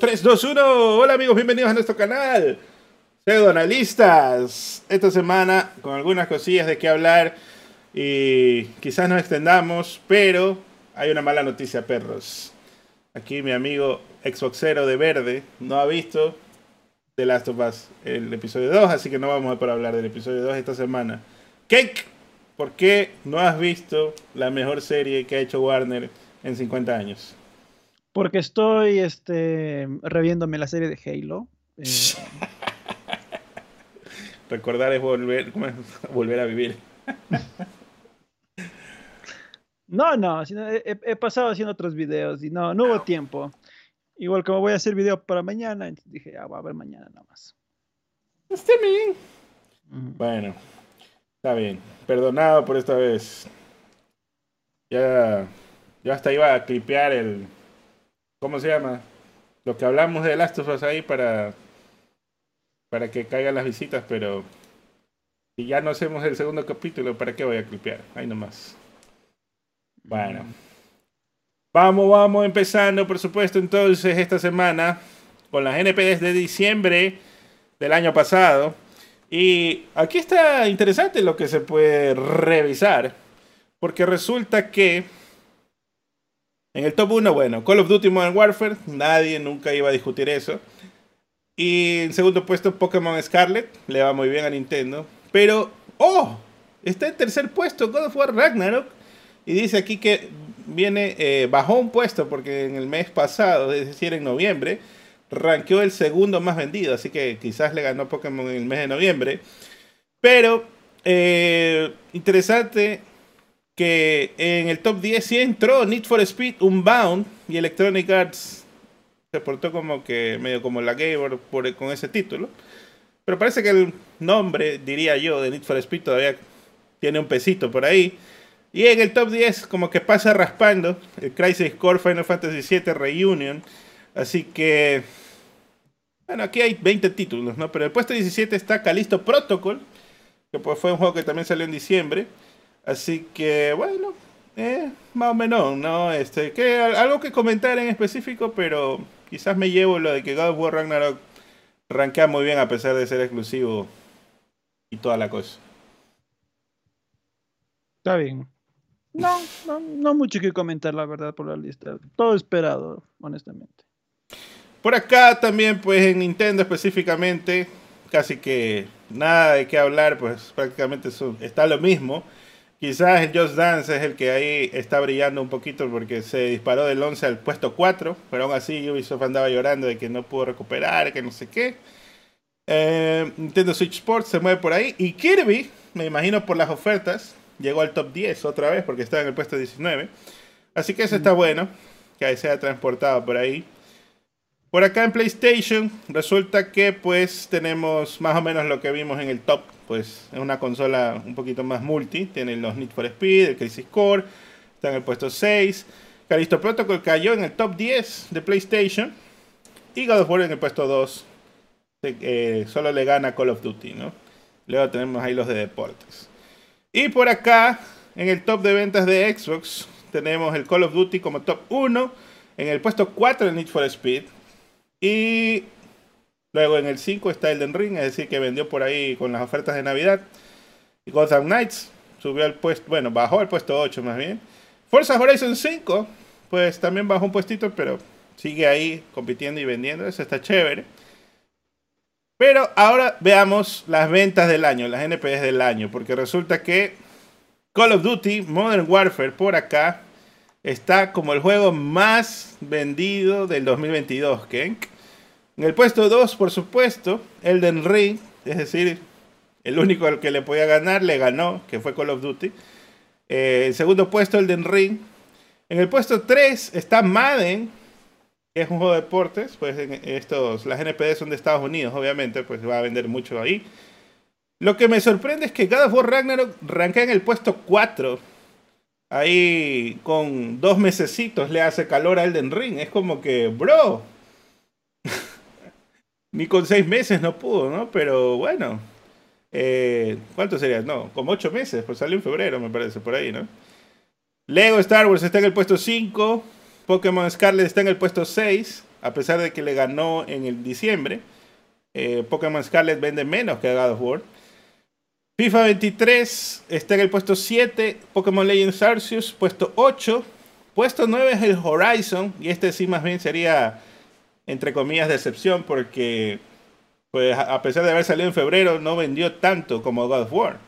3, 2, 1. Hola amigos, bienvenidos a nuestro canal. Pseudoanalistas. Esta semana con algunas cosillas de qué hablar y quizás nos extendamos, pero hay una mala noticia, perros. Aquí mi amigo Xboxero de verde no ha visto The Last of Us, el episodio 2, así que no vamos a poder hablar del episodio 2 esta semana. Cake, ¿por qué no has visto la mejor serie que ha hecho Warner en 50 años? Porque estoy este, reviéndome la serie de Halo. Eh, Recordar es volver, volver a vivir. no, no, he, he, pasado haciendo otros videos y no, no hubo tiempo. Igual como voy a hacer video para mañana, entonces dije, ya, voy a ver mañana nada más. Está bien. Bueno, está bien. Perdonado por esta vez. Ya, ya hasta iba a clipear el, ¿Cómo se llama? Lo que hablamos de Last of Us ahí para, para que caigan las visitas, pero si ya no hacemos el segundo capítulo, ¿para qué voy a clipear? Ahí nomás. Bueno. Vamos, vamos empezando, por supuesto, entonces esta semana con las NPDs de diciembre del año pasado. Y aquí está interesante lo que se puede revisar, porque resulta que en el top 1, bueno, Call of Duty Modern Warfare, nadie nunca iba a discutir eso. Y en segundo puesto, Pokémon Scarlet, le va muy bien a Nintendo. Pero, ¡oh! Está en tercer puesto God of War Ragnarok. Y dice aquí que viene, eh, bajó un puesto porque en el mes pasado, es decir, en noviembre, rankeó el segundo más vendido. Así que quizás le ganó Pokémon en el mes de noviembre. Pero, eh, interesante que en el top 10 sí entró Need for Speed Unbound y Electronic Arts se portó como que medio como la Gamer por, con ese título. Pero parece que el nombre, diría yo, de Need for Speed todavía tiene un pesito por ahí. Y en el top 10 como que pasa raspando el Crisis Core Final Fantasy VII Reunion. Así que... Bueno, aquí hay 20 títulos, ¿no? Pero el puesto 17 está Calisto Protocol, que pues fue un juego que también salió en diciembre. Así que, bueno, eh, más o menos, ¿no? Este, que algo que comentar en específico, pero quizás me llevo lo de que God of War Ragnarok rankea muy bien a pesar de ser exclusivo y toda la cosa. Está bien. No, no, no mucho que comentar, la verdad, por la lista. Todo esperado, honestamente. Por acá también, pues en Nintendo específicamente, casi que nada de qué hablar, pues prácticamente está lo mismo. Quizás el Just Dance es el que ahí está brillando un poquito porque se disparó del 11 al puesto 4, pero aún así Ubisoft andaba llorando de que no pudo recuperar, que no sé qué. Eh, Nintendo Switch Sports se mueve por ahí y Kirby, me imagino por las ofertas, llegó al top 10 otra vez porque estaba en el puesto 19. Así que eso está bueno, que sea transportado por ahí. Por acá en PlayStation resulta que pues tenemos más o menos lo que vimos en el top pues es una consola un poquito más multi. Tiene los Need for Speed, el Crisis Core, está en el puesto 6. Callisto Protocol cayó en el top 10 de PlayStation. Y God of War en el puesto 2. Eh, solo le gana Call of Duty, ¿no? Luego tenemos ahí los de deportes. Y por acá, en el top de ventas de Xbox, tenemos el Call of Duty como top 1. En el puesto 4 el Need for Speed. Y Luego en el 5 está Elden Ring, es decir, que vendió por ahí con las ofertas de Navidad. Y Gotham Knights subió al puesto, bueno, bajó al puesto 8 más bien. Forza Horizon 5, pues también bajó un puestito, pero sigue ahí compitiendo y vendiendo, eso está chévere. Pero ahora veamos las ventas del año, las NPS del año, porque resulta que Call of Duty Modern Warfare por acá está como el juego más vendido del 2022, Kenk. En el puesto 2, por supuesto, Elden Ring, es decir, el único al que le podía ganar, le ganó, que fue Call of Duty. Eh, el segundo puesto, Elden Ring. En el puesto 3 está Madden, que es un juego de deportes. Pues estos, las NPD son de Estados Unidos, obviamente, pues va a vender mucho ahí. Lo que me sorprende es que God of War Ragnarok rankea en el puesto 4. Ahí con dos mesecitos le hace calor a Elden Ring. Es como que, bro, ni con seis meses no pudo, ¿no? Pero bueno. Eh, ¿Cuánto sería? No, como ocho meses, pues salió en febrero, me parece, por ahí, ¿no? Lego Star Wars está en el puesto 5. Pokémon Scarlet está en el puesto 6. a pesar de que le ganó en el diciembre. Eh, Pokémon Scarlet vende menos que God of War. FIFA 23 está en el puesto 7. Pokémon Legends Arceus, puesto 8. Puesto 9 es el Horizon. Y este sí más bien sería, entre comillas, decepción porque pues a pesar de haber salido en febrero, no vendió tanto como God of War.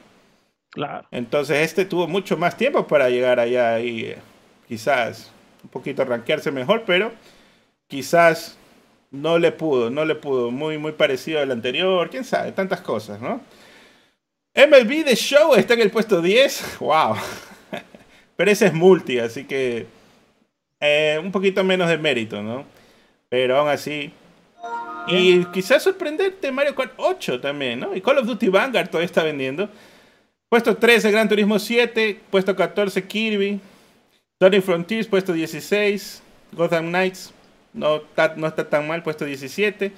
Claro. Entonces este tuvo mucho más tiempo para llegar allá y eh, quizás un poquito rankearse mejor, pero quizás no le pudo, no le pudo. Muy, muy parecido al anterior, quién sabe, tantas cosas, ¿no? MLB The Show está en el puesto 10. ¡Wow! Pero ese es multi, así que eh, un poquito menos de mérito, ¿no? Pero aún así. Y quizás sorprenderte Mario Kart 8 también, ¿no? Y Call of Duty Vanguard todavía está vendiendo. Puesto 13, Gran Turismo 7. Puesto 14, Kirby. Tony Frontiers, puesto 16. Gotham Knights, no está, no está tan mal, puesto 17.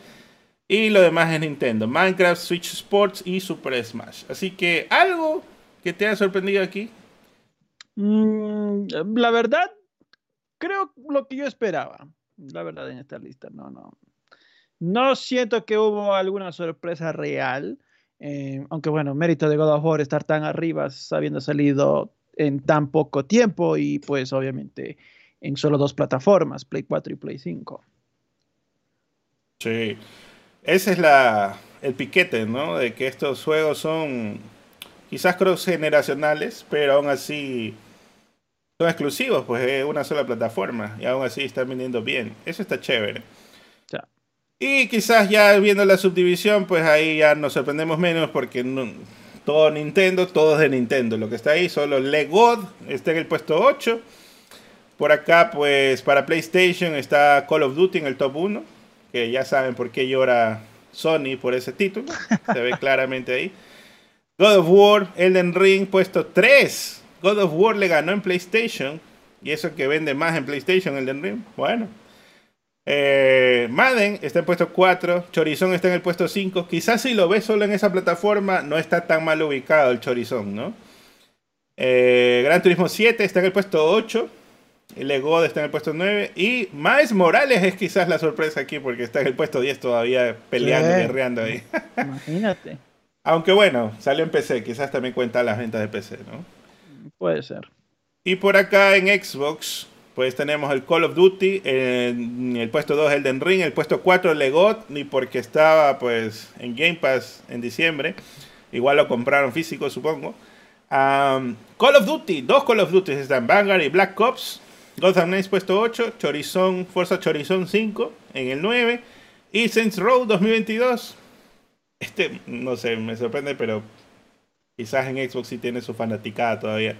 Y lo demás es Nintendo. Minecraft, Switch Sports y Super Smash. Así que algo que te haya sorprendido aquí. Mm, la verdad, creo lo que yo esperaba. La verdad en esta lista, no, no. No siento que hubo alguna sorpresa real. Eh, aunque bueno, mérito de God of War estar tan arriba, habiendo salido en tan poco tiempo y pues obviamente en solo dos plataformas, Play 4 y Play 5. Sí, ese es la, el piquete, ¿no? De que estos juegos son quizás cross generacionales, pero aún así son exclusivos, pues es una sola plataforma y aún así están vendiendo bien. Eso está chévere. Y quizás ya viendo la subdivisión, pues ahí ya nos sorprendemos menos porque todo Nintendo, todo es de Nintendo. Lo que está ahí, solo Lego está en el puesto 8. Por acá, pues para PlayStation está Call of Duty en el top 1, que ya saben por qué llora Sony por ese título. Se ve claramente ahí. God of War, Elden Ring, puesto 3. God of War le ganó en PlayStation. Y eso que vende más en PlayStation, Elden Ring. Bueno, eh, Madden está en puesto 4, Chorizón está en el puesto 5. Quizás si lo ves solo en esa plataforma, no está tan mal ubicado el Chorizón, ¿no? Eh, Gran Turismo 7 está en el puesto 8. El Ego está en el puesto 9. Y Miles Morales es quizás la sorpresa aquí porque está en el puesto 10 todavía peleando, y guerreando ahí. Imagínate. Aunque bueno, salió en PC, quizás también cuenta las ventas de PC, ¿no? Puede ser. Y por acá en Xbox, pues tenemos el Call of Duty, en el puesto 2 Elden Ring, el puesto 4 Legot, ni porque estaba pues en Game Pass en diciembre, igual lo compraron físico supongo. Call of Duty, dos Call of Duty están Vanguard y Black Ops, Gotham Knights puesto 8, Chorizón, Fuerza Chorizón 5 en el 9 y Saints Row 2022. Este, no sé, me sorprende, pero quizás en Xbox sí tiene su fanaticada todavía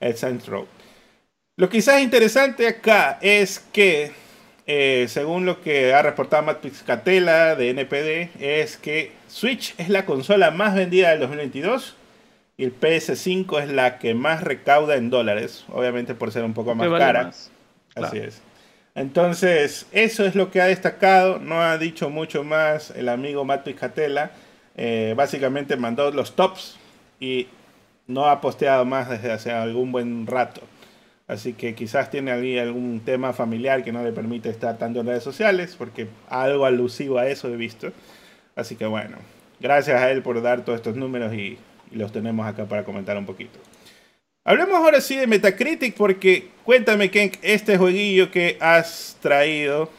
el Saints Row. Lo quizás interesante acá es que, eh, según lo que ha reportado Matt Pixcatela de NPD, es que Switch es la consola más vendida del 2022 y el PS5 es la que más recauda en dólares, obviamente por ser un poco más cara. Así es. Entonces, eso es lo que ha destacado. No ha dicho mucho más el amigo Matt Pixcatela. Eh, básicamente mandó los tops y no ha posteado más desde hace algún buen rato. Así que quizás tiene algún tema familiar que no le permite estar tanto en redes sociales, porque algo alusivo a eso he visto. Así que bueno, gracias a él por dar todos estos números y, los tenemos acá para comentar un poquito. Hablemos ahora sí de Metacritic, porque cuéntame, que este jueguillo que has traído,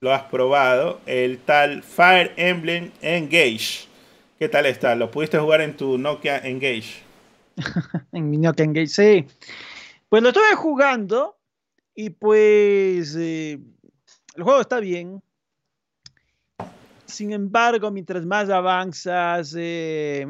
lo has probado, el tal Fire Emblem Engage. ¿Qué tal está? ¿Lo pudiste jugar en tu Nokia Engage? en mi Nokia Engage, sí. Pues lo estoy jugando y pues eh, el juego está bien. Sin embargo, mientras más avanzas, eh,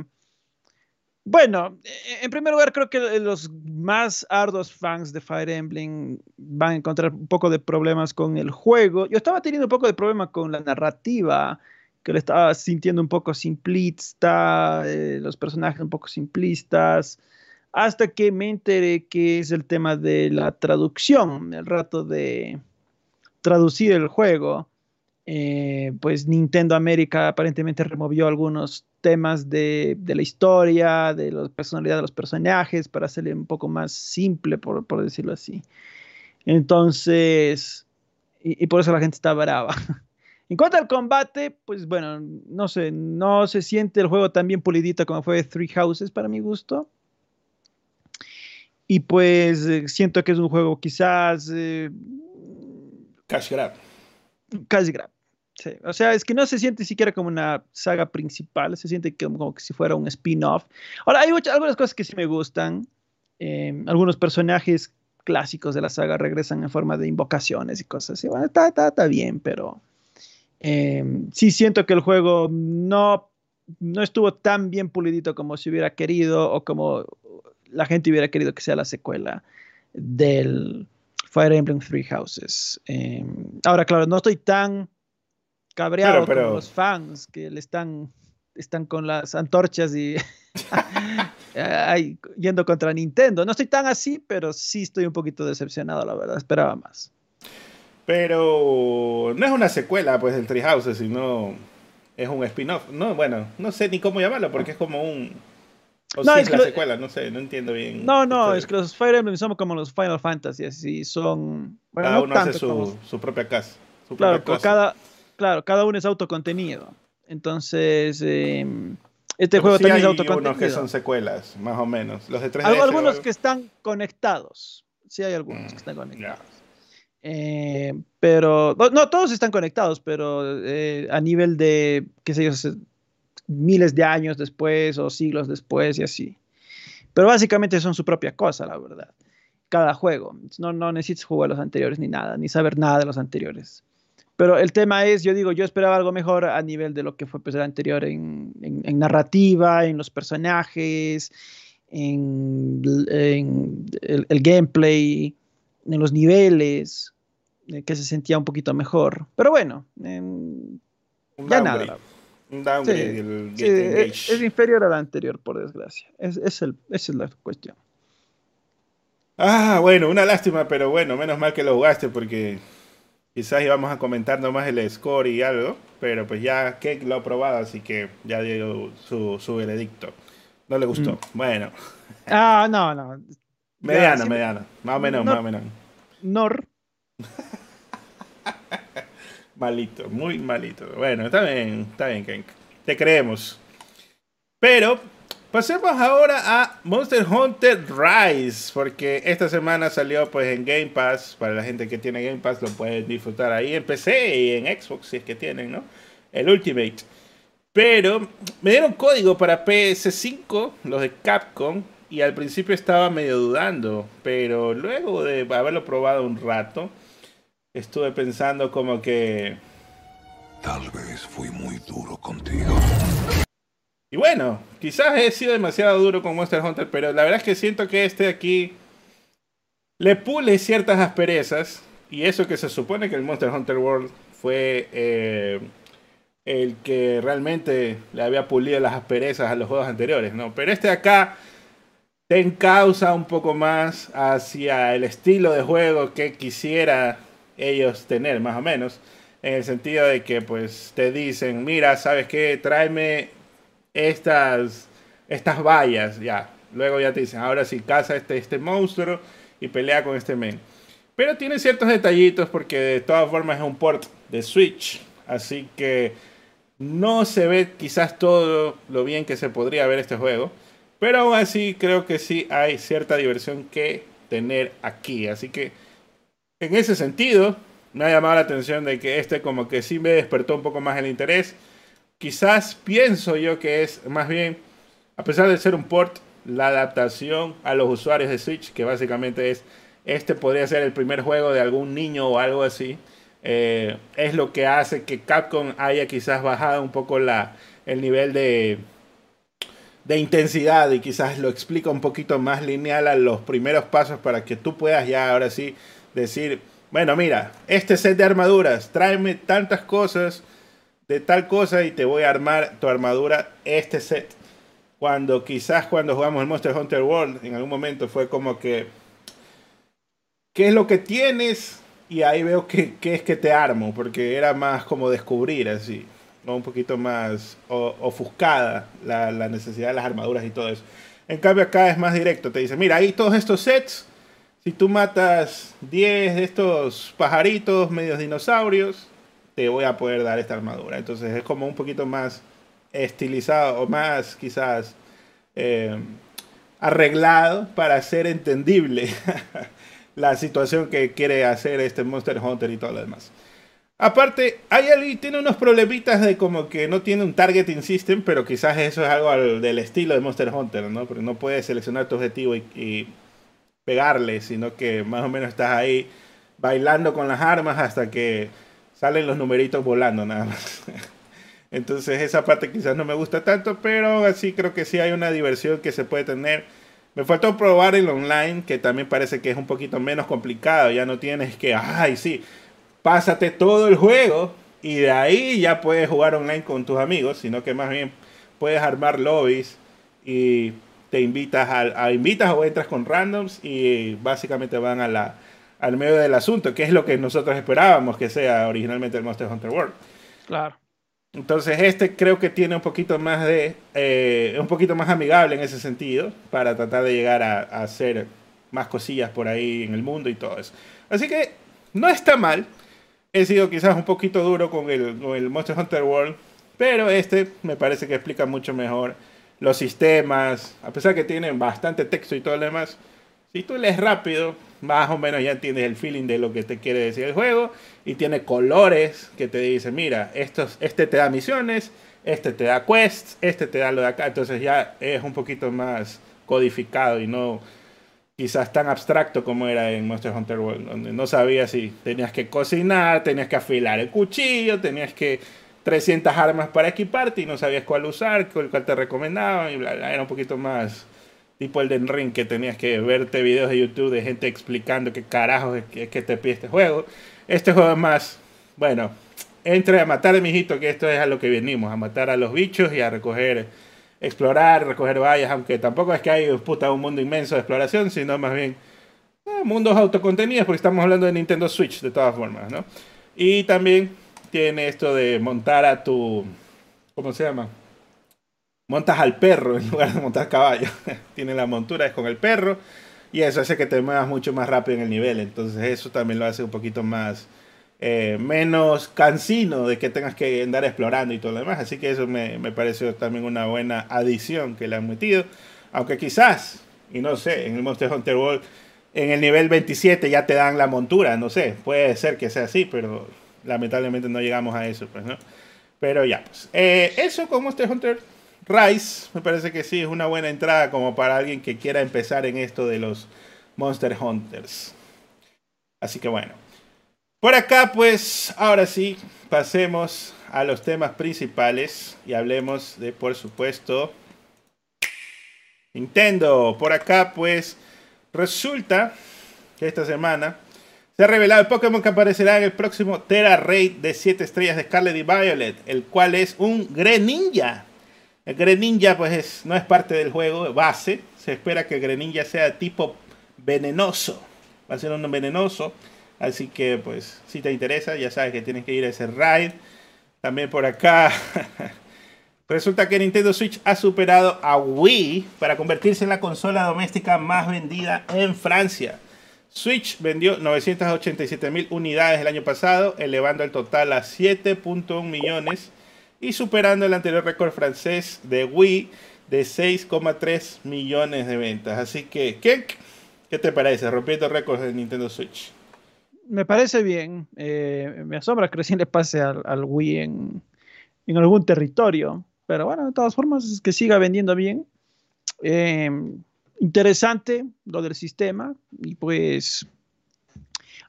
bueno, en primer lugar creo que los más arduos fans de Fire Emblem van a encontrar un poco de problemas con el juego. Yo estaba teniendo un poco de problema con la narrativa, que le estaba sintiendo un poco simplista, eh, los personajes un poco simplistas hasta que me enteré que es el tema de la traducción, el rato de traducir el juego. Eh, pues Nintendo América aparentemente removió algunos temas de, la historia, de la personalidad de los personajes, para hacerle un poco más simple, por, decirlo así. Entonces, y, por eso la gente está brava. En cuanto al combate, pues bueno, no sé, no se siente el juego tan bien pulidito como fue Three Houses para mi gusto. Y pues eh, siento que es un juego quizás... Eh, cash grab. Cash grab. Sí. O sea, es que no se siente siquiera como una saga principal, se siente como, como que si fuera un spin-off. Ahora, hay muchas, algunas cosas que sí me gustan. Eh, algunos personajes clásicos de la saga regresan en forma de invocaciones y cosas así. Bueno, está, está, está bien, pero sí siento que el juego no, no estuvo tan bien pulidito como se hubiera querido o como la gente hubiera querido que sea la secuela del Fire Emblem Three Houses. Em, ahora, claro, no estoy tan cabreado con los fans que le están, están con las antorchas y yendo contra Nintendo. No estoy tan así, pero sí estoy un poquito decepcionado, la verdad. Esperaba más. Pero no es una secuela, pues, del Three Houses, sino es un spin-off. No, bueno, no sé ni cómo llamarlo, porque es como un no, es, la secuela, no sé, no entiendo bien. No, no, es que los Fire Emblem son como los Final Fantasy, así son. Bueno, cada uno hace su, su, propia casa. claro, Cada, claro, cada uno es autocontenido. Entonces, em, este juego también es autocontenido. Hay algunos que son secuelas, más o menos. Los de 3DS, Hay algunos que están conectados. Sí, hay algunos que están mm, conectados. Eh, pero, no, todos están conectados, pero eh, a nivel de, qué sé yo, miles de años después o siglos después y así. Pero básicamente son su propia cosa, la verdad. Cada juego. No, no necesitas jugar los anteriores ni nada, ni saber nada de los anteriores. Pero el tema es, yo digo, yo esperaba algo mejor a nivel de lo que fue pues, el anterior en, en, narrativa, en los personajes, en, en el, gameplay, en los niveles, eh, que se sentía un poquito mejor. Pero bueno, ya nada es, inferior al anterior, por desgracia. Es, esa es la cuestión. Ah, bueno, una lástima, pero bueno, menos mal que lo jugaste porque quizás íbamos a comentar nomás el score y algo, pero pues ya Cake lo ha probado, así que ya dio su, su veredicto. No le gustó. Mm. Bueno. Ah, no, no. mediano, mediano. Más o menos, más o menos. Nor. Malito, muy malito. Bueno, está bien, está bien, Kenk. Te creemos. Pero pasemos ahora a Monster Hunter Rise, porque esta semana salió pues en Game Pass. Para la gente que tiene Game Pass lo pueden disfrutar ahí en PC y en Xbox si es que tienen, ¿no? El Ultimate. Pero me dieron código para PS5, los de Capcom, y al principio estaba medio dudando, pero luego de haberlo probado un rato, estuve pensando como que... Tal vez fui muy duro contigo. Y bueno, quizás he sido demasiado duro con Monster Hunter, pero la verdad es que siento que este aquí le pule ciertas asperezas. Y eso que se supone que el Monster Hunter World fue eh, el que realmente le había pulido las asperezas a los juegos anteriores, ¿no? Pero este acá te encausa un poco más hacia el estilo de juego que quisiera ellos tener, más o menos, en el sentido de que pues te dicen, mira, ¿sabes qué? Tráeme estas, estas vallas, ya. Luego ya te dicen, ahora sí, caza este, este monstruo y pelea con este men. Pero tiene ciertos detallitos porque de todas formas es un port de Switch. Así que no se ve quizás todo lo bien que se podría ver este juego. Pero aún así creo que sí hay cierta diversión que tener aquí. Así que en ese sentido, me ha llamado la atención de que este como que sí me despertó un poco más el interés. Quizás pienso yo que es más bien, a pesar de ser un port, la adaptación a los usuarios de Switch, que básicamente es, este podría ser el primer juego de algún niño o algo así, eh, es lo que hace que Capcom haya quizás bajado un poco la, el nivel de, de intensidad y quizás lo explica un poquito más lineal a los primeros pasos para que tú puedas ya ahora sí decir, bueno, mira, este set de armaduras, tráeme tantas cosas de tal cosa y te voy a armar tu armadura este set. Cuando quizás cuando jugamos el Monster Hunter World, en algún momento fue como que, ¿qué es lo que tienes? Y ahí veo que, es que te armo, porque era más como descubrir así, un poquito más ofuscada la, la necesidad de las armaduras y todo eso. En cambio acá es más directo, te dice, mira, ahí todos estos sets si tú matas 10 de estos pajaritos medios dinosaurios, te voy a poder dar esta armadura. Entonces es como un poquito más estilizado o más quizás eh, arreglado para ser entendible la situación que quiere hacer este Monster Hunter y todo lo demás. Aparte, hay tiene unos problemitas de como que no tiene un targeting system, pero quizás eso es algo del estilo de Monster Hunter, ¿no? Porque no puedes seleccionar tu objetivo y, pegarle, sino que más o menos estás ahí bailando con las armas hasta que salen los numeritos volando nada más. Entonces esa parte quizás no me gusta tanto, pero así creo que sí hay una diversión que se puede tener. Me faltó probar el online, que también parece que es un poquito menos complicado. Ya no tienes que, ay, sí, pásate todo el juego y de ahí ya puedes jugar online con tus amigos, sino que más bien puedes armar lobbies y te invitas a, invitas o entras con randoms y básicamente van a la, al medio del asunto, que es lo que nosotros esperábamos que sea originalmente el Monster Hunter World. Claro. Entonces este creo que tiene un poquito más de, eh, un poquito más amigable en ese sentido para tratar de llegar a, a hacer más cosillas por ahí en el mundo y todo eso. Así que no está mal he sido quizás un poquito duro con el, Monster Hunter World, pero este me parece que explica mucho mejor los sistemas, a pesar que tienen bastante texto y todo lo demás. Si tú lees rápido, más o menos ya entiendes el feeling de lo que te quiere decir el juego y tiene colores que te dicen, mira, estos, este te da misiones, este te da quests, este te da lo de acá, entonces ya es un poquito más codificado y no quizás tan abstracto como era en Monster Hunter World, donde no sabías si tenías que cocinar, tenías que afilar el cuchillo, tenías que 300 armas para equiparte y no sabías cuál usar, cuál, te recomendaban y. Era un poquito más tipo el de Ring que tenías que verte videos de YouTube de gente explicando qué carajo es que, te pide este juego. Este juego es más, bueno, entre a matar a mi hijito, que esto es a lo que venimos, a matar a los bichos y a recoger explorar, recoger vallas, aunque tampoco es que hay un mundo inmenso de exploración, sino más bien eh, mundos autocontenidos, porque estamos hablando de Nintendo Switch de todas formas, ¿no? Y también tiene esto de montar a tu, ¿cómo se llama? Montas al perro en lugar de montar caballo. tiene la montura, es con el perro, y eso hace que te muevas mucho más rápido en el nivel, entonces eso también lo hace un poquito más eh, menos cansino de que tengas que andar explorando y todo lo demás. Así que eso me, me, pareció también una buena adición que le han metido. Aunque quizás, y no sé, en el Monster Hunter World, en el nivel 27 ya te dan la montura, no sé, puede ser que sea así, pero lamentablemente no llegamos a eso, pues, ¿no? Pero ya, pues. Eh, eso con Monster Hunter Rise, me parece que sí, es una buena entrada como para alguien que quiera empezar en esto de los Monster Hunters. Así que bueno. Por acá, pues, ahora sí, pasemos a los temas principales y hablemos de, por supuesto, Nintendo. Por acá, pues, resulta que esta semana se ha revelado el Pokémon que aparecerá en el próximo Terra Raid de 7 estrellas de Scarlet y Violet, el cual es un Greninja. El Greninja, pues, no es parte del juego base. Se espera que el Greninja sea tipo venenoso. Va a ser un venenoso Así que, pues, si te interesa, ya sabes que tienes que ir a ese raid. También por acá. Resulta que Nintendo Switch ha superado a Wii para convertirse en la consola doméstica más vendida en Francia. Switch vendió 987 mil unidades el año pasado, elevando el total a 7.1 millones y superando el anterior récord francés de Wii de 6,3 millones de ventas. Así que, ¿qué, ¿qué te parece? Rompiendo récords de Nintendo Switch me parece bien. Eh, me asombra que recién le pase al, Wii en, algún territorio. Pero bueno, de todas formas, es que siga vendiendo bien. Eh, interesante lo del sistema. Y pues,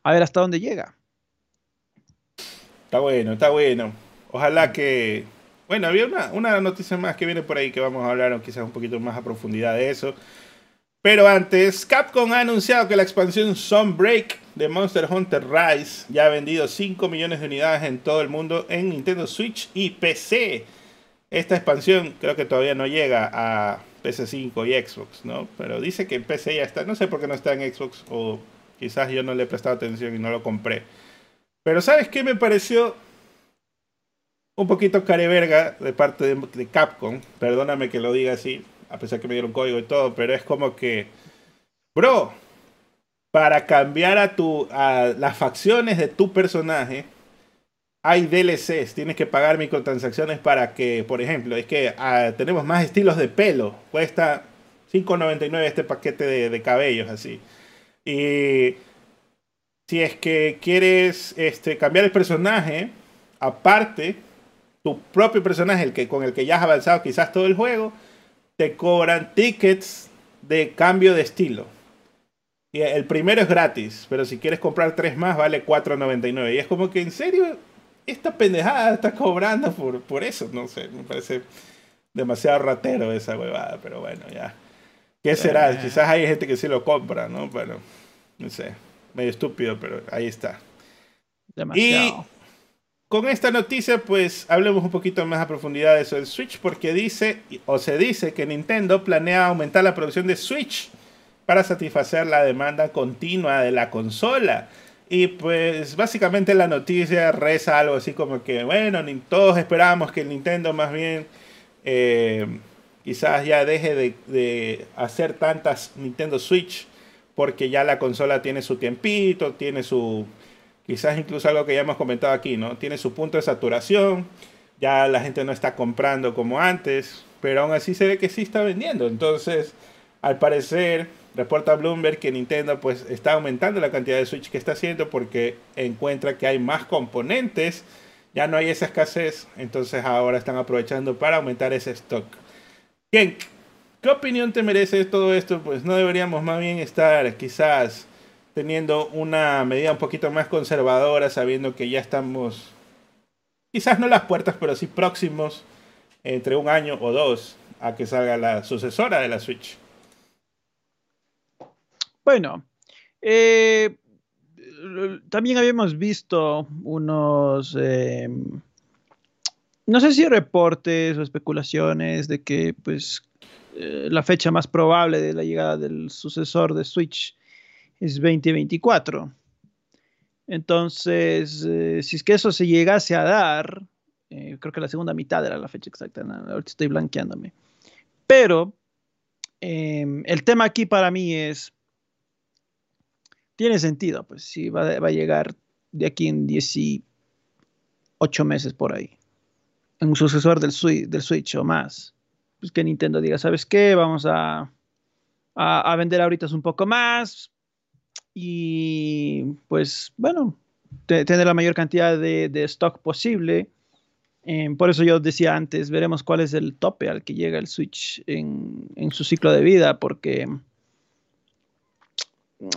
a ver hasta dónde llega. Está bueno, está bueno. Ojalá que. Bueno, había una, una noticia más que viene por ahí que vamos a hablar, quizás un poquito más a profundidad de eso. Pero antes, Capcom ha anunciado que la expansión Sunbreak de Monster Hunter Rise ya ha vendido 5 millones de unidades en todo el mundo en Nintendo Switch y PC. Esta expansión creo que todavía no llega a PC5 y Xbox, ¿no? Pero dice que en PC ya está. No sé por qué no está en Xbox o quizás yo no le he prestado atención y no lo compré. Pero ¿sabes qué me pareció? Un poquito careverga de parte de Capcom. Perdóname que lo diga así a pesar que me dieron código y todo, pero es como que, bro, para cambiar a, tu, a las facciones de tu personaje, hay DLCs, tienes que pagar microtransacciones para que, por ejemplo, es que ah, tenemos más estilos de pelo, cuesta 5.99 este paquete de, de, cabellos así. Y si es que quieres este, cambiar el personaje, aparte, tu propio personaje, el que, con el que ya has avanzado quizás todo el juego, te cobran tickets de cambio de estilo. Y el primero es gratis, pero si quieres comprar tres más vale 4.99. Y es como que, ¿en serio? Esta pendejada está cobrando por, por eso. No sé, me parece demasiado ratero esa huevada, pero bueno, ya. ¿Qué será? Eh. Quizás hay gente que sí lo compra, ¿no? Bueno, no sé. Medio estúpido, pero ahí está. Demasiado. Y con esta noticia, pues hablemos un poquito más a profundidad de eso del Switch, porque dice, o se dice, que Nintendo planea aumentar la producción de Switch para satisfacer la demanda continua de la consola. Y pues básicamente la noticia reza algo así como que, bueno, todos esperamos que Nintendo más bien eh, quizás ya deje de, de, hacer tantas Nintendo Switch porque ya la consola tiene su tiempito, tiene su, quizás incluso algo que ya hemos comentado aquí, ¿no? Tiene su punto de saturación, ya la gente no está comprando como antes, pero aún así se ve que sí está vendiendo. Entonces, al parecer, reporta Bloomberg que Nintendo pues está aumentando la cantidad de Switch que está haciendo porque encuentra que hay más componentes, ya no hay esa escasez, entonces ahora están aprovechando para aumentar ese stock. ¿Qué, ¿Qué opinión te merece todo esto? Pues no deberíamos más bien estar quizás teniendo una medida un poquito más conservadora, sabiendo que ya estamos, quizás no las puertas, pero sí próximos, entre un año o dos, a que salga la sucesora de la Switch. Bueno, eh, también habíamos visto unos, eh, no sé si reportes o especulaciones de que pues eh, la fecha más probable de la llegada del sucesor de Switch es 2024. Entonces, si es que eso se llegase a dar, creo que la segunda mitad era la fecha exacta, ahorita estoy blanqueándome. Pero em, el tema aquí para mí es, tiene sentido, pues si va, a llegar de aquí en 18 meses por ahí, en un sucesor del Switch, Switch o más, pues que Nintendo diga, ¿sabes qué? Vamos a, a vender ahorita un poco más, y pues bueno, tener la mayor cantidad de, stock posible. Em, por eso yo decía antes, veremos cuál es el tope al que llega el Switch en, su ciclo de vida, porque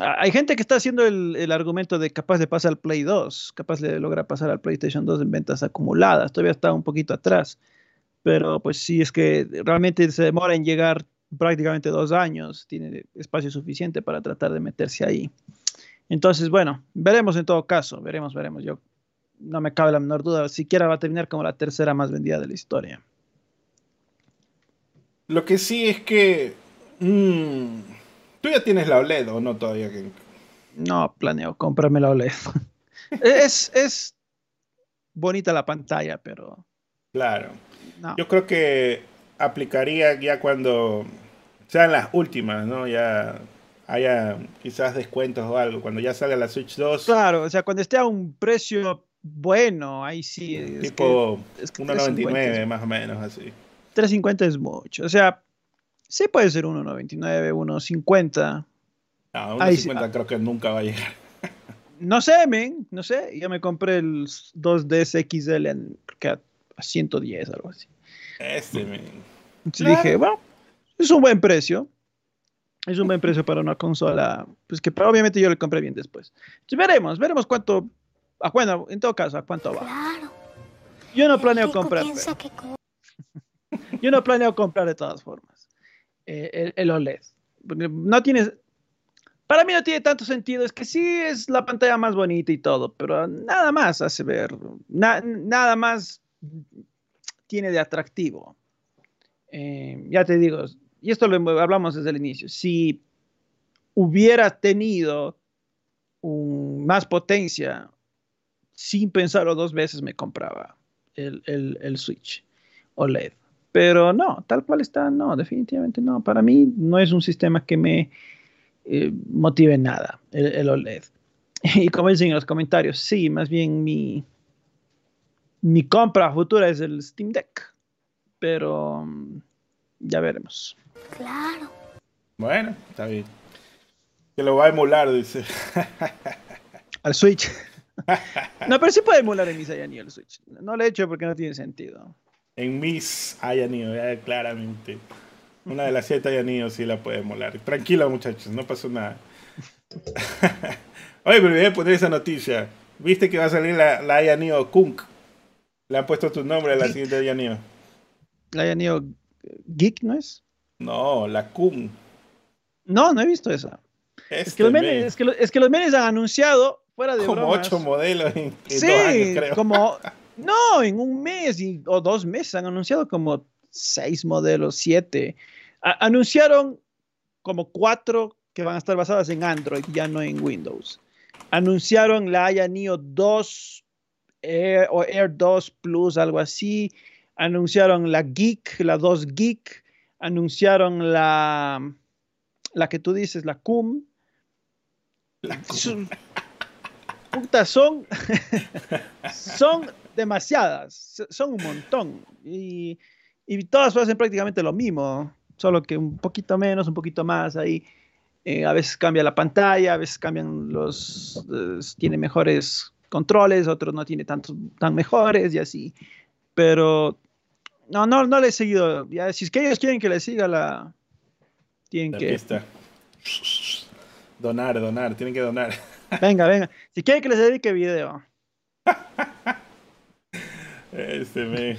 hay gente que está haciendo el, argumento de capaz de pasar al Play 2, capaz de lograr pasar al PlayStation 2 en ventas acumuladas, todavía está un poquito atrás, pero pues si es que realmente se demora en llegar prácticamente dos años, tiene espacio suficiente para tratar de meterse ahí. Entonces, bueno, veremos en todo caso, veremos, veremos. Yo no me cabe la menor duda, siquiera va a terminar como la tercera más vendida de la historia. Lo que sí es que mm, tú ya tienes la OLED o no todavía. No planeo comprarme la OLED. es, es bonita la pantalla, pero... Claro. Yo creo que aplicaría ya cuando sean las últimas, ¿no? Ya haya quizás descuentos o algo, cuando ya salga la Switch 2. Claro, o sea, cuando esté a un precio bueno, ahí sí. tipo 1.99 más o menos así. 3.50 es mucho, o sea, sí puede ser 1.99, 1.50. No, 1.50 creo que nunca va a llegar. no sé, men, no sé. Yo me compré el 2DS XL en, a, 110, algo así. Este, men. dije, bueno, es un buen precio. Es un buen precio para una consola, pues que obviamente yo le compré bien después. veremos, veremos cuánto, a, bueno, en todo caso, a cuánto va. Claro. Yo no planeo comprar. yo no planeo comprar de todas formas eh, el, OLED. no tiene, para mí no tiene tanto sentido, es que sí es la pantalla más bonita y todo, pero nada más hace ver, nada más tiene de atractivo. Eh, ya te digo, y esto lo hablamos desde el inicio, si hubiera tenido más potencia, sin pensarlo dos veces me compraba el, el, Switch OLED. Pero no, tal cual está, no, definitivamente no. Para mí no es un sistema que me eh, motive nada el, el, OLED. Y como dicen en los comentarios, sí, más bien mi, mi compra futura es el Steam Deck, pero mm, ya veremos. Claro. Bueno, está bien. Que lo va a emular, dice. Al Switch. no, pero sí puede emular en mis Ayanio el Switch. No lo he hecho porque no tiene sentido. En mis Ayanio, claramente. Una de las siete Ayanio sí la puede emular. Tranquilo, muchachos, no pasó nada. Oye, pero voy a poner esa noticia. ¿Viste que va a salir la, la Ayanio Kunk? Le han puesto tu nombre a la siguiente Ayanio. La Ayanio Geek, ¿no es? No, la Kun. No, no he visto esa. Este es, que los menes, es, que es, que los menes, han anunciado, fuera de Como ocho modelos en, sí, dos años, creo. como... No, en un mes y, o dos meses han anunciado como seis modelos, siete. A anunciaron como cuatro que van a estar basadas en Android, ya no en Windows. Anunciaron la Aya Neo 2 Air, o Air 2 Plus, algo así. Anunciaron la Geek, la 2 Geek. Anunciaron la, la que tú dices, la CUM. Son, puta, son, son demasiadas, son un montón. Y, y todas hacen prácticamente lo mismo, solo que un poquito menos, un poquito más ahí. Eh, a veces cambia la pantalla, a veces cambian los, eh, tiene mejores controles, otros no tiene tantos tan mejores y así. Pero no, no, no le he seguido. Ya, si es que ellos quieren que le siga la, tienen la que pista. Donar, donar, tienen que donar. Venga, venga. Si quieren que les dedique video. Este me.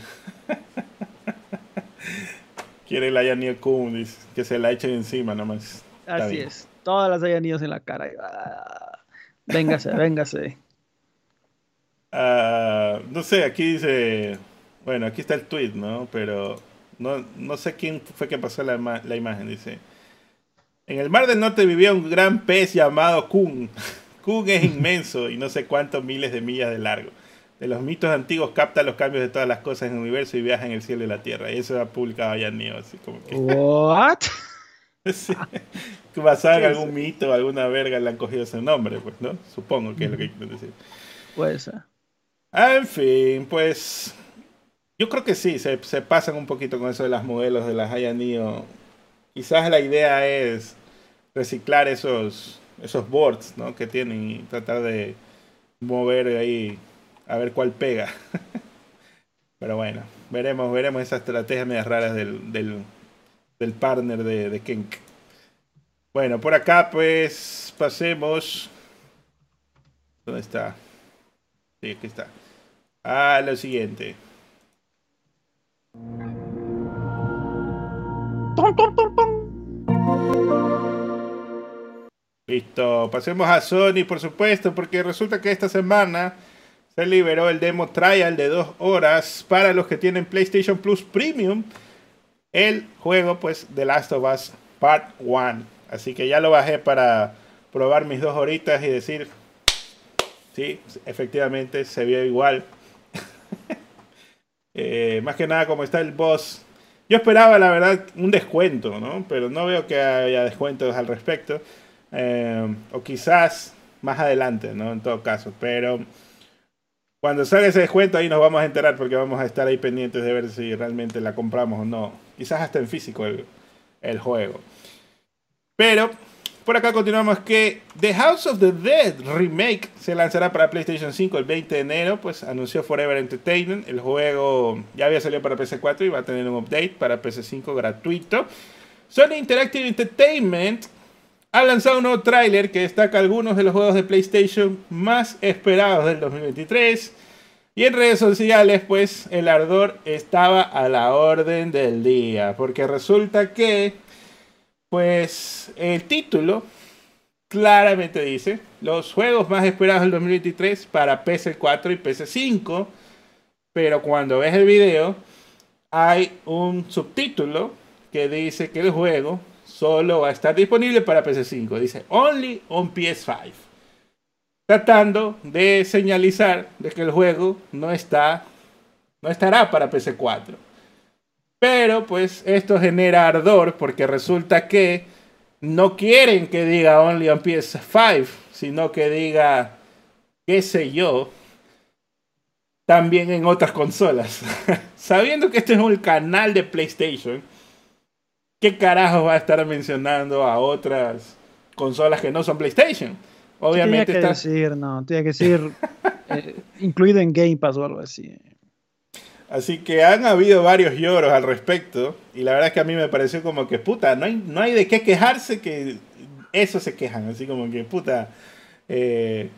Quiere la Yanio Kun, que se la echen encima nomás. Así bien. es. Todas las Yanios en la cara. Véngase, véngase. Uh, no sé, aquí dice. Bueno, aquí está el tweet, ¿no? Pero no, no sé quién fue que pasó la, la imagen. Dice. En el Mar del Norte vivía un gran pez llamado Kun. Kun es inmenso y no sé cuántos miles de millas de largo. De los mitos antiguos capta los cambios de todas las cosas en el universo y viaja en el cielo y la tierra. Y eso ha publicado ya Neo, así como que. ¿What? sí. Basado en algún mito, alguna verga le han cogido ese nombre, pues, ¿no? Supongo que es lo que quieren decir. Puede ser. En fin, pues. Yo creo que sí, se, se pasan un poquito con eso de las modelos de las Haya Neo. Quizás la idea es reciclar esos, esos boards ¿no? que tienen y tratar de mover ahí a ver cuál pega. Pero bueno, veremos, veremos esas estrategias medias raras del, del, del partner de, de. Bueno, por acá pues pasemos. ¿Dónde está? Sí, aquí está. A lo siguiente. Listo, pasemos a Sony, por supuesto, porque resulta que esta semana se liberó el demo trial de dos horas para los que tienen PlayStation Plus Premium. El juego, pues, The Last of Us Part 1. Así que ya lo bajé para probar mis dos horitas y decir, sí, efectivamente se vio igual. eh, más que nada como está el boss. Yo esperaba, la verdad, un descuento, ¿no? Pero no veo que haya descuentos al respecto. Eh, o quizás más adelante, ¿no? En todo caso. Pero cuando salga ese descuento ahí nos vamos a enterar porque vamos a estar ahí pendientes de ver si realmente la compramos o no. Quizás hasta en físico el, el juego. Pero por acá continuamos que The House of the Dead Remake se lanzará para PlayStation 5 el 20 de enero, pues anunció Forever Entertainment. El juego ya había salido para PC4 y va a tener un update para PC5 gratuito. Sony Interactive Entertainment ha lanzado un nuevo tráiler que destaca algunos de los juegos de PlayStation más esperados del 2023. Y en redes sociales, pues el ardor estaba a la orden del día, porque resulta que, pues el título claramente dice los juegos más esperados del 2023 para PS4 y PS5, pero cuando ves el video hay un subtítulo que dice que el juego solo va a estar disponible para PS5. Dice Only on PS5. Tratando de señalizar de que el juego no está no estará para PS4. Pero pues esto genera ardor porque resulta que no quieren que diga Only on PS5, sino que diga, qué sé yo, también en otras consolas. Sabiendo que este es un canal de PlayStation, ¿qué carajo va a estar mencionando a otras consolas que no son PlayStation? Obviamente. Tiene que decir, no, tiene que decir eh, incluido en Game Pass o algo así. Así que han habido varios lloros al respecto. Y la verdad es que a mí me pareció como que, puta, no hay, no hay de qué quejarse que eso se quejan. Así como que, puta, eh,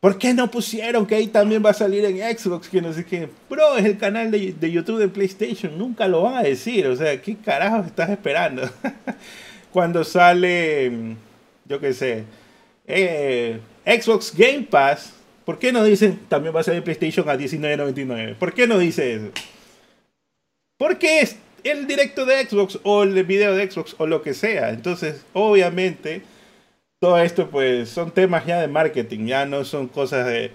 ¿por qué no pusieron que ahí también va a salir en Xbox? Que no sé qué. Bro, es el canal de, YouTube de PlayStation. Nunca lo van a decir. O sea, ¿qué carajo estás esperando? Cuando sale, yo qué sé, eh, Xbox Game Pass ¿Por qué no dicen también va a salir PlayStation a $19.99? ¿Por qué no dice eso? Porque es el directo de Xbox o el video de Xbox o lo que sea. Entonces, obviamente, todo esto pues son temas ya de marketing, ya no son cosas de...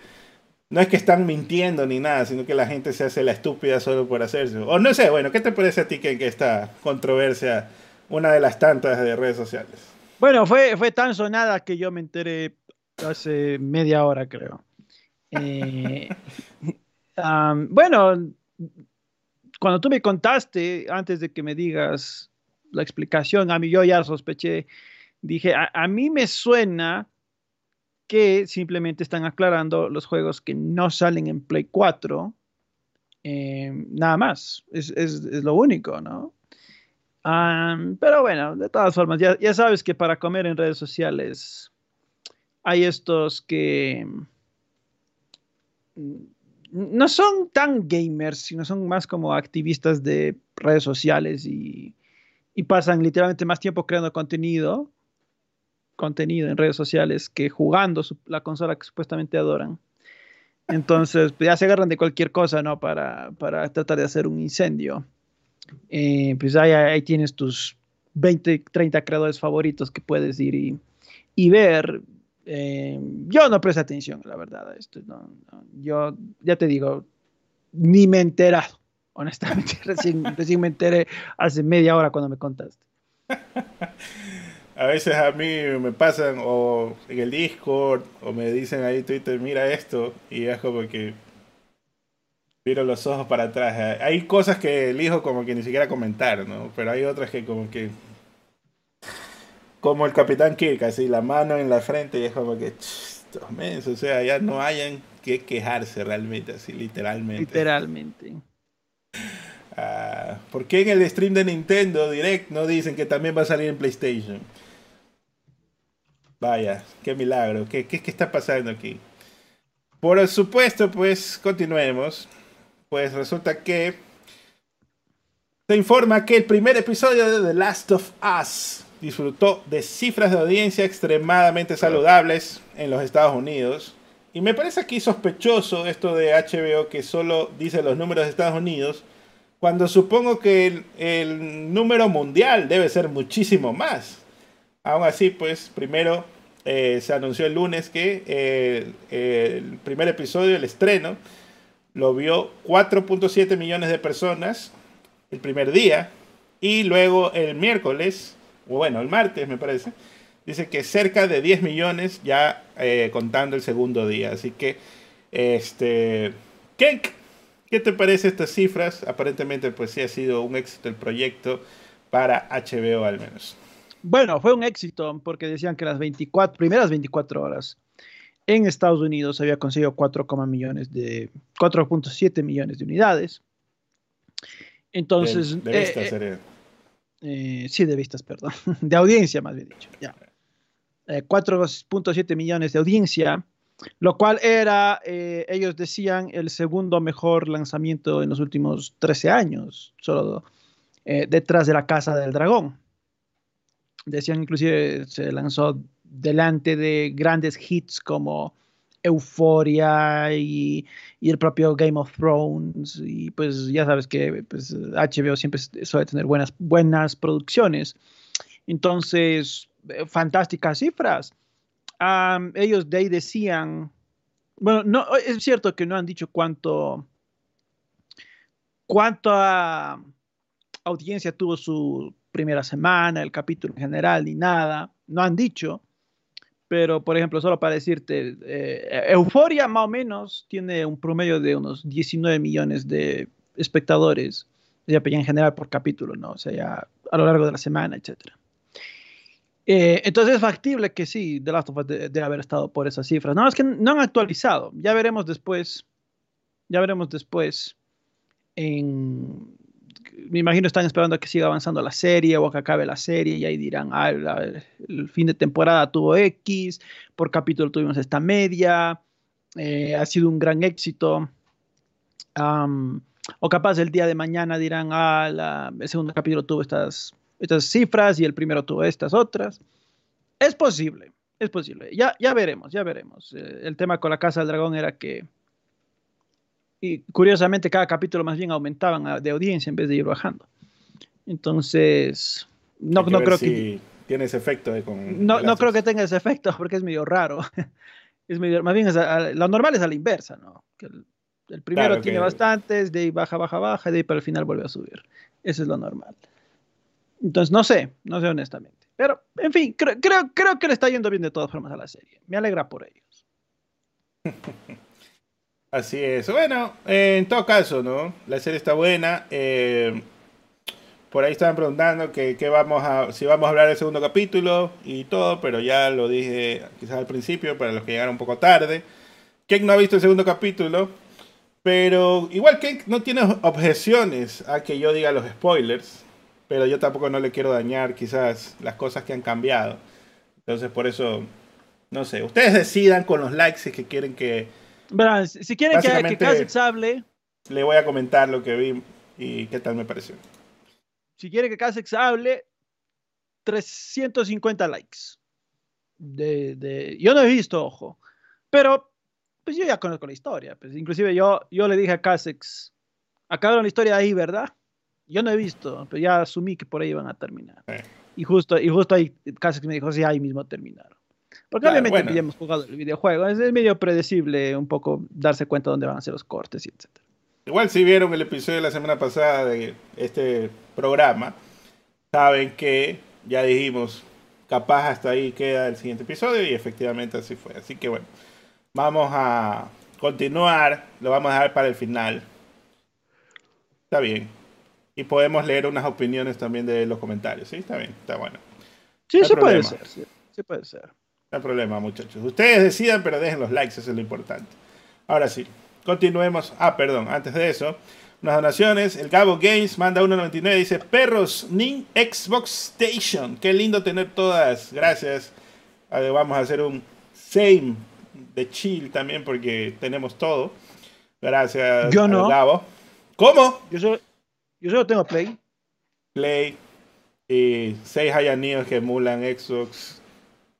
No es que están mintiendo ni nada, sino que la gente se hace la estúpida solo por hacerse. O no sé, bueno, ¿qué te parece a ti que, que esta controversia, una de las tantas de redes sociales? Bueno, fue, fue tan sonada que yo me enteré hace media hora, creo. Eh, bueno, cuando tú me contaste, antes de que me digas la explicación, a mí yo ya sospeché, dije, a, mí me suena que simplemente están aclarando los juegos que no salen en Play 4. Eh, nada más, es, lo único, ¿no? pero bueno, de todas formas, ya, ya sabes que para comer en redes sociales hay estos que no son tan gamers, sino son más como activistas de redes sociales y, pasan literalmente más tiempo creando contenido, contenido en redes sociales que jugando la consola que supuestamente adoran. Entonces, pues, ya se agarran de cualquier cosa, ¿no? Para, tratar de hacer un incendio. Eh, pues ahí, ahí, tienes tus 20, 30 creadores favoritos que puedes ir y, y ver eh, yo no presté atención, la verdad, a esto. Yo, ya te digo, ni me he enterado, honestamente. recién, recién me enteré hace media hora cuando me contaste. a veces a mí me pasan o en el Discord o me dicen ahí Twitter, mira esto, y es como que miro los ojos para atrás. Hay cosas que elijo como que ni siquiera comentar, ¿no? Pero hay otras que como que como el Capitán Kirk, así la mano en la frente y es como que, o sea, ya no hayan que quejarse realmente, así literalmente. Literalmente. Ah, ¿Por qué en el stream de Nintendo Direct no dicen que también va a salir en PlayStation? Vaya, qué milagro, ¿qué, qué, qué está pasando aquí? Por supuesto, pues continuemos. Pues resulta que se informa que el primer episodio de The Last of Us disfrutó de cifras de audiencia extremadamente saludables en los Estados Unidos. Y me parece aquí sospechoso esto de HBO que solo dice los números de Estados Unidos, cuando supongo que el, número mundial debe ser muchísimo más. Aún así, pues primero eh, se anunció el lunes que eh, el primer episodio, el estreno, lo vio 4.7 millones de personas el primer día. Y luego el miércoles bueno, el martes me parece, dice que cerca de 10 millones ya eh, contando el segundo día. Así que, este, ¿qué, ¿qué te parece estas cifras? Aparentemente, pues sí ha sido un éxito el proyecto para HBO al menos. Bueno, fue un éxito porque decían que las 24, primeras 24 horas en Estados Unidos había conseguido 4, millones de 4.7 millones de unidades. Entonces, de, de eh, sí, de vistas, perdón, de audiencia más bien dicho, ya. 4.7 eh, millones de audiencia, lo cual era, eh, ellos decían, el segundo mejor lanzamiento en los últimos 13 años, solo detrás de la Casa del Dragón. Decían inclusive se lanzó delante de grandes hits como Euforia y, el propio Game of Thrones. Y pues ya sabes que pues, HBO siempre suele tener buenas, buenas producciones. Entonces, eh, fantásticas cifras. ellos de ahí decían, bueno, no, es cierto que no han dicho cuánto, cuánta audiencia tuvo su primera semana, el capítulo en general, ni nada. No han dicho. Pero, por ejemplo, solo para decirte, eh, Euforia más o menos tiene un promedio de unos 19 millones de espectadores, ya en general por capítulo, ¿no? O sea, ya a lo largo de la semana, etcétera. Eh, entonces es factible que sí, The Last of Us debe haber estado por esas cifras. No, es que no han actualizado. Ya veremos después. Ya veremos después. En, me imagino están esperando a que siga avanzando la serie o a que acabe la serie y ahí dirán, ah, el fin de temporada tuvo X, por capítulo tuvimos esta media, eh, ha sido un gran éxito. o capaz el día de mañana dirán, ah, el segundo capítulo tuvo estas estas cifras y el primero tuvo estas otras. Es posible, es posible. Ya, ya veremos, ya veremos. Eh, el tema con la Casa del Dragón era que, y curiosamente, cada capítulo más bien aumentaban de audiencia en vez de ir bajando. Entonces, no, no creo que... Tiene ese efecto. no, no creo que tenga ese efecto porque es medio raro. es medio, más bien, lo normal es a la inversa, ¿no? Que el, primero tiene bastantes, de ahí baja, baja, baja, y de ahí para el final vuelve a subir. Eso es lo normal. Entonces, no sé, no sé honestamente. Pero, en fin, creo, creo, que le está yendo bien de todas formas a la serie. Me alegra por ellos. Así es. Bueno, en todo caso, ¿no? La serie está buena. Eh, por ahí estaban preguntando que, vamos a, si vamos a hablar del segundo capítulo y todo, pero ya lo dije quizás al principio, para los que llegaron un poco tarde. Kek no ha visto el segundo capítulo, pero igual Kek no tiene objeciones a que yo diga los spoilers pero yo tampoco no le quiero dañar quizás las cosas que han cambiado. Entonces por eso, no sé, ustedes decidan con los likes si que quieren que... Verán, si quieren que, que hable... Le voy a comentar lo que vi y qué tal me pareció. Si quieren que Casex hable, 350 likes. De, de, yo no he visto, ojo, pero pues yo ya conozco la historia. Pues, inclusive yo, yo le dije a Casex, acabaron la historia ahí, ¿verdad? Yo no he visto, pero ya asumí que por ahí iban a terminar. Y, justo, y justo ahí casi me dijo, sí, ahí mismo terminaron. Porque obviamente ya hemos jugado el videojuego, es, medio predecible un poco darse cuenta dónde van a ser los cortes y etc. Igual si vieron el episodio de la semana pasada de este programa, saben que ya dijimos, capaz hasta ahí queda el siguiente episodio y efectivamente así fue. Así que bueno, vamos a continuar, lo vamos a dejar para el final. Está bien. Y podemos leer unas opiniones también de los comentarios. Sí, está bien, está bueno. Sí, sí puede ser. Sí, puede ser. No hay problema, muchachos. Ustedes decidan, pero dejen los likes, eso es lo importante. Ahora sí, continuemos. Ah, perdón, antes de eso, unas donaciones. El Gabo Games manda 1.99, dice, perros, Nin Xbox Station. Qué lindo tener todas. Gracias. Vamos a hacer un same de chill también porque tenemos todo. Gracias, Yo no. Gabo. ¿Cómo? Yo soy, yo solo tengo Play. Play y seis Hayaníos que emulan Xbox,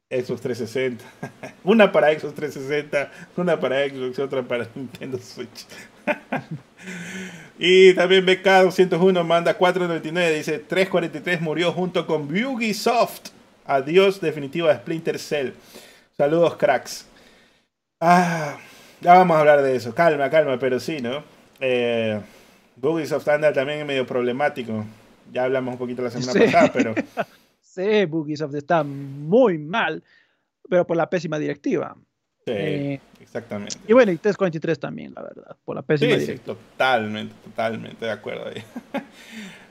Xbox 360. una para Xbox 360, una para Xbox y otra para Nintendo Switch. y también BK201 manda 4.99, dice 343 murió junto con Ubisoft. Adiós definitiva de Splinter Cell. Saludos cracks. Ah, ya vamos a hablar de eso. Calma, calma, pero sí, ¿no? Eh, Bugisoft anda también medio problemático. Ya hablamos un poquito la semana pasada, pero. Sí, Bugisoft está muy mal, pero por la pésima directiva. Sí, eh, exactamente. Y bueno, y 343 también, la verdad, por la pésima directiva. Sí, totalmente, totalmente de acuerdo ahí.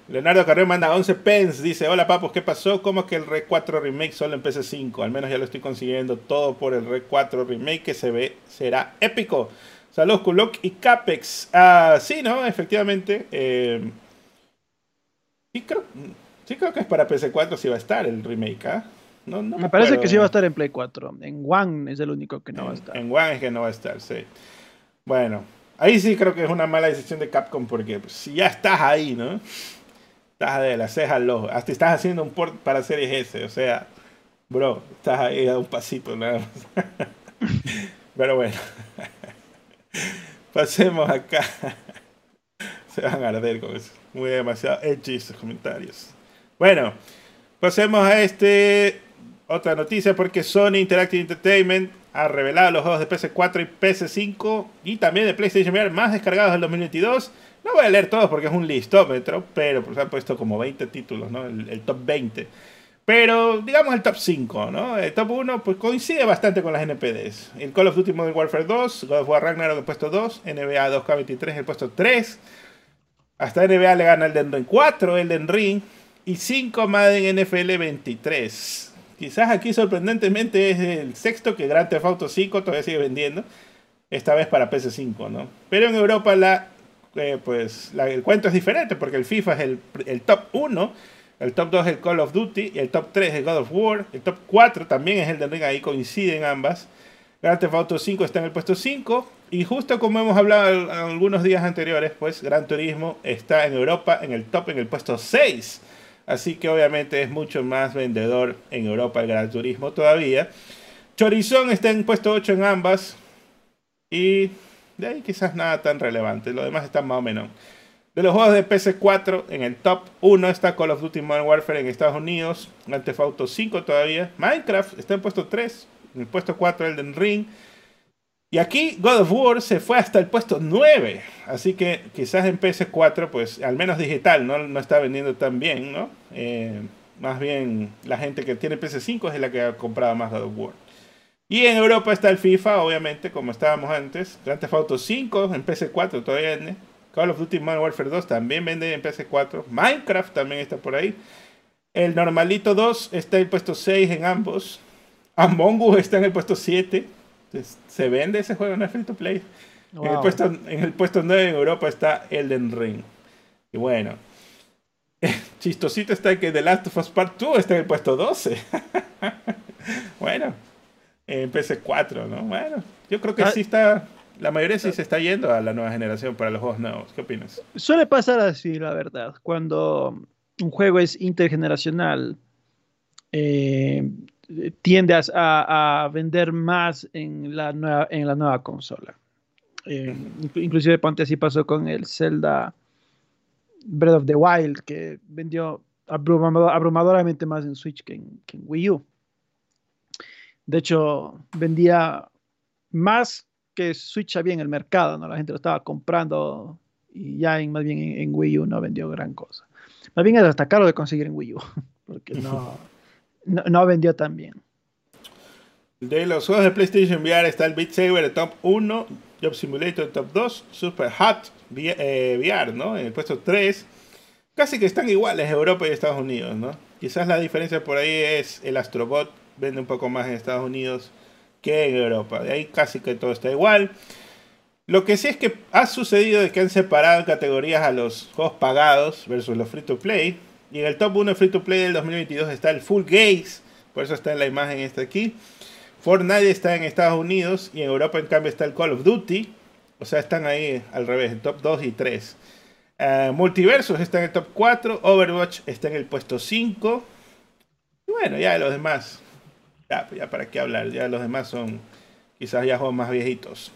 Leonardo Carrero manda 11 pence, dice, hola papos, ¿qué pasó? ¿Cómo es que el Red 4 Remake solo en PC5? Al menos ya lo estoy consiguiendo todo por el Red 4 Remake que se ve, será épico. Saludos, Kulok y Capex. Ah, sí, ¿no? Efectivamente. Eh, sí, creo, sí, creo que es para PC4 si va a estar el remake, ¿ah? No, me, parece que sí va a estar en Play 4. En One es el único que no va a estar. En One es que no va a estar, sí. Bueno, ahí sí creo que es una mala decisión de Capcom porque pues, si ya estás ahí, ¿no? Estás de la ceja al ojo. Hasta estás haciendo un port para Series S. O sea, bro, estás ahí a un pasito nada más. Pero bueno. Pasemos acá. Se van a arder con eso. Muy demasiado edgy esos comentarios. Bueno, pasemos a este otra noticia porque Sony Interactive Entertainment ha revelado los juegos de PS4 y PS5 y también de PlayStation VR más descargados del 2022 No voy a leer todos porque es un listómetro, pero pues han puesto como 20 títulos, ¿no? El, top 20. Pero digamos el top 5, ¿no? El top 1 pues coincide bastante con las NPDs. El Call of Duty Modern Warfare 2, God of War Ragnarok el puesto 2, NBA 2K23 el puesto 3. Hasta NBA le gana el Den Ring 4, Den Ring y 5 Madden NFL 23. Quizás aquí sorprendentemente es el sexto que Grand Theft Auto 5 todavía sigue vendiendo. Esta vez para PS5, ¿no? Pero en Europa la eh, pues el cuento es diferente porque el FIFA es el, top 1, el top 2 es el Call of Duty, y el top 3 es el God of War, el top 4 también es el de Ring, ahí coinciden ambas. Grand Theft Auto 5 está en el puesto 5 y justo como hemos hablado algunos días anteriores, pues Gran Turismo está en Europa en el top, en el puesto 6. Así que obviamente es mucho más vendedor en Europa el Gran Turismo todavía. Chorizón está en puesto 8 en ambas. Y de ahí quizás nada tan relevante. Lo demás está más o menos. De los juegos de PS4, en el top 1 está Call of Duty Modern Warfare en Estados Unidos. Grand Theft Auto 5 todavía. Minecraft está en puesto 3. En el puesto 4 Elden Ring. Y aquí God of War se fue hasta el puesto 9. Así que quizás en PS4, pues al menos digital, no, no está vendiendo tan bien, ¿no? Eh, más bien la gente que tiene PS5 es la que ha comprado más God of War. Y en Europa está el FIFA, obviamente, como estábamos antes. Grand Theft Auto 5 en PC4 todavía vende. Call of Duty Modern Warfare 2 también vende en PC4. Minecraft también está por ahí. El normalito 2 está en el puesto 6 en ambos. Among Us está en el puesto 7. Se vende ese juego, no es free to play. En, el puesto, en el puesto 9 en Europa está Elden Ring. Y bueno, chistosito está que The Last of Us Part 2 está en el puesto 12. bueno, en PC4, ¿no? Bueno, yo creo que ah. sí está, la mayoría sí se está yendo a la nueva generación para los juegos nuevos. ¿Qué opinas? Suele pasar así, la verdad, cuando un juego es intergeneracional, eh, tiende a, vender más en la nueva, en la nueva consola. Eh, inclusive ponte así pasó con el Zelda Breath of the Wild, que vendió abrumadoramente más en Switch que en Wii U. De hecho, vendía más que Switch había en el mercado, ¿no? La gente lo estaba comprando y ya en, más bien en, Wii U no vendió gran cosa. Más bien era hasta caro de conseguir en Wii U, porque no, no, vendió tan bien. De los juegos de PlayStation VR está el Beat Saber, top 1, Job Simulator, top 2, Super Hot VR, eh, ¿no? En el puesto 3. Casi que están iguales Europa y Estados Unidos, ¿no? Quizás la diferencia por ahí es el Astrobot vende un poco más en Estados Unidos que en Europa. De ahí casi que todo está igual. Lo que sí es que ha sucedido de que han separado categorías a los juegos pagados versus los free to play. Y en el top 1 de free to play del 2022 está el Full Gaze, por eso está en la imagen esta aquí. Fortnite está en Estados Unidos y en Europa en cambio está el Call of Duty. O sea, están ahí al revés, en top 2 y 3. Uh, Multiversus está en el top 4, Overwatch está en el puesto 5. Y bueno, ya los demás ya, ya para qué hablar, ya los demás son quizás ya juegos más viejitos.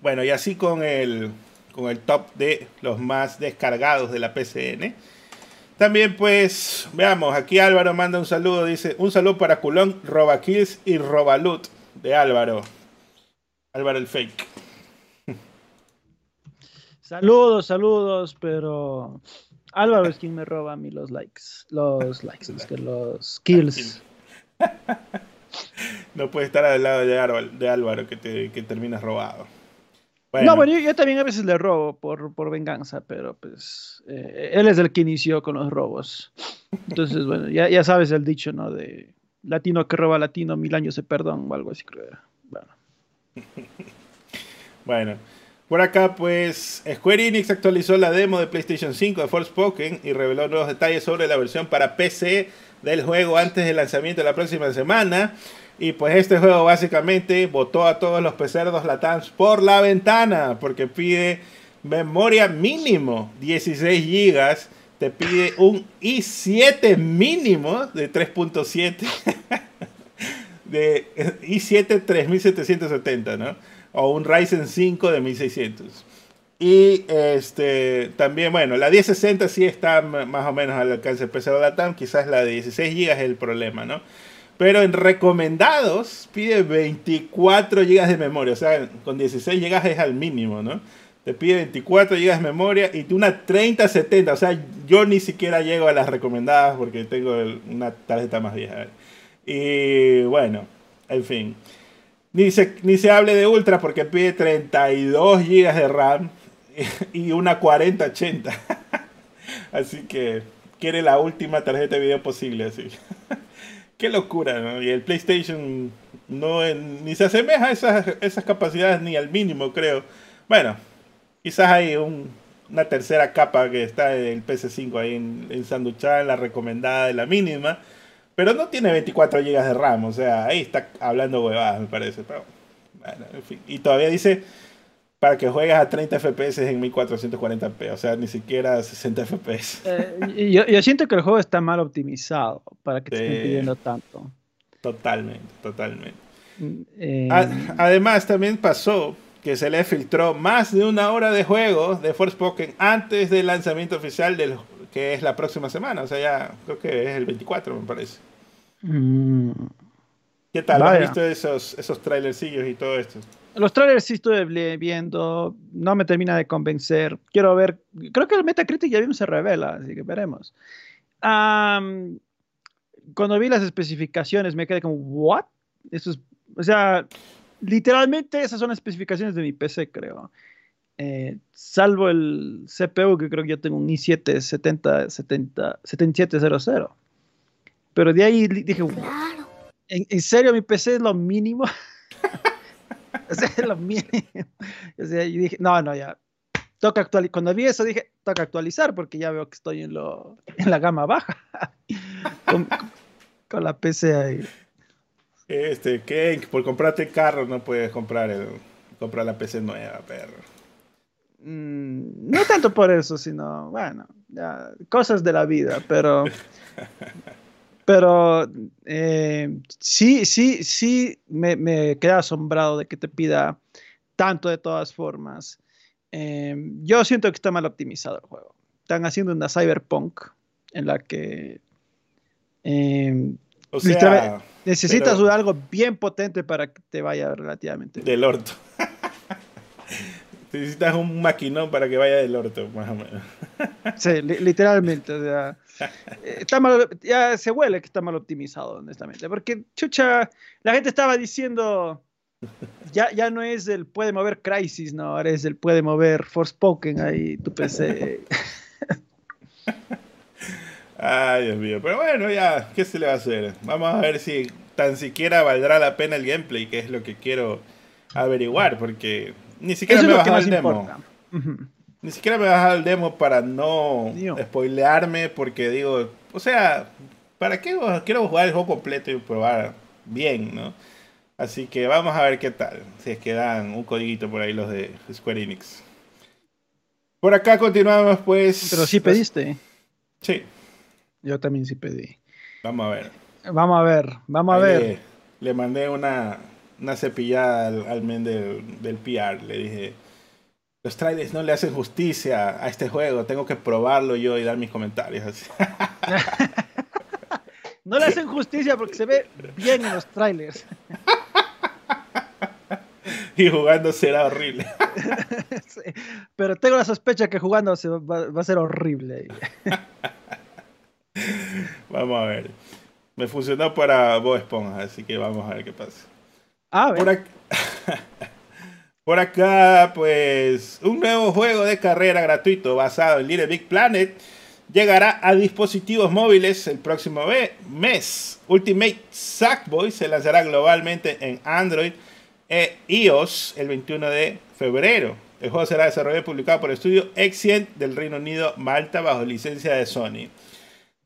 Bueno, y así con el, con el top de los más descargados de la PCN. También pues, veamos, aquí Álvaro manda un saludo, dice, un saludo para Culón, Kills y Robalut de Álvaro. Álvaro el fake. Saludos, saludos, pero Álvaro es quien me roba a mí los likes, los likes, los, los kills. no puede estar al lado de Álvaro, que, te, que terminas robado. No, bueno, yo, también a veces le robo por, por venganza, pero pues eh, él es el que inició con los robos. Entonces, bueno, ya, ya sabes el dicho, ¿no? De latino que roba latino, mil años de perdón o algo así, creo. Bueno. bueno, por acá, pues Square Enix actualizó la demo de PlayStation 5 de Forspoken y reveló nuevos detalles sobre la versión para PC del juego antes del lanzamiento de la próxima semana. Y pues este juego básicamente botó a todos los pecerdos latans por la ventana porque pide memoria mínimo 16 GB. Te pide un i7 mínimo de 3.7. de i7 3770, ¿no? O un Ryzen 5 de 1600. Y este, también, bueno, la 1060 sí está más o menos al alcance del PC de la TAM, quizás la de 16 GB es el problema, ¿no? Pero en recomendados pide 24 GB de memoria, o sea, con 16 GB es al mínimo, ¿no? te pide 24 GB de memoria y una 3070. O sea, yo ni siquiera llego a las recomendadas porque tengo una tarjeta más vieja. Y bueno, en fin. Ni se, ni se hable de Ultra porque pide 32 GB de RAM y una 4080. así que quiere la última tarjeta de video posible. Así. Qué locura, ¿no? Y el PlayStation no ni se asemeja a esas, esas capacidades ni al mínimo, creo. Bueno, quizás hay una tercera capa que está el PS5 ahí en, en en la recomendada de la mínima. Pero no tiene 24 GB de RAM, o sea, ahí está hablando huevadas, me parece. Pero, bueno, en fin. Y todavía dice para que juegues a 30 FPS en 1440p, o sea, ni siquiera 60 FPS. Eh, yo, siento que el juego está mal optimizado para que te estén pidiendo tanto. Totalmente, totalmente. Mm, eh, además, también pasó que se le filtró más de una hora de juego de Forspoken antes del lanzamiento oficial del que es la próxima semana, o sea, ya creo que es el 24, me parece. Mm. ¿Qué tal? ¿Has visto esos, esos trailercillos y todo esto? Los trailers sí estuve viendo, no me termina de convencer. Quiero ver, creo que el Metacritic ya mismo se revela, así que veremos. cuando vi las especificaciones me quedé como, ¿what? Eso es, o sea, literalmente esas son las especificaciones de mi PC, creo. Eh, salvo el CPU, que creo que yo tengo un i7 70, 70, 7700. Pero de ahí dije, ¿en, ¿en serio mi PC es lo mínimo? o sea, lo O sea, y dije, no, no, ya. Toca actualizar. Cuando vi eso dije, toca actualizar porque ya veo que estoy en, lo, en la gama baja. con, la PC ahí. Este, que por comprarte carro no puedes comprar, el, comprar la PC nueva, perro. Mm, no tanto por eso, sino, bueno, ya, cosas de la vida, pero Pero eh, sí, sí, sí, me, me queda asombrado de que te pida tanto de todas formas. Eh, yo siento que está mal optimizado el juego. Están haciendo una cyberpunk en la que eh, o sea, necesitas algo bien potente para que te vaya relativamente bien. Del orto. Necesitas un maquinón para que vaya del orto, más o menos. sí, literalmente. O sea, está mal, ya se huele que está mal optimizado, honestamente. Porque, chucha, la gente estaba diciendo, ya, ya no es el puede mover Crisis, no, ahora es el puede mover Forspoken ahí, tu PC. Ay, Dios mío. Pero bueno, ya, ¿qué se le va a hacer? Vamos a ver si tan siquiera valdrá la pena el gameplay, que es lo que quiero averiguar, porque ni siquiera me bajado el demo. Ni siquiera me bajado el demo para no spoilearme, porque digo, o sea, ¿para qué quiero jugar el juego completo y probar bien, no? Así que vamos a ver qué tal, si es que dan un codiguito por ahí los de Square Enix. Por acá continuamos, pues. Pero sí pediste. Sí. Yo también sí pedí. Vamos a ver. Vamos a ver, vamos a ver. Le, mandé una, una cepillada al, men del, del PR. Le dije, los trailers no le hacen justicia a este juego, tengo que probarlo yo y dar mis comentarios. no le hacen justicia porque se ve bien en los trailers. y jugando será horrible. pero tengo la sospecha que jugando va, a ser horrible. vamos a ver. Me funcionó para Bob Esponja, así que vamos a ver qué pasa. Ah, Por por acá, pues, un nuevo juego de carrera gratuito basado en Little Big Planet llegará a dispositivos móviles el próximo mes. Ultimate Sackboy se lanzará globalmente en Android e iOS el 21 de febrero. El juego será desarrollado y publicado por el estudio Exient del Reino Unido, Malta, bajo licencia de Sony.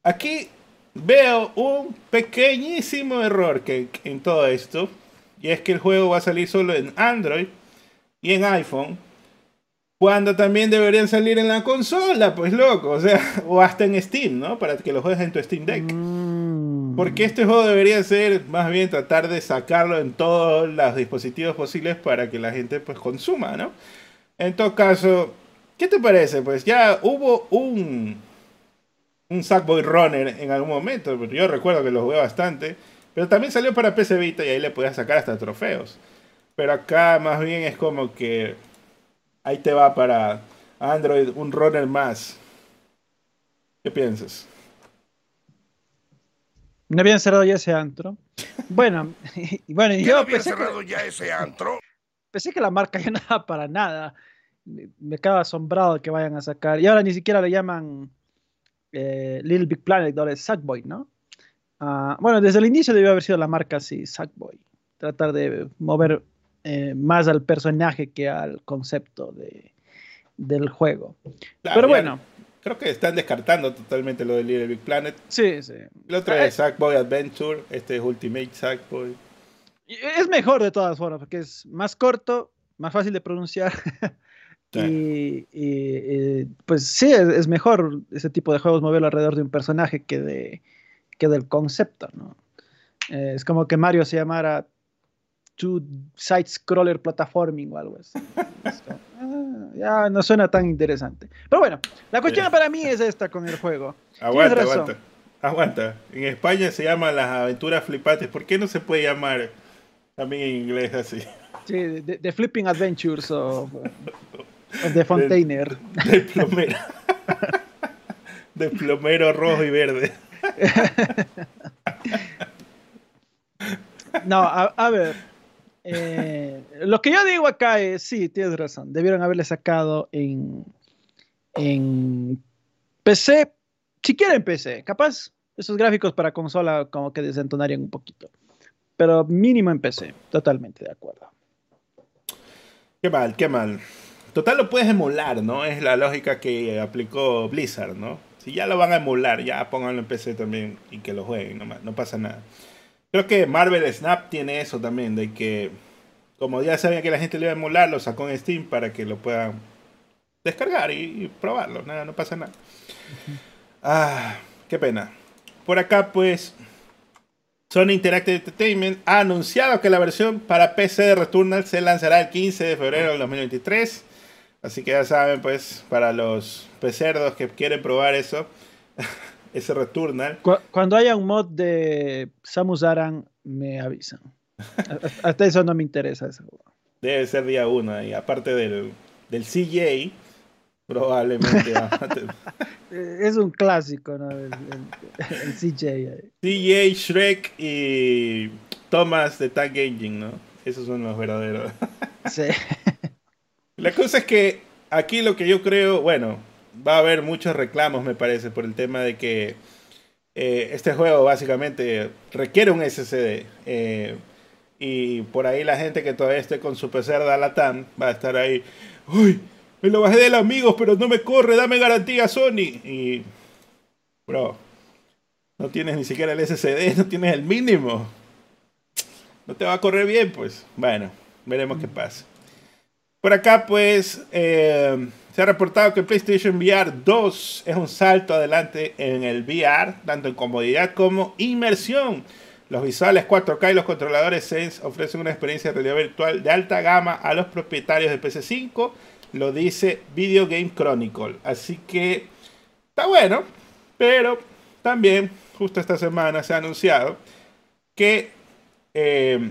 Aquí veo un pequeñísimo error que, en todo esto, y es que el juego va a salir solo en Android y en iPhone, cuando también deberían salir en la consola, pues loco, o sea, o hasta en Steam, ¿no? Para que lo juegues en tu Steam Deck. Mm. Porque este juego debería ser más bien tratar de sacarlo en todos los dispositivos posibles para que la gente pues consuma, ¿no? En todo caso, ¿qué te parece? Pues ya hubo un un Sackboy Runner en algún momento, yo recuerdo que lo jugué bastante, pero también salió para PC Vita y ahí le podías sacar hasta trofeos. Pero acá más bien es como que ahí te va para Android un runner más. ¿Qué piensas? No habían cerrado ya ese antro. Bueno, y bueno, yo había pensé cerrado que, ya ese antro? pensé que la marca ya no daba para nada. Me me quedaba asombrado que vayan a sacar. Y ahora ni siquiera le llaman eh, Little Big Planet, ahora es Sackboy, ¿no? Ah, bueno, desde el inicio debió haber sido la marca así, Sackboy. Tratar de mover eh, más al personaje que al concepto de, del juego. Claro, Pero ya bueno, Creo que están descartando totalmente lo de Little Big Planet. sí, sí. El otro Eh, es Sackboy Adventure, este es Ultimate Sackboy. Es mejor de todas formas, porque es más corto, más fácil de pronunciar. Y, y, eh, pues sí, es, es mejor ese tipo de juegos moverlo alrededor de un personaje que, de, que del concepto, ¿no? Eh, es como que Mario se llamara Two Side Scroller Platforming o algo así. Ah, ya no suena tan interesante. Pero bueno, la cuestión Sí. para mí es esta con el juego. Aguanta, aguanta. Aguanta. En España se llama las aventuras flipantes. ¿Por qué no se puede llamar también en inglés así? Sí, de, de Flipping Adventures o, de Fontainer. De plomero. De plomero rojo y verde. No, a, ver. eh, lo que yo digo acá es, sí, tienes razón. Debieron haberle sacado en, en PC, siquiera en PC. Capaz esos gráficos para consola como que desentonarían un poquito. Pero mínimo en PC, totalmente de acuerdo. Qué mal, qué mal. Total lo puedes emular, ¿no? Es la lógica que aplicó Blizzard, ¿no? Si ya lo van a emular, ya pónganlo en PC también y que lo jueguen, nomás, no pasa nada. Creo que Marvel Snap tiene eso también, de que como ya sabía que la gente lo iba a emular, lo sacó en Steam para que lo puedan descargar y, y probarlo, nada, no pasa nada. Ah, qué pena. Por acá pues Sony Interactive Entertainment ha anunciado que la versión para PC de Returnal se lanzará el 15 de febrero del 2023. Así que ya saben, pues, para los pecerdos que quieren probar eso, ese Returnal. Cu- Cuando haya un mod de Samus Aran, me avisan. Hasta eso no me interesa. Eso. Debe ser día 1 y aparte del, del CJ, probablemente Es un clásico, ¿no? El, el- el CJ. CJ, Shrek y Thomas de Tag Engine, ¿no? Esos son los verdaderos. Sí. La cosa es que aquí lo que yo creo, bueno, va a haber muchos reclamos, me parece, por el tema de que eh, este juego básicamente requiere un SSD. eh, y por ahí la gente que todavía esté con su PC de Latam va a estar ahí. ¡Uy! Me lo bajé del amigos, pero no me corre, dame garantía, Sony. Y. Bro, no tienes ni siquiera el SSD, no tienes el mínimo. No te va a correr bien, pues. Bueno, veremos qué pasa. Por acá, pues, eh, se ha reportado que PlayStation VR 2 es un salto adelante en el VR, tanto en comodidad como inmersión. Los visuales 4K y los controladores Sense ofrecen una experiencia de realidad virtual de alta gama a los propietarios de PC5, lo dice Video Game Chronicle. Así que está bueno, pero también, justo esta semana se ha anunciado que eh,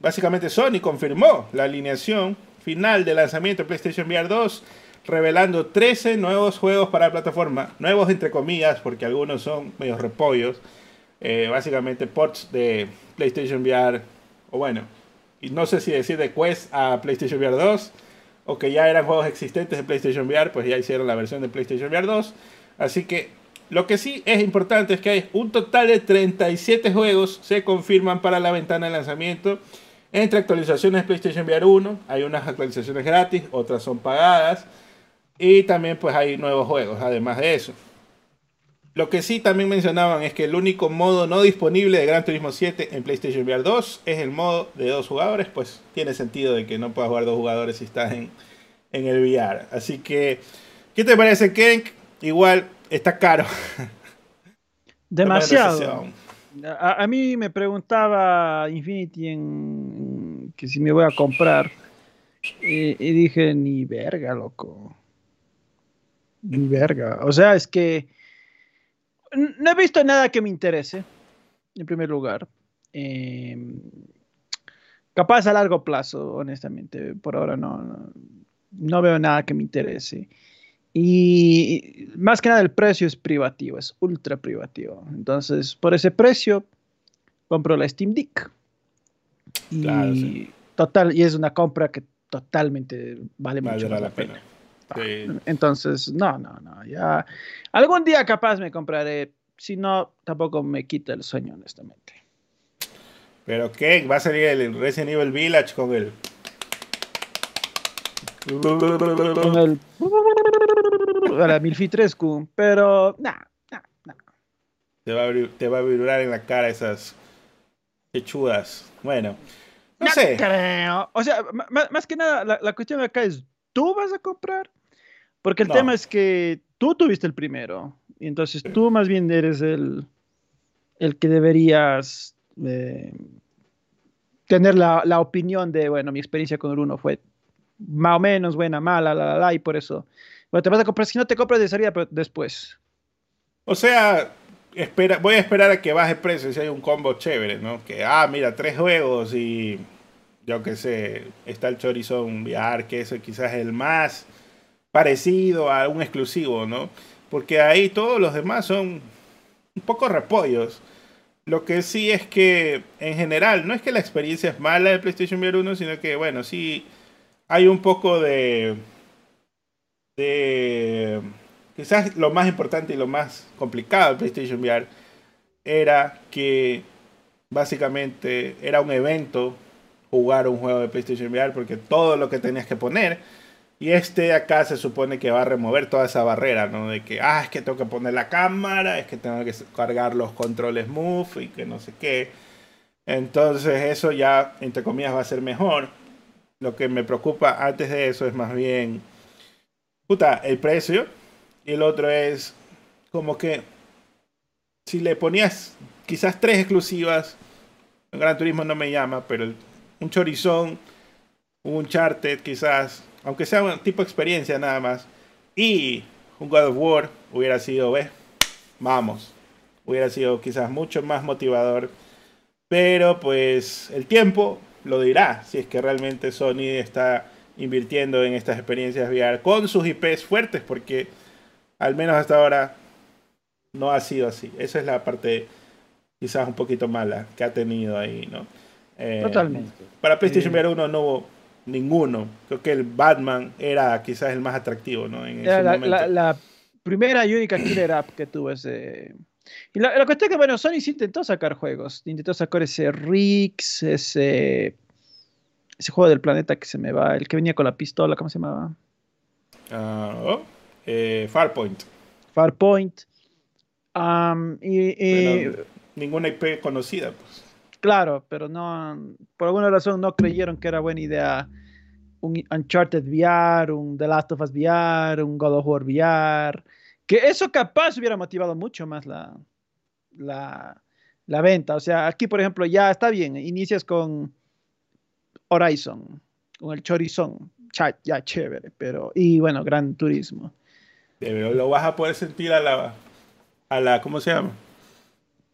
básicamente Sony confirmó la alineación final de lanzamiento de PlayStation VR 2, revelando 13 nuevos juegos para la plataforma, nuevos entre comillas, porque algunos son medios repollos, eh, básicamente ports de PlayStation VR, o bueno, y no sé si decir de Quest a PlayStation VR 2, o que ya eran juegos existentes de PlayStation VR, pues ya hicieron la versión de PlayStation VR 2, así que lo que sí es importante es que hay un total de 37 juegos se confirman para la ventana de lanzamiento. Entre actualizaciones PlayStation VR 1, hay unas actualizaciones gratis, otras son pagadas. Y también pues hay nuevos juegos, además de eso. Lo que sí también mencionaban es que el único modo no disponible de Gran Turismo 7 en PlayStation VR 2 es el modo de dos jugadores. Pues tiene sentido de que no puedas jugar dos jugadores si estás en, en el VR. Así que, ¿qué te parece, Kenk? Igual está caro. Demasiado. A, mí me preguntaba Infinity en, que si me voy a comprar. Y, y dije, ni verga, loco. Ni verga. O sea, es que no he visto nada que me interese, en primer lugar. Eh, capaz a largo plazo, honestamente. Por ahora no. no. no veo nada que me interese. Y más que nada el precio es privativo, es ultra privativo. Entonces, por ese precio, compro la Steam Deck. Y total, y es una compra que totalmente vale, mucho la, pena. Entonces, no, no, no, ya. Algún día capaz me compraré, si no, tampoco me quita el sueño, honestamente. ¿Pero qué? ¿Va a salir el Resident Evil Village con el... Con el... La Milfitrescu, pero... no, no, no. Te va, a, te va a vibrar en la cara esas hechudas. Bueno, no, sé. Creo. O sea, más, que nada, la, la, cuestión acá es, ¿tú vas a comprar? Porque el tema es que tú tuviste el primero. Y entonces tú más bien eres el, el que deberías eh, tener la, la, opinión de, bueno, mi experiencia con el uno fue más o menos buena, mala, la, la, la, y por eso. Bueno, te vas a comprar, si no te compras de salida, pero después. O sea, espera, voy a esperar a que baje precio si hay un combo chévere, ¿no? Que, ah, mira, tres juegos y yo qué sé, está el Chorizón VR, que eso quizás es el más parecido a un exclusivo, ¿no? Porque ahí todos los demás son un poco repollos. Lo que sí es que, en general, no es que la experiencia es mala de PlayStation VR 1, sino que, bueno, sí hay un poco de. De. Quizás lo más importante y lo más complicado de PlayStation VR era que básicamente era un evento jugar un juego de PlayStation VR porque todo lo que tenías que poner y este acá se supone que va a remover toda esa barrera, ¿no? De que, ah, es que tengo que poner la cámara, es que tengo que cargar los controles Move y que no sé qué. Entonces eso ya, entre comillas, va a ser mejor. Lo que me preocupa antes de eso es más bien, el precio. Y el otro es como que si le ponías quizás tres exclusivas, el Gran Turismo no me llama, pero un chorizón, un charted quizás, aunque sea un tipo de experiencia nada más, y un God of War hubiera sido, ve, vamos, hubiera sido quizás mucho más motivador, pero pues el tiempo lo dirá si es que realmente Sony está invirtiendo en estas experiencias VR con sus IPs fuertes, porque al menos hasta ahora no ha sido así. Esa es la parte quizás un poquito mala que ha tenido ahí, ¿no? Eh, Totalmente. Para PlayStation VR 1 no hubo ninguno. Creo que el Batman era quizás el más atractivo, ¿no? En ese la, momento. La, primera y única killer app que tuvo ese. Y la, cuestión es que, bueno, Sony sí intentó sacar juegos. Intentó sacar ese Rix, ese. Ese juego del planeta que se me va, el que venía con la pistola, ¿cómo se llamaba? Uh, eh, Farpoint. Farpoint. Um, y, ninguna IP conocida, pues. Claro, pero no, por alguna razón no creyeron que era buena idea un Uncharted VR, un The Last of Us VR, un God of War VR, que eso capaz hubiera motivado mucho más la, la, la venta. O sea, aquí, por ejemplo, ya está bien, inicias con Horizon, con el Chorizón, ya chévere, pero, y bueno, Gran Turismo. Pero lo vas a poder sentir a la, a la, ¿cómo se llama?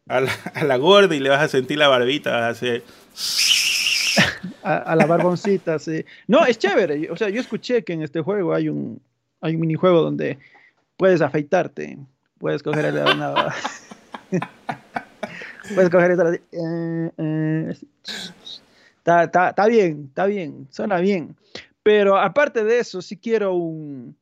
a la, gorda y le vas a sentir la barbita, a A, la barboncita, sí. No, es chévere. O sea, yo escuché que en este juego hay un, hay un minijuego donde puedes afeitarte. Puedes coger el, una, puedes coger eh, eh, está, bien, está bien, suena bien. Pero aparte de eso, si quiero un,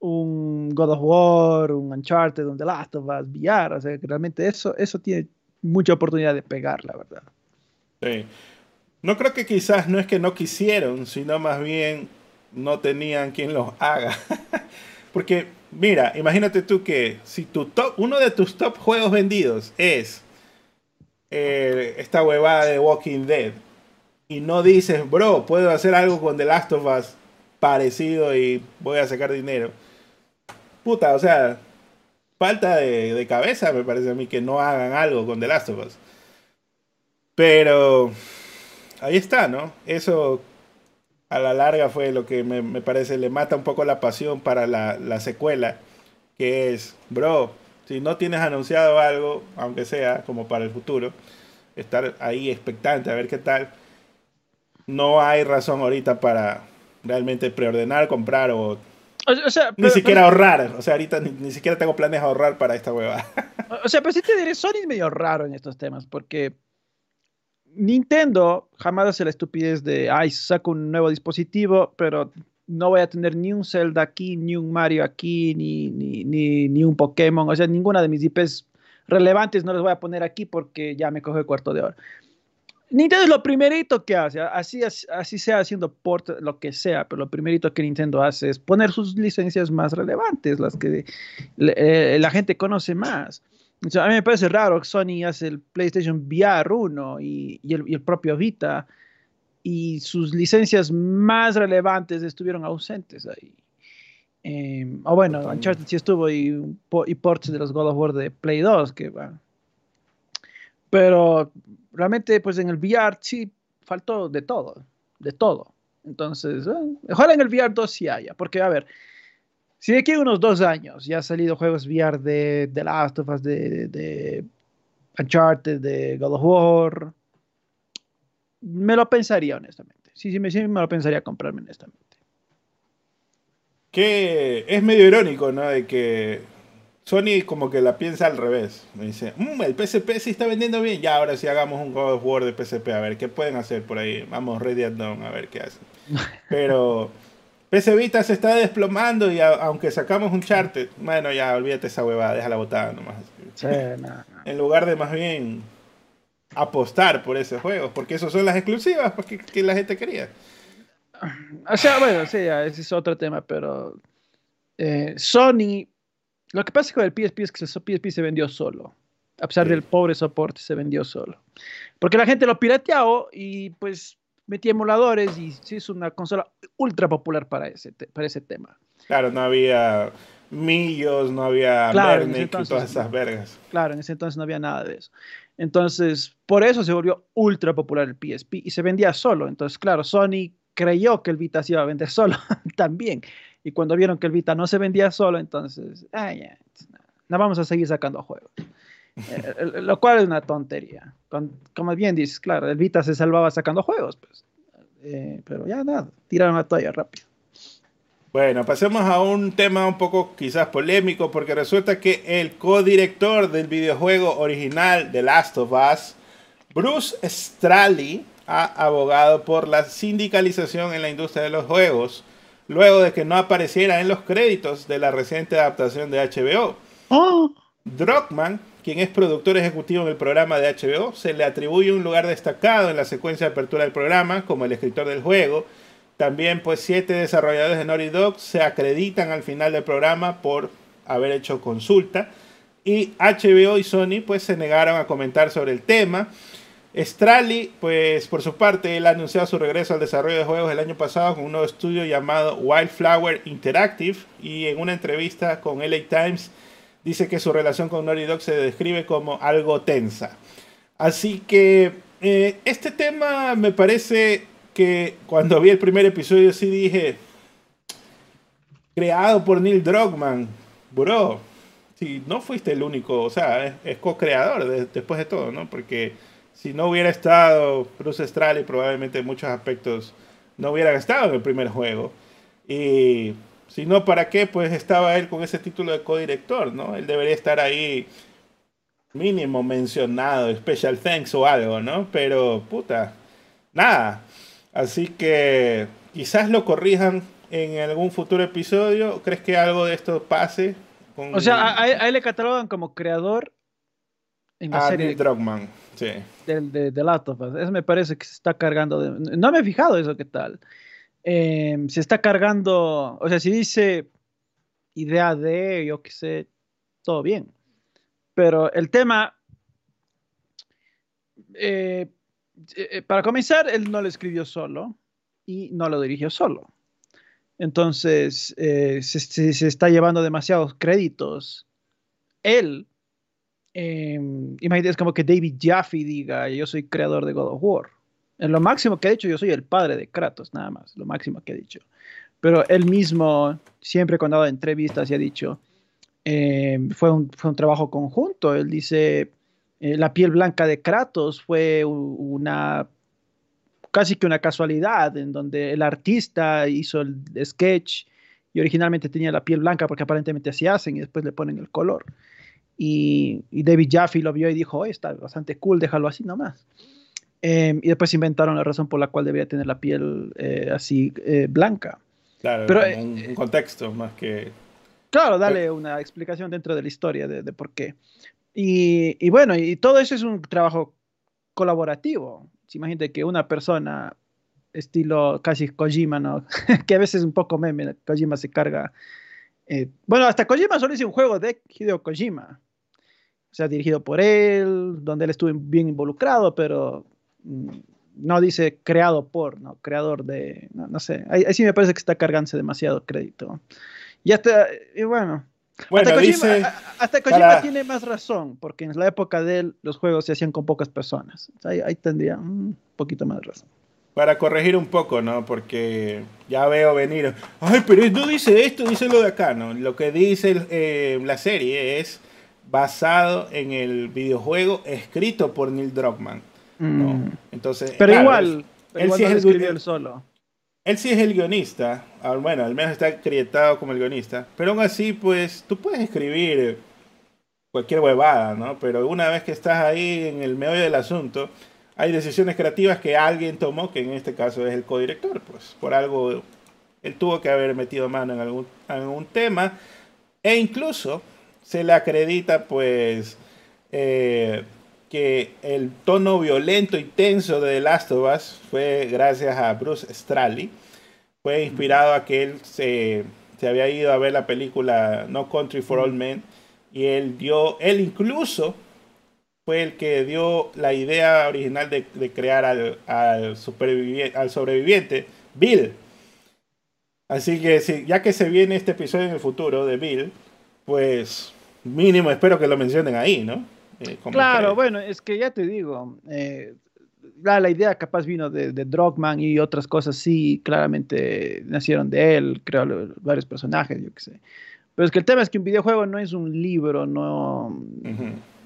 un God of War, un Uncharted, un The Last of Us, VR, o sea, realmente eso, eso tiene mucha oportunidad de pegar, la verdad. Sí. No creo que quizás no es que no quisieron, sino más bien no tenían quien los haga. Porque, mira, imagínate tú que si tu top, uno de tus top juegos vendidos es eh, esta huevada de Walking Dead y no dices, bro, puedo hacer algo con The Last of Us parecido y voy a sacar dinero puta, o sea, falta de, cabeza me parece a mí que no hagan algo con The Last of Us. Pero ahí está, ¿no? Eso a la larga fue lo que me, parece le mata un poco la pasión para la, secuela, que es, bro, si no tienes anunciado algo, aunque sea como para el futuro, estar ahí expectante a ver qué tal, no hay razón ahorita para, realmente preordenar, comprar o O, sea, ni pero- siquiera pero- ahorrar. O sea, ahorita ni, ni siquiera tengo planes de ahorrar para esta hueva. O sea, pero sí te diré, Sony es medio raro en estos temas, porque Nintendo jamás hace la estupidez de, ay, saco un nuevo dispositivo, pero no voy a tener ni un Zelda aquí, ni un Mario aquí, ni, ni, ni, ni un Pokémon. O sea, ninguna de mis IPs relevantes no les voy a poner aquí porque ya me coge el cuarto de hora. Nintendo es lo primerito que hace, así, así sea haciendo port, lo que sea, pero lo primerito que Nintendo hace es poner sus licencias más relevantes, las que eh, la gente conoce más. O sea, a mí me parece raro que Sony hace el PlayStation VR 1 y, y, el, y, el, propio Vita y sus licencias más relevantes estuvieron ausentes ahí. Eh, o bueno, Uncharted sí estuvo y, y ports de los God of War de Play 2, que bueno. Pero realmente, pues en el VR sí faltó de todo, de todo. Entonces, eh, ojalá en el VR 2 sí haya, porque a ver, si de aquí a unos dos años ya han salido juegos VR de The Last of Us, de, de, Uncharted, de God of War, me lo pensaría honestamente. Sí, sí, me, sí, me lo pensaría comprarme honestamente. Que es medio irónico, ¿no? De que Sony como que la piensa al revés. Me dice, mmm, el PSP sí está vendiendo bien. Ya, ahora sí hagamos un God of War de PSP. A ver, ¿qué pueden hacer por ahí? Vamos, Ready at Dawn, a ver qué hacen. Pero... PC Vita se está desplomando y a, aunque sacamos un charter, bueno, ya olvídate esa huevada, déjala botada nomás. Sí, no, no. En lugar de más bien apostar por ese juego, porque esos son las exclusivas pues, que, que, la gente quería. O sea, bueno, sí, ya, ese es otro tema, pero eh, Sony, lo que pasa con el PSP es que el PSP se vendió solo. A pesar sí. del pobre soporte, se vendió solo. Porque la gente lo pirateó y pues metí emuladores y sí es una consola ultra popular para ese, para ese tema. Claro, no había Millos, no había claro, Bernic y todas esas vergas. Claro, en ese entonces no había nada de eso. Entonces, por eso se volvió ultra popular el PSP y se vendía solo. Entonces, claro, Sony creyó que el Vita se iba a vender solo también. Y cuando vieron que el Vita no se vendía solo, entonces, ah, ya, no vamos a seguir sacando juegos. Eh, lo cual es una tontería. Como bien dices, claro, el Vita se salvaba sacando juegos, pues. Eh, pero ya nada, tiraron la toalla rápido. Bueno, pasemos a un tema un poco quizás polémico, porque resulta que el codirector del videojuego original de Last of Us, Bruce Straley, ha abogado por la sindicalización en la industria de los juegos, luego de que no apareciera en los créditos de la reciente adaptación de HBO. Oh. Druckmann, quien es productor ejecutivo en el programa de HBO, se le atribuye un lugar destacado en la secuencia de apertura del programa como el escritor del juego. También, pues, siete desarrolladores de Naughty Dog se acreditan al final del programa por haber hecho consulta. Y HBO y Sony, pues, se negaron a comentar sobre el tema. Strali, pues, por su parte, él ha anunciado su regreso al desarrollo de juegos el año pasado con un nuevo estudio llamado Wildflower Interactive. Y en una entrevista con LA Times, dice que su relación con Naughty Dog se describe como algo tensa. Así que eh, este tema me parece que cuando vi el primer episodio sí dije, creado por Neil Druckmann, bro, si no fuiste el único, o sea, es, co-creador de, después de todo, ¿no? Porque si no hubiera estado Bruce Straley, probablemente en muchos aspectos no hubiera estado en el primer juego. Y si no, ¿para qué? Pues estaba él con ese título de codirector, ¿no? Él debería estar ahí mínimo mencionado, special thanks o algo, ¿no? Pero, puta, nada. Así que quizás lo corrijan en algún futuro episodio. ¿Crees que algo de esto pase? Con... O sea, a, a, él le catalogan como creador en la a serie. Neil Druckmann, sí. De, de, de Last of Us. Eso me parece que se está cargando. No me he fijado eso, ¿qué tal? Eh, se está cargando, o sea, si dice idea de, yo qué sé, todo bien. Pero el tema, eh, eh, para comenzar, él no lo escribió solo y no lo dirigió solo. Entonces, se, se, está llevando demasiados créditos. Él, imagínate, es como que David Jaffe diga, yo soy creador de God of War. En lo máximo que he dicho, yo soy el padre de Kratos, nada más, lo máximo que he dicho. Pero él mismo, siempre cuando ha dado entrevistas, y ha dicho, eh, fue, un, fue un trabajo conjunto. Él dice, eh, la piel blanca de Kratos fue una casi que una casualidad, en donde el artista hizo el sketch y originalmente tenía la piel blanca porque aparentemente así hacen y después le ponen el color. Y, David Jaffe lo vio y dijo, está bastante cool, déjalo así nomás. Em, y después inventaron la razón por la cual debía tener la piel eh, así eh, blanca. Claro, Pero, un, un, contexto más que... Claro, dale una explicación dentro de la historia de, de por qué. Y, y, bueno, y todo eso es un trabajo colaborativo. Imagínate que una persona estilo casi Kojima, ¿no? que a veces es un poco meme, Kojima se carga. Eh, bueno, hasta Kojima solo hizo un juego de Hideo Kojima. O sea, dirigido por él, donde él estuvo bien involucrado, pero mm, no dice creado por, ¿no? Creador de, no, sé. Ahí, sí me parece que está cargándose demasiado crédito. Y hasta, y bueno, hasta Kojima, hasta Kojima tiene más razón, porque en la época de él los juegos se hacían con pocas personas. Ahí, ahí tendría un poquito más de razón para corregir un poco, ¿no? Porque ya veo venir, ay, pero no dice esto, dice lo de acá, ¿no? Lo que dice eh, la serie es basado en el videojuego escrito por Neil Druckmann, ¿no? Mm. Entonces, pero igual, él, sí es el, solo. Él sí es el guionista, ah, bueno, al menos está acreditado como el guionista, pero aún así, pues, tú puedes escribir cualquier huevada, ¿no? Pero una vez que estás ahí en el medio del asunto, hay decisiones creativas que alguien tomó, que en este caso es el codirector, pues por algo él tuvo que haber metido mano en algún, algún tema, e incluso se le acredita pues eh, que el tono violento y tenso de The Last of Us fue gracias a Bruce Straley, fue inspirado a que él se, se había ido a ver la película No Country for All Men, y él dio, él incluso fue el que dio la idea original de, crear al, al, al, sobreviviente, Bill. Así que sí, ya que se viene este episodio en el futuro de Bill, pues mínimo espero que lo mencionen ahí, ¿no? Eh, claro, bueno, es que ya te digo, eh, la, idea capaz vino de, de Drogman y otras cosas sí, claramente nacieron de él, creo varios personajes, yo qué sé. Pero es que el tema es que un videojuego no es un libro, no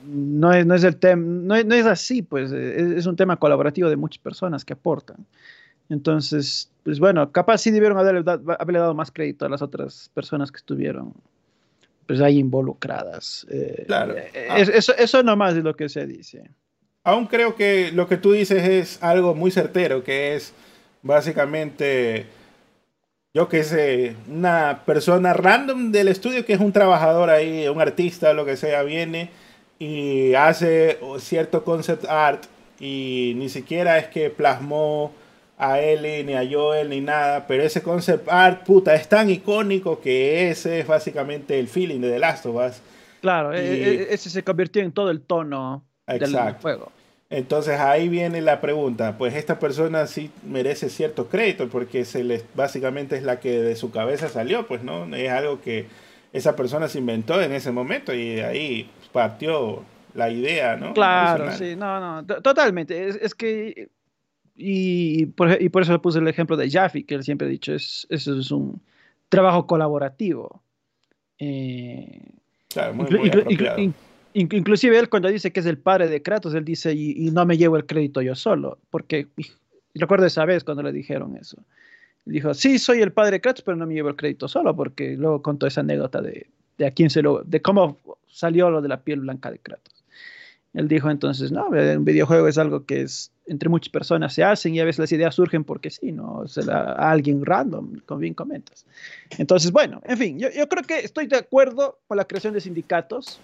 no es, no es el tema, no, no, es así, pues es, es, un tema colaborativo de muchas personas que aportan. Entonces, pues bueno, capaz sí debieron haberle, haberle dado más crédito a las otras personas que estuvieron pues ahí involucradas. Eh, claro. Eh, eso, eso nomás es lo que se dice. Aún creo que lo que tú dices es algo muy certero, que es básicamente, yo que sé, una persona random del estudio que es un trabajador ahí, un artista, lo que sea, viene y hace cierto concept art y ni siquiera es que plasmó a Ellie ni a Joel ni nada, pero ese concept art, puta, es tan icónico que ese es básicamente el feeling de The Last of Us. Claro, e, e, ese se convirtió en todo el tono del juego. Entonces ahí viene la pregunta, pues esta persona sí merece cierto crédito porque se le, básicamente es la que de su cabeza salió, pues no, es algo que esa persona se inventó en ese momento y de ahí partió la idea, ¿no? Claro, sí, no, no, totalmente. Es, que, y por, y por, eso puse el ejemplo de Jaffe, que él siempre ha dicho, es, eso es un trabajo colaborativo. Eh, claro, muy, inclusive él cuando dice que es el padre de Kratos, él dice, y, no me llevo el crédito yo solo, porque recuerdo esa vez cuando le dijeron eso. Dijo, sí, soy el padre de Kratos, pero no me llevo el crédito solo, porque luego contó esa anécdota de, de a quién se lo, de cómo salió lo de la piel blanca de Kratos. Él dijo entonces, no, un videojuego es algo que es entre muchas personas se hacen y a veces las ideas surgen porque sí, ¿no? Se a alguien random, como bien comentas. Entonces, bueno, en fin, yo, yo, creo que estoy de acuerdo con la creación de sindicatos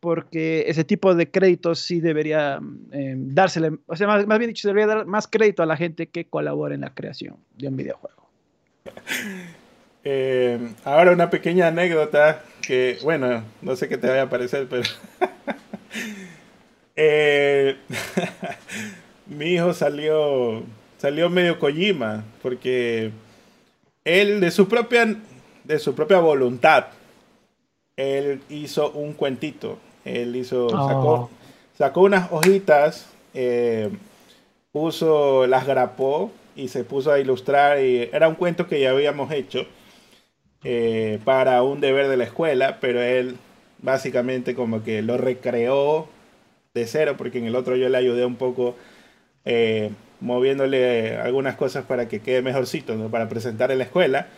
porque ese tipo de créditos sí debería eh, dársele, o sea, más, más, bien dicho, debería dar más crédito a la gente que colabora en la creación de un videojuego. Eh, ahora una pequeña anécdota que, bueno, no sé qué te vaya a parecer, pero... Eh, mi hijo salió, salió medio Kojima, porque él de su propia, de su propia voluntad, él hizo un cuentito. Él hizo, sacó, oh. sacó unas hojitas, eh, puso, las grapó y se puso a ilustrar. Y era un cuento que ya habíamos hecho eh, para un deber de la escuela, pero él básicamente como que lo recreó de cero, porque en el otro yo le ayudé un poco eh, moviéndole algunas cosas para que quede mejorcito, ¿no? para presentar en la escuela.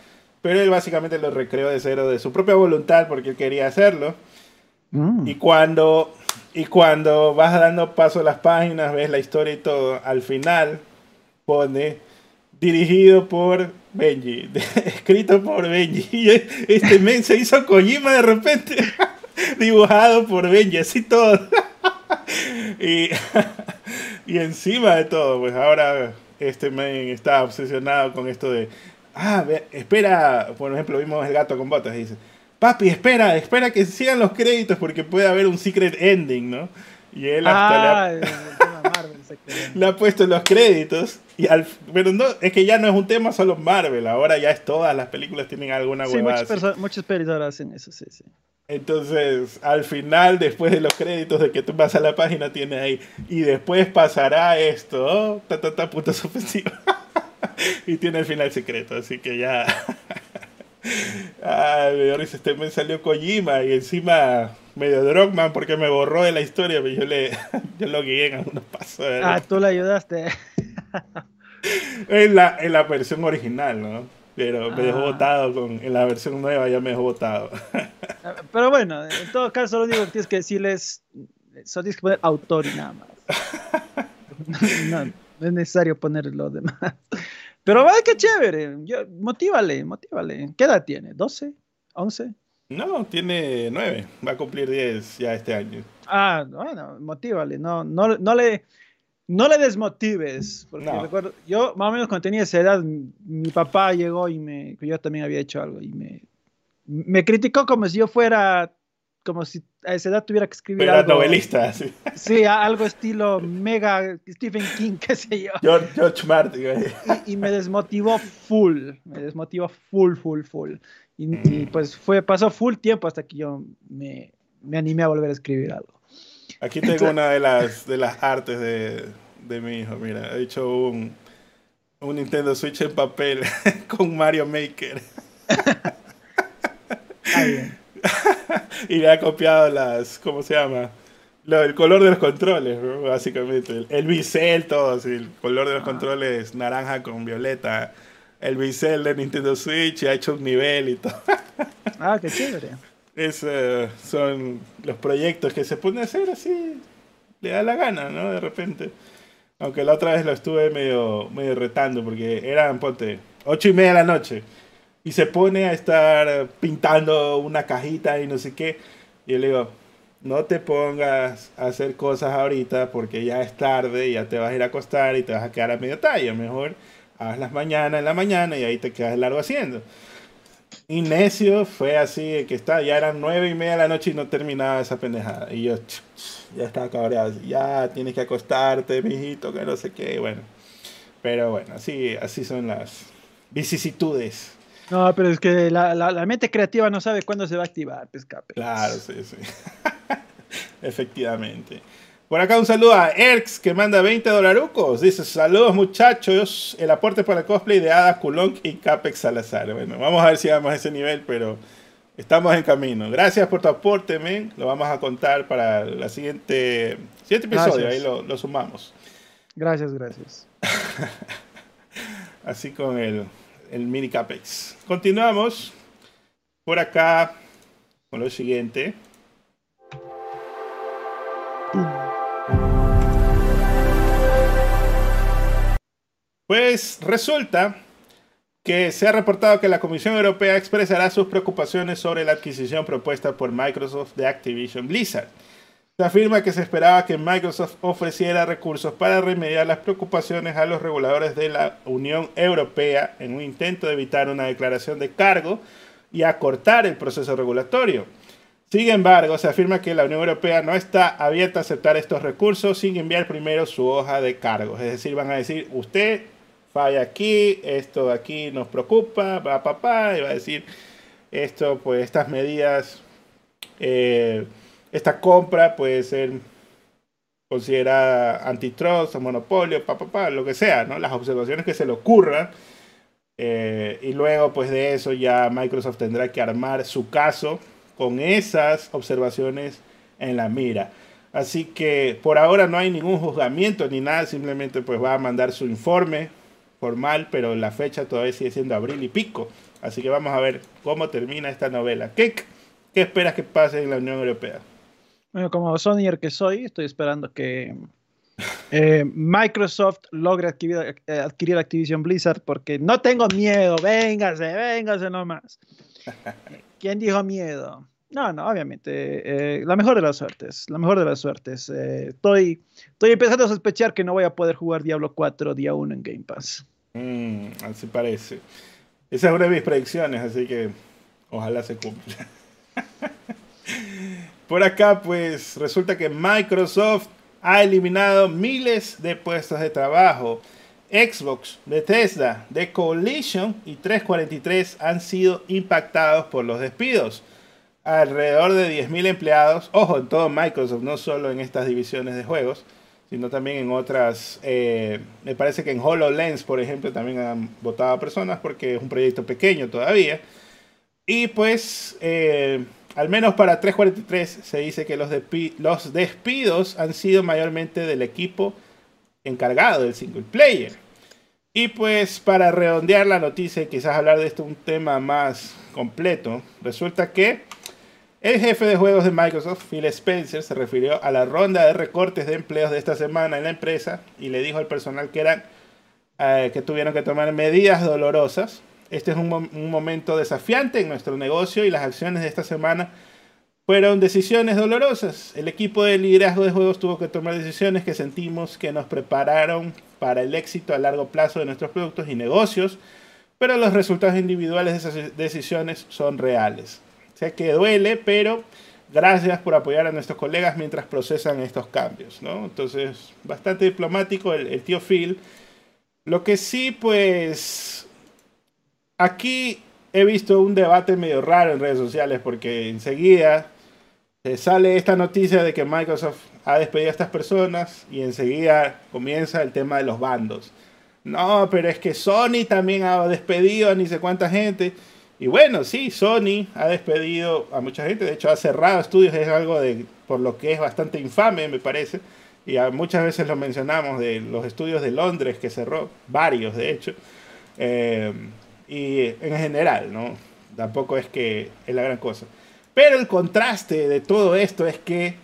Pero él básicamente lo recreó de cero de su propia voluntad porque él quería hacerlo. Mm. Y cuando, y cuando vas dando paso a las páginas, ves la historia y todo, al final pone dirigido por Benji, escrito por Benji. Este men se hizo Kojima de repente, dibujado por Benji, así todo. Y, y encima de todo, pues ahora este men está obsesionado con esto de, ah, espera, por ejemplo, vimos el gato con botas y dice, papi, espera, espera que sigan los créditos porque puede haber un secret ending, ¿no? Y él hasta le ha- Ah, Marvel, le ha puesto los créditos. Y al, pero no, es que ya no es un tema solo Marvel, ahora ya es todas las películas tienen alguna Sí, huevada. muchas, muchas pelis ahora hacen eso, sí, sí. Entonces, al final, después de los créditos de que tú vas a la página, tiene ahí. Y después pasará esto. oh, ta, ta, ta, puntos ofensivos. y tiene el final secreto, así que ya. Ay, me dio risa. Este me salió Kojima y encima medio Drogman porque me borró de la historia, pero yo le yo lo guié en algunos pasos. ¿verdad? Ah, tú le ayudaste. En la, en la versión original, ¿no? Pero me dejó Ah. botado con, en la versión nueva ya me dejó botado. Pero bueno, en todo caso, lo único que tienes que decirles, solo tienes que poner autor y nada más. No, no es necesario poner lo demás. Pero vaya que chévere. Yo, motívale, motívale. ¿Qué edad tiene? ¿12? ¿11? No, tiene nueve. Va a cumplir 10 ya este año. Ah, bueno, motívale. No, no, no le. No le desmotives, porque No. recuerdo, yo más o menos cuando tenía esa edad, mi, papá llegó y me, yo también había hecho algo y me, me criticó como si yo fuera, como si a esa edad tuviera que escribir Pero era algo. novelista, sí. Sí, algo estilo mega Stephen King, qué sé yo. George, George Martin. Y, y me desmotivó full, me desmotivó full, full, full. Y, Mm. y, pues fue, pasó full tiempo hasta que yo me, me animé a volver a escribir algo. Aquí tengo una de las, de las artes de, de mi hijo. Mira, he hecho un, un Nintendo Switch en papel con Mario Maker. Ah. Y le ha copiado las, ¿cómo se llama? Lo, el color de los controles, ¿no? básicamente. El, el bisel, todo así. El color de los controles naranja con violeta. El bisel de Nintendo Switch y ha hecho un nivel y todo. Ah, qué chévere. Es, eh, son los proyectos que se pone a hacer así. Le da la gana, ¿no? De repente. Aunque la otra vez lo estuve medio, medio retando porque eran, ponte, ocho y media de la noche. Y se pone a estar pintando una cajita y no sé qué. Y yo le digo, no te pongas a hacer cosas ahorita porque ya es tarde, ya te vas a ir a acostar y te vas a quedar a medio talla. Mejor hazlas mañana en la mañana y ahí te quedas largo haciendo. Y necio fue así, que está, ya eran nueve y media de la noche y no terminaba esa pendejada. Y yo ya estaba cabreado, así, ya tienes que acostarte, mijito, que no sé qué, bueno. Pero bueno, así, así son las vicisitudes. No, pero es que la, la, la mente creativa no sabe cuándo se va a activar, pues, escape. Claro, sí, sí. Efectivamente. Por acá un saludo a Erx que manda 20 dolarucos. Dice, saludos muchachos. El aporte para el cosplay de Ada Kulonk y Capex Salazar. Bueno, vamos a ver si vamos a ese nivel, pero estamos en camino. Gracias por tu aporte, men. Lo vamos a contar para la siguiente, siguiente episodio. Gracias. Ahí lo, lo sumamos. Gracias, gracias. Así con el, el mini Capex. Continuamos por acá con lo siguiente. Pues resulta que se ha reportado que la Comisión Europea expresará sus preocupaciones sobre la adquisición propuesta por Microsoft de Activision Blizzard. Se afirma que se esperaba que Microsoft ofreciera recursos para remediar las preocupaciones a los reguladores de la Unión Europea en un intento de evitar una declaración de cargo y acortar el proceso regulatorio. Sin embargo, se afirma que la Unión Europea no está abierta a aceptar estos recursos sin enviar primero su hoja de cargos. Es decir, van a decir, usted falla aquí, esto de aquí nos preocupa, va papá, y va a decir, esto, pues estas medidas, eh, esta compra puede ser considerada antitrust o monopolio, pa, pa, pa, lo que sea, ¿no? Las observaciones que se le ocurran. eh, y luego, pues de eso ya Microsoft tendrá que armar su caso con esas observaciones en la mira. Así que por ahora no hay ningún juzgamiento ni nada, simplemente pues va a mandar su informe formal, pero la fecha todavía sigue siendo abril y pico. Así que vamos a ver cómo termina esta novela. ¿Qué, qué esperas que pase en la Unión Europea? Bueno, como Sonyer que soy, estoy esperando que eh, Microsoft logre adquirir, eh, adquirir, Activision Blizzard porque no tengo miedo. Véngase, véngase nomás. ¿Quién dijo miedo? No, no, obviamente. Eh, la mejor de las suertes. La mejor de las suertes. estoy, estoy empezando a sospechar que no voy a poder jugar Diablo 4 día 1 en Game Pass. Mm, así parece. Esa es una de mis predicciones, así que ojalá se cumpla. Por acá, pues resulta que Microsoft ha eliminado miles de puestos de trabajo. Xbox, Bethesda, The Coalition y 343 han sido impactados por los despidos. Alrededor de 10.000 empleados, ojo, en todo Microsoft, no solo en estas divisiones de juegos, sino también en otras. Eh, me parece que en HoloLens, por ejemplo, también han votado a personas porque es un proyecto pequeño todavía. Y pues eh, al menos para 343 se dice que los, los despidos han sido mayormente del equipo encargado del single player. Y pues para redondear la noticia y quizás hablar de esto un tema más completo, resulta que el jefe de juegos de Microsoft, Phil Spencer, se refirió a la ronda de recortes de empleos de esta semana en la empresa y le dijo al personal que, eran, eh, que tuvieron que tomar medidas dolorosas este es un, momento desafiante en nuestro negocio y las acciones de esta semana fueron decisiones dolorosas. El equipo de liderazgo de juegos tuvo que tomar decisiones que sentimos que nos prepararon para el éxito a largo plazo de nuestros productos y negocios, pero los resultados individuales de esas decisiones son reales. Que duele, pero gracias por apoyar a nuestros colegas mientras procesan estos cambios. ¿no? Entonces, bastante diplomático el, el tío Phil. Lo que sí, pues, aquí he visto un debate medio raro en redes sociales porque enseguida sale esta noticia de que Microsoft ha despedido a estas personas y enseguida comienza el tema de los bandos. No, pero es que Sony también ha despedido a ni sé cuánta gente. Y bueno, sí, Sony ha despedido a mucha gente. De hecho, ha cerrado estudios. Es algo de, por lo que es bastante infame, me parece. Y muchas veces lo mencionamos de los estudios de Londres que cerró. Varios, de hecho. Eh, y en general, ¿no? Tampoco es que es la gran cosa. Pero el contraste de todo esto es que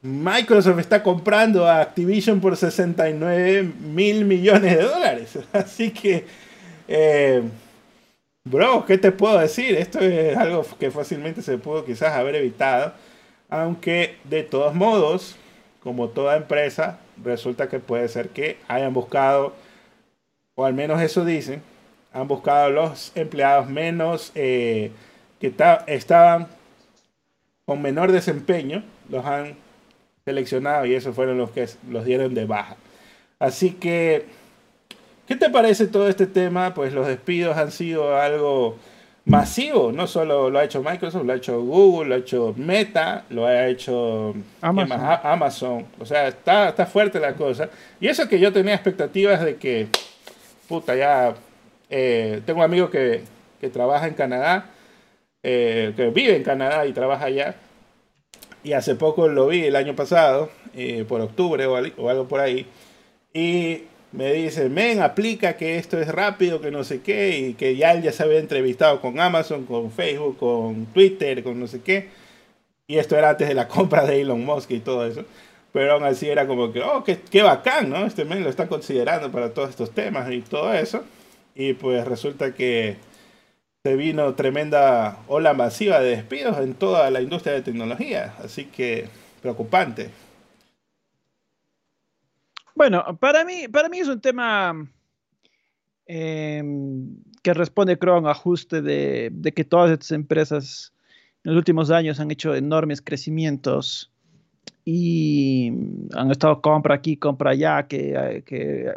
Microsoft está comprando a Activision por 69 mil millones de dólares. Así que, eh, bro, ¿qué te puedo decir? Esto es algo que fácilmente se pudo quizás haber evitado. Aunque de todos modos, como toda empresa, resulta que puede ser que hayan buscado, o al menos eso dicen, han buscado los empleados menos eh, que estaban con menor desempeño, los han seleccionado y esos fueron los que los dieron de baja. Así que, ¿qué te parece todo este tema? Pues los despidos han sido algo masivo, no solo lo ha hecho Microsoft, lo ha hecho Google, lo ha hecho Meta, lo ha hecho Amazon. Amazon. O sea, está, está fuerte la cosa. Y eso que yo tenía expectativas de que, puta, ya eh, tengo un amigo que, que trabaja en Canadá, eh, que vive en Canadá y trabaja allá. Y hace poco lo vi el año pasado, eh, por octubre o, algo por ahí. Y me dice, men, aplica que esto es rápido, que no sé qué, y que ya él ya se había entrevistado con Amazon, con Facebook, con Twitter, con no sé qué. Y esto era antes de la compra de Elon Musk y todo eso. Pero aún así era como que, oh, qué, qué bacán, ¿no? Este men lo está considerando para todos estos temas y todo eso. Y pues resulta que se vino tremenda ola masiva de despidos en toda la industria de tecnología. Así que preocupante. Bueno, para mí, para mí es un tema em, que responde, creo, a un ajuste de, que todas estas empresas en los últimos años han hecho enormes crecimientos y han estado compra aquí, compra allá, que, que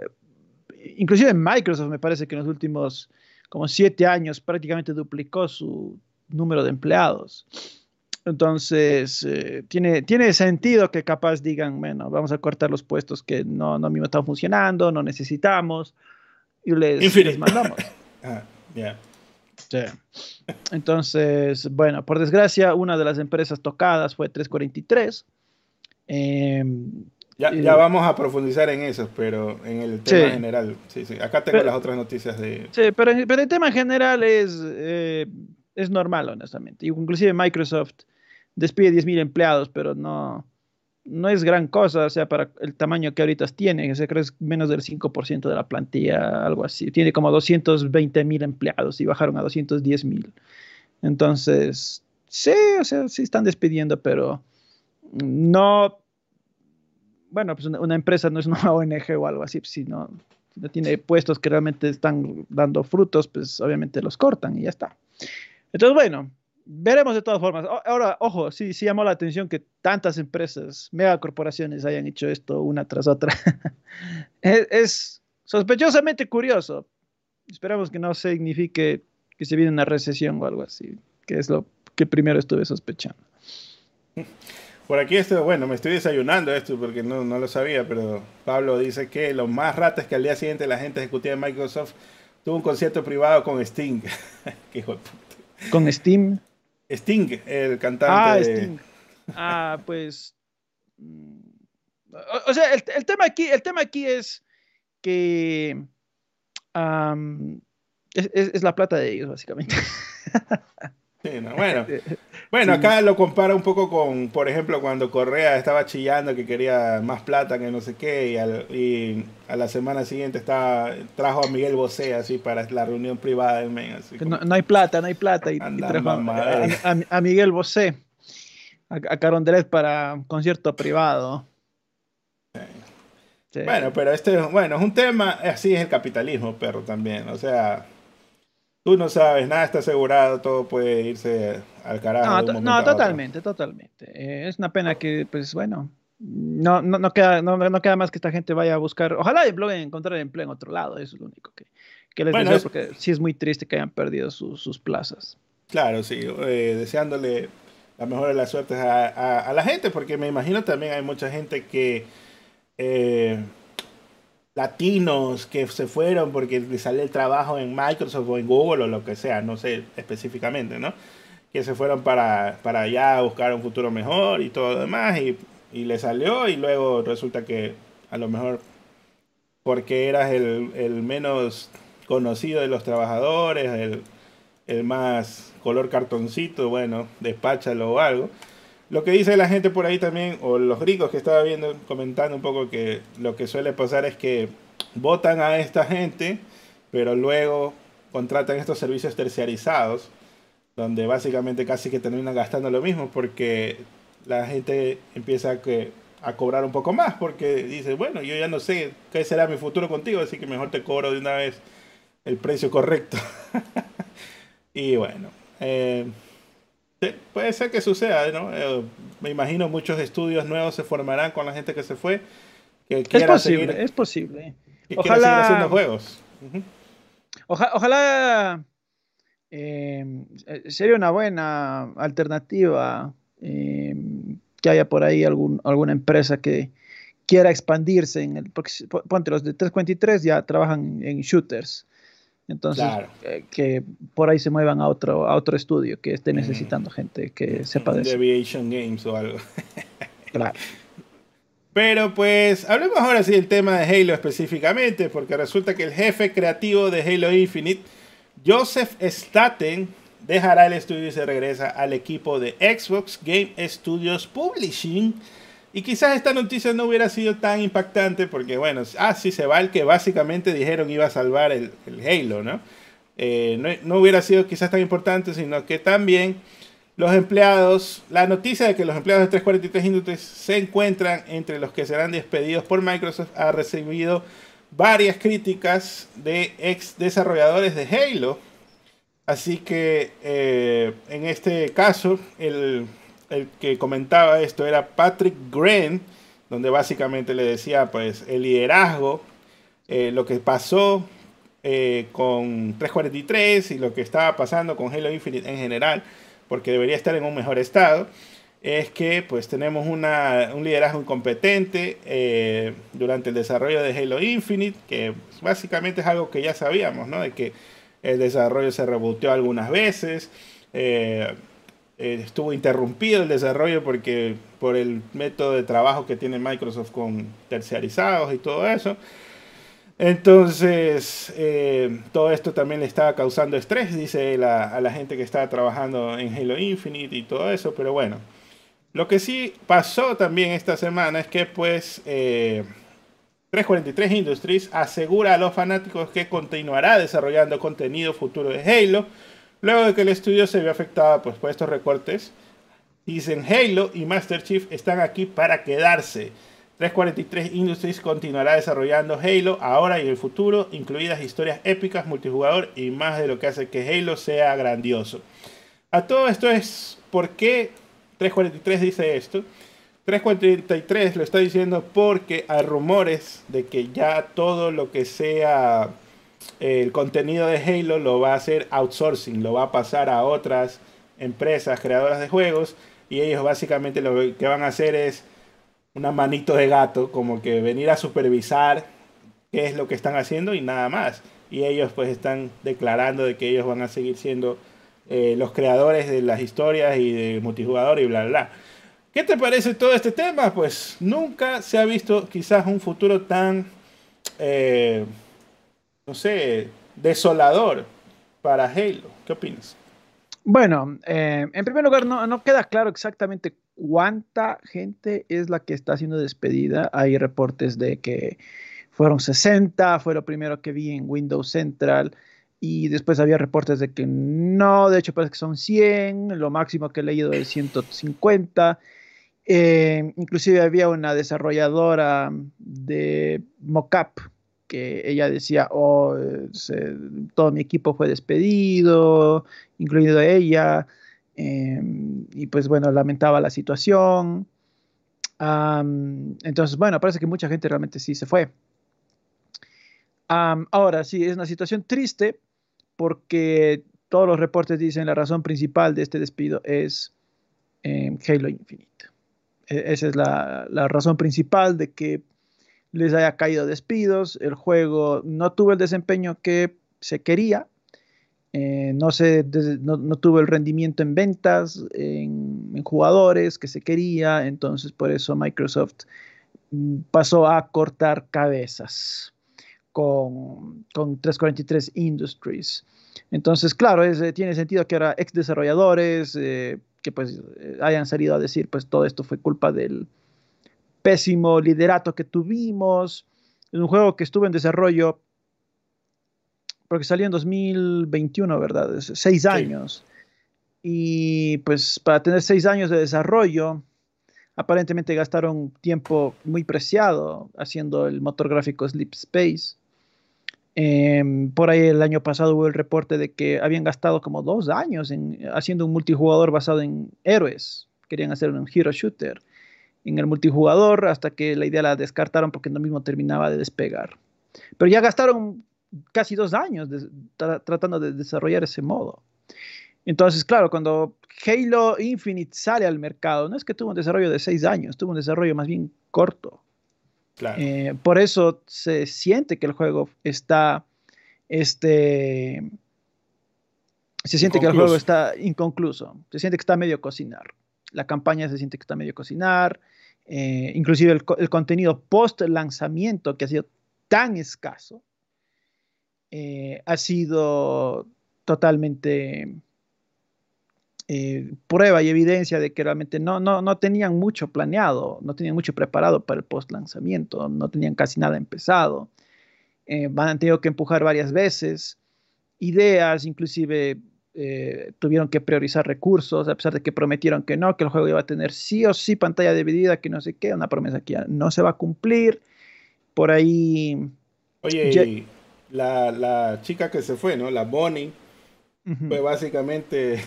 inclusive Microsoft me parece que en los últimos como siete años prácticamente duplicó su número de empleados. Entonces, eh, tiene, tiene sentido que capaz digan, bueno, vamos a cortar los puestos que no, no mismo están funcionando, no necesitamos, y les, mandamos. ah, sí. Entonces, bueno, por desgracia, una de las empresas tocadas fue 343, Em, ya, eh, ya, vamos a profundizar en eso, pero en el tema general. Sí, sí. Acá tengo las otras noticias de... Sí, pero, pero el tema general es, eh, es normal, honestamente. Inclusive Microsoft despide 10.000 empleados, pero no, no es gran cosa, o sea, para el tamaño que ahorita tiene, o sea, creo es menos del 5% de la plantilla, algo así. Tiene como 220.000 empleados y bajaron a 210.000. Entonces, sí, o sea, sí están despidiendo, pero no, bueno, pues una, empresa no es una ONG o algo así, si no, si no tiene puestos que realmente están dando frutos, pues obviamente los cortan y ya está. Entonces, bueno, veremos de todas formas. Ahora, ojo, sí, sí llamó la atención que tantas empresas, megacorporaciones hayan hecho esto una tras otra. es, sospechosamente curioso. Esperamos que no signifique que se viene una recesión o algo así, que es lo que primero estuve sospechando. Por aquí esto, bueno, me estoy desayunando esto porque no, no lo sabía, pero Pablo dice que lo más rata es que al día siguiente la gente ejecutiva de Microsoft tuvo un concierto privado con Sting. Qué hijo de puta. ¿Con Steam? Sting, el cantante. Ah, Sting. Ah, pues. Mm, o, sea, el, tema aquí, el tema aquí es que es, la plata de ellos, básicamente. bueno, bueno acá lo compara un poco con, por ejemplo, cuando Correa estaba chillando que quería más plata que no sé qué, y, a la semana siguiente estaba, trajo a Miguel Bosé así para la reunión privada del MEN. no, hay plata, no hay plata, y, trajo a, Miguel Bosé, a, Carondelet para concierto privado. Bueno, pero este, bueno, es un tema, así es el capitalismo, perro, también, o sea Tú no sabes, nada está asegurado, todo puede irse al carajo. No, no totalmente, totalmente. Eh, es una pena que, pues bueno, no, no, no, queda, no, no, queda más que esta gente vaya a buscar. Ojalá puedan encontrar empleo en otro lado, eso es lo único que, que les deseo, porque sí es muy triste que hayan perdido sus plazas. Claro, sí, eh, deseándole la mejor de las suertes a, a, la gente, porque me imagino también hay mucha gente que. Eh, latinos que se fueron porque les sale el trabajo en Microsoft o en Google o lo que sea, no sé específicamente, ¿no? Que se fueron para, para allá a buscar un futuro mejor y todo lo demás y, y le salió y luego resulta que a lo mejor porque eras el, el menos conocido de los trabajadores, el, el más color cartoncito, bueno, despáchalo o algo. Lo que dice la gente por ahí también, o los gringos que estaba viendo, comentando un poco que lo que suele pasar es que votan a esta gente, pero luego contratan estos servicios terciarizados, donde básicamente casi que terminan gastando lo mismo porque la gente empieza a, que, a cobrar un poco más porque dice, bueno, yo ya no sé qué será mi futuro contigo, así que mejor te cobro de una vez el precio correcto. y bueno, eh, puede ser que suceda, ¿no? Eh, me imagino muchos estudios nuevos se formarán con la gente que se fue. Que es posible, es posible. ojalá haciendo juegos. ojalá eh, sería una buena alternativa eh, que haya por ahí algún, alguna empresa que quiera expandirse en el ponte los de 343 ya trabajan en shooters entonces, eh, que por ahí se muevan a otro, a otro estudio que esté necesitando gente que sepa de eso. Aviation Games o algo. claro. Pero pues, hablemos ahora sí del tema de Halo específicamente, porque resulta que el jefe creativo de Halo Infinite, Joseph Staten, dejará el estudio y se regresa al equipo de Xbox Game Studios Publishing y quizás esta noticia no hubiera sido tan impactante porque, bueno, ah, sí se va el que básicamente dijeron iba a salvar el, Halo, ¿no? Eh, ¿no? ¿no? hubiera sido quizás tan importante, sino que también los empleados, la noticia de que los empleados de 343 Industries se encuentran entre los que serán despedidos por Microsoft ha recibido varias críticas de ex desarrolladores de Halo. Así que eh, en este caso, el el que comentaba esto era Patrick Green, donde básicamente le decía pues el liderazgo, eh, lo que pasó eh, con 343 y lo que estaba pasando con Halo Infinite en general, porque debería estar en un mejor estado, es que pues tenemos una, un liderazgo incompetente eh, durante el desarrollo de Halo Infinite, que básicamente es algo que ya sabíamos, ¿no? De que el desarrollo se reboteó algunas veces eh, estuvo interrumpido el desarrollo porque por el método de trabajo que tiene Microsoft con terciarizados y todo eso. Entonces, eh, todo esto también le estaba causando estrés, dice la, a la gente que estaba trabajando en Halo Infinite y todo eso, pero bueno. Lo que sí pasó también esta semana es que pues 343 Industries asegura a los fanáticos que continuará desarrollando contenido futuro de Halo Luego de que el estudio se vio afectado pues, por estos recortes, dicen Halo y Master Chief están aquí para quedarse. 343 Industries continuará desarrollando Halo ahora y en el futuro, incluidas historias épicas, multijugador y más de lo que hace que Halo sea grandioso. A todo esto es por qué 343 dice esto. 343 lo está diciendo porque hay rumores de que ya todo lo que sea el contenido de Halo lo va a hacer outsourcing, lo va a pasar a otras empresas creadoras de juegos y ellos básicamente lo que van a hacer es una manito de gato, como que venir a supervisar qué es lo que están haciendo y nada más. Y ellos pues están declarando de que ellos van a seguir siendo eh, los creadores de las historias y de multijugador y bla, bla, bla. ¿Qué te parece todo este tema? Pues nunca se ha visto quizás un futuro tan... Eh, no sé, desolador para Halo. ¿Qué opinas? Bueno, eh, en primer lugar, no, queda claro exactamente cuánta gente es la que está siendo despedida. Hay reportes de que fueron 60, fue lo primero que vi en Windows Central. Y después había reportes de que no, de hecho parece que son 100, lo máximo que he leído es 150. Eh, inclusive había una desarrolladora de mockup ella decía, oh, todo mi equipo fue despedido, incluido ella, em, y pues bueno, lamentaba la situación. entonces, bueno, parece que mucha gente realmente sí se fue. ahora, sí, es una situación triste porque todos los reportes dicen la razón principal de este despido es em, Halo Infinite. E, esa es la razón principal de que les haya caído despidos, el juego no tuvo el desempeño que se quería, eh, no, se, no, tuvo el rendimiento en ventas, en, jugadores que se quería, entonces por eso Microsoft mm, pasó a cortar cabezas con, 343 Industries. Entonces, claro, eh, tiene sentido que ahora ex desarrolladores eh, que pues hayan salido a decir pues todo esto fue culpa del, pésimo liderato que tuvimos. Es un juego que estuvo en desarrollo porque salió en 2021, ¿verdad? seis años. Y pues para tener seis años de desarrollo, aparentemente gastaron tiempo muy preciado haciendo el motor gráfico Sleep Space. Em, por ahí el año pasado hubo el reporte de que habían gastado como dos años en, haciendo un multijugador basado en héroes. Querían hacer un hero shooter en el multijugador hasta que la idea la descartaron porque no mismo terminaba de despegar. Pero ya gastaron casi dos años tratando de desarrollar ese modo. Entonces, claro, cuando Halo Infinite sale al mercado, no es que tuvo un desarrollo de seis años, tuvo un desarrollo más bien corto. Eh, por eso se siente que el juego está, este, se siente que el juego está inconcluso, se siente que está medio cocinar. La campaña se siente que está medio cocinar, eh, inclusive el, contenido post lanzamiento que ha sido tan escaso, eh, ha sido totalmente eh, prueba y evidencia de que realmente no, no, no tenían mucho planeado, no tenían mucho preparado para el post lanzamiento, no tenían casi nada empezado. van han tenido que empujar varias veces ideas, inclusive eh, tuvieron que priorizar recursos, a pesar de que prometieron que no, que el juego iba a tener sí o sí pantalla dividida, que no sé qué, una promesa que ya no se va a cumplir. Por ahí... Oye, la, chica que se fue, ¿no? La Bonnie, fue básicamente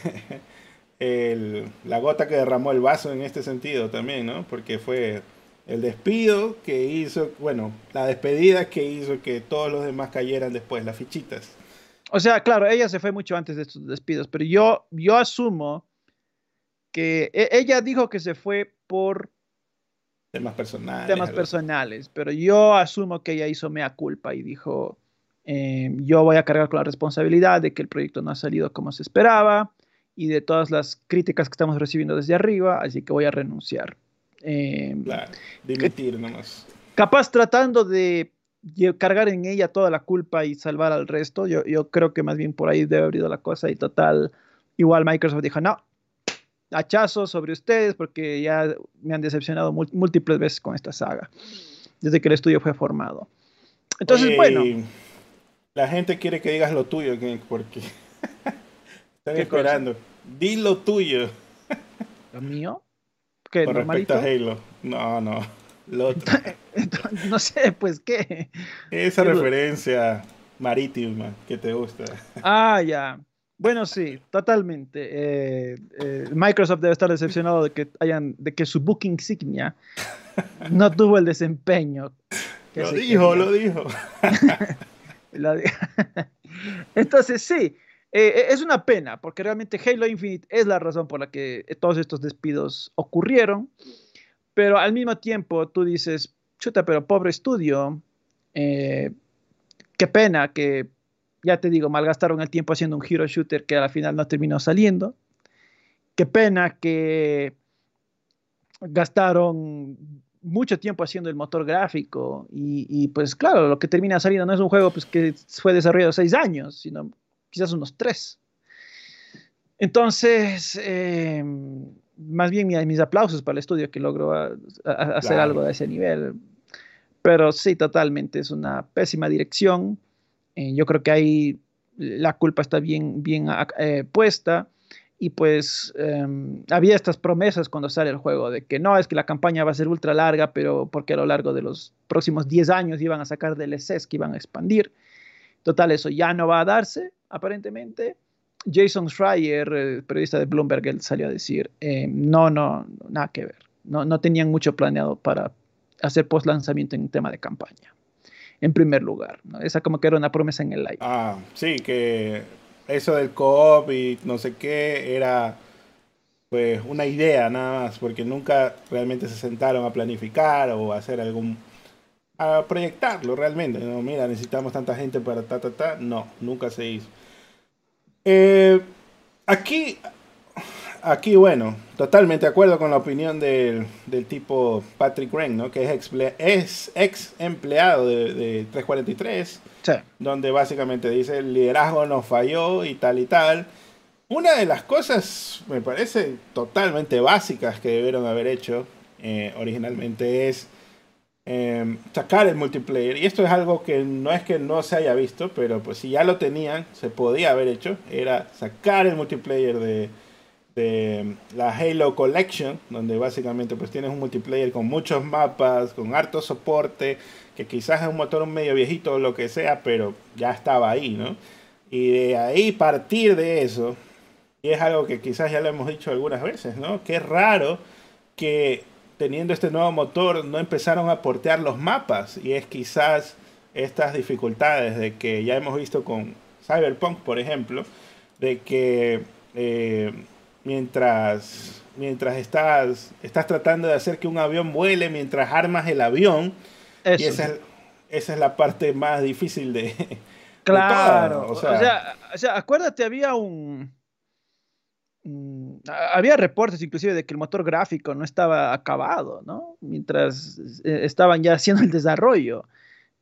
la gota que derramó el vaso en este sentido también, ¿no? Porque fue el despido que hizo, bueno, la despedida que hizo que todos los demás cayeran después, las fichitas. O sea, claro, ella se fue mucho antes de estos despidos, pero yo, yo asumo que e, ella dijo que se fue por temas personales. Temas personales, pero yo asumo que ella hizo mea culpa y dijo, em, yo voy a cargar con la responsabilidad de que el proyecto no ha salido como se esperaba y de todas las críticas que estamos recibiendo desde arriba, así que voy a renunciar. Eh, claro, dimitir nomás. Capaz tratando de cargar en ella toda la culpa y salvar al resto, yo, yo creo que más bien por ahí debe haber ido la cosa y total, igual Microsoft dijo, no, hachazo sobre ustedes porque ya me han decepcionado múltiples veces con esta saga, desde que el estudio fue formado. Entonces, bueno. La gente quiere que digas lo tuyo, porque están esperando. Di lo tuyo. ¿Lo mío? ¿Qué, Con respecto a Halo. No, no. Lo otro. no sé, pues qué. Esa referencia marítima que te gusta. Ah, ya. Bueno, sí, totalmente. Eh, eh, Microsoft debe estar decepcionado de que hayan, de que su booking insignia no tuvo el desempeño. lo, dijo, lo dijo, Entonces, sí, eh, es una pena, porque realmente Halo Infinite es la razón por la que todos estos despidos ocurrieron, pero al mismo tiempo tú dices, chuta, pero pobre estudio, qué pena que ya te digo, malgastaron el tiempo haciendo un hero shooter que al final no terminó saliendo. Qué pena que gastaron mucho tiempo haciendo el motor gráfico y, pues claro, lo que termina saliendo no es un juego pues, que fue desarrollado seis años, sino quizás unos tres. Entonces, eh, más bien mis aplausos para el estudio que logró hacer algo de ese nivel. Pero sí, totalmente, es una pésima dirección. Eh, yo creo que ahí la culpa está bien, bien eh, puesta. Y pues em, había estas promesas cuando sale el juego de que no, es que la campaña va a ser ultra larga, pero porque a lo largo de los próximos 10 años iban a sacar DLCs que iban a expandir. Total, eso ya no va a darse, aparentemente. Jason Schreier, eh, periodista de Bloomberg, él salió a decir, no, no, nada que ver. No, no tenían mucho planeado para hacer post lanzamiento en tema de campaña en primer lugar. Esa como que era una promesa en el aire. Ah, sí, que eso del co-op y no sé qué era pues una idea nada más, porque nunca realmente se sentaron a planificar o hacer algún a proyectarlo realmente. Mira, necesitamos tanta gente para ta ta ta. No, nunca se hizo. Eh, aquí aquí, bueno, totalmente de acuerdo con la opinión del, tipo Patrick Wren, ¿no? que es, es ex empleado de, 343, donde básicamente dice el liderazgo nos falló y tal y tal. Una de las cosas, me parece, totalmente básicas que debieron haber hecho eh, originalmente es em, sacar el multiplayer. Y esto es algo que no es que no se haya visto, pero pues si ya lo tenían, se podía haber hecho. Era sacar el multiplayer de, la Halo Collection, donde básicamente pues tienes un multiplayer con muchos mapas, con harto soporte, que quizás es un motor medio viejito o lo que sea, pero ya estaba ahí, ¿no? Y de ahí partir de eso, y es algo que quizás ya lo hemos dicho algunas veces, ¿no? Que raro que teniendo este nuevo motor no empezaron a portear los mapas, y es quizás estas dificultades de que ya hemos visto con Cyberpunk, por ejemplo, de que... Eh, mientras, mientras estás, estás tratando de hacer que un avión vuele, mientras armas el avión. Y esa es, la parte más difícil de... Claro, O, sea, acuérdate, había un... había reportes inclusive de que el motor gráfico no estaba acabado, ¿no? Mientras eh, estaban ya haciendo el desarrollo.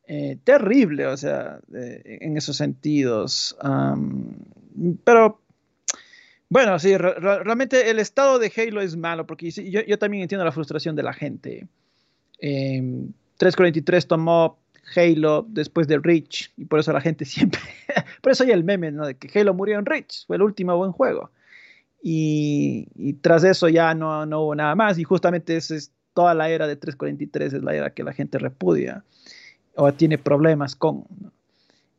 Eh, terrible, o sea, en esos sentidos. pero bueno, sí, realmente el estado de Halo es malo, porque yo, también entiendo la frustración de la gente. 343 em, tomó Halo después de Reach, y por eso la gente siempre, por eso hay el meme, ¿no? De que Halo murió en Reach, fue el último buen juego. Y, tras eso ya no, no, hubo nada más, y justamente esa es toda la era de 343, es la era que la gente repudia o tiene problemas con.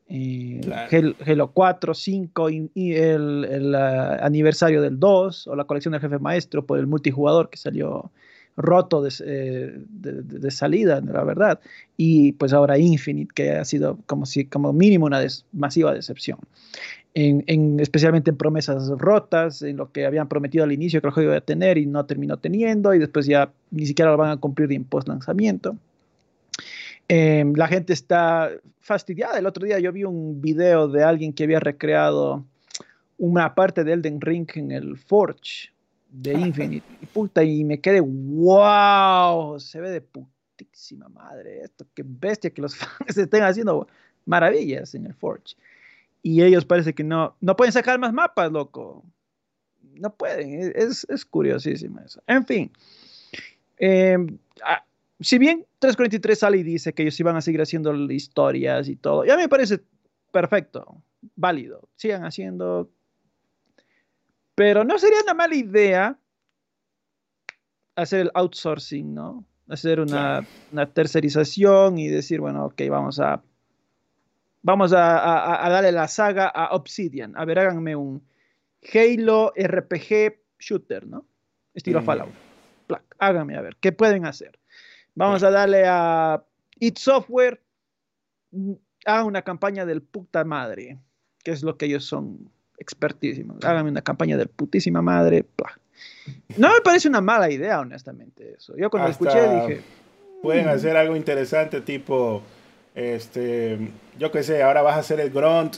Eh, Halo 4, 5 y, el, ah, aniversario del 2 o la colección del jefe maestro por el multijugador que salió roto de, eh, salida, la verdad. Y pues ahora Infinite, que ha sido como, si, como mínimo una masiva decepción. En, especialmente en promesas rotas, en lo que habían prometido al inicio que el juego iba a tener y no terminó teniendo, y después ya ni siquiera lo van a cumplir en post lanzamiento. Em, la gente está fastidiada. El otro día yo vi un video de alguien que había recreado una parte de Elden Ring en el Forge de Infinite. Y puta, y me quedé, wow, se ve de putísima madre esto, qué bestia que los fans estén haciendo maravillas en el Forge. Y ellos parece que no, no pueden sacar más mapas, loco. No pueden, es, es curiosísimo eso. En fin, em, ah, si bien 343 sale y dice que ellos iban a seguir haciendo historias y todo, ya me parece perfecto, válido, sigan haciendo. Pero no sería una mala idea hacer el outsourcing, ¿no? Hacer una, tercerización y decir, bueno, ok, vamos a vamos a, darle la saga a Obsidian. A ver, háganme un Halo RPG shooter, ¿no? Estilo mm. Fallout. Háganme a ver, ¿qué pueden hacer? Vamos a darle a It Software, mm, hagan una campaña del puta madre, que es lo que ellos son expertísimos. Háganme una campaña del putísima madre. No me parece una mala idea, honestamente, eso. Yo cuando lo escuché dije... Pueden mm". hacer algo interesante, tipo, este, yo qué sé, ahora vas a hacer el grunt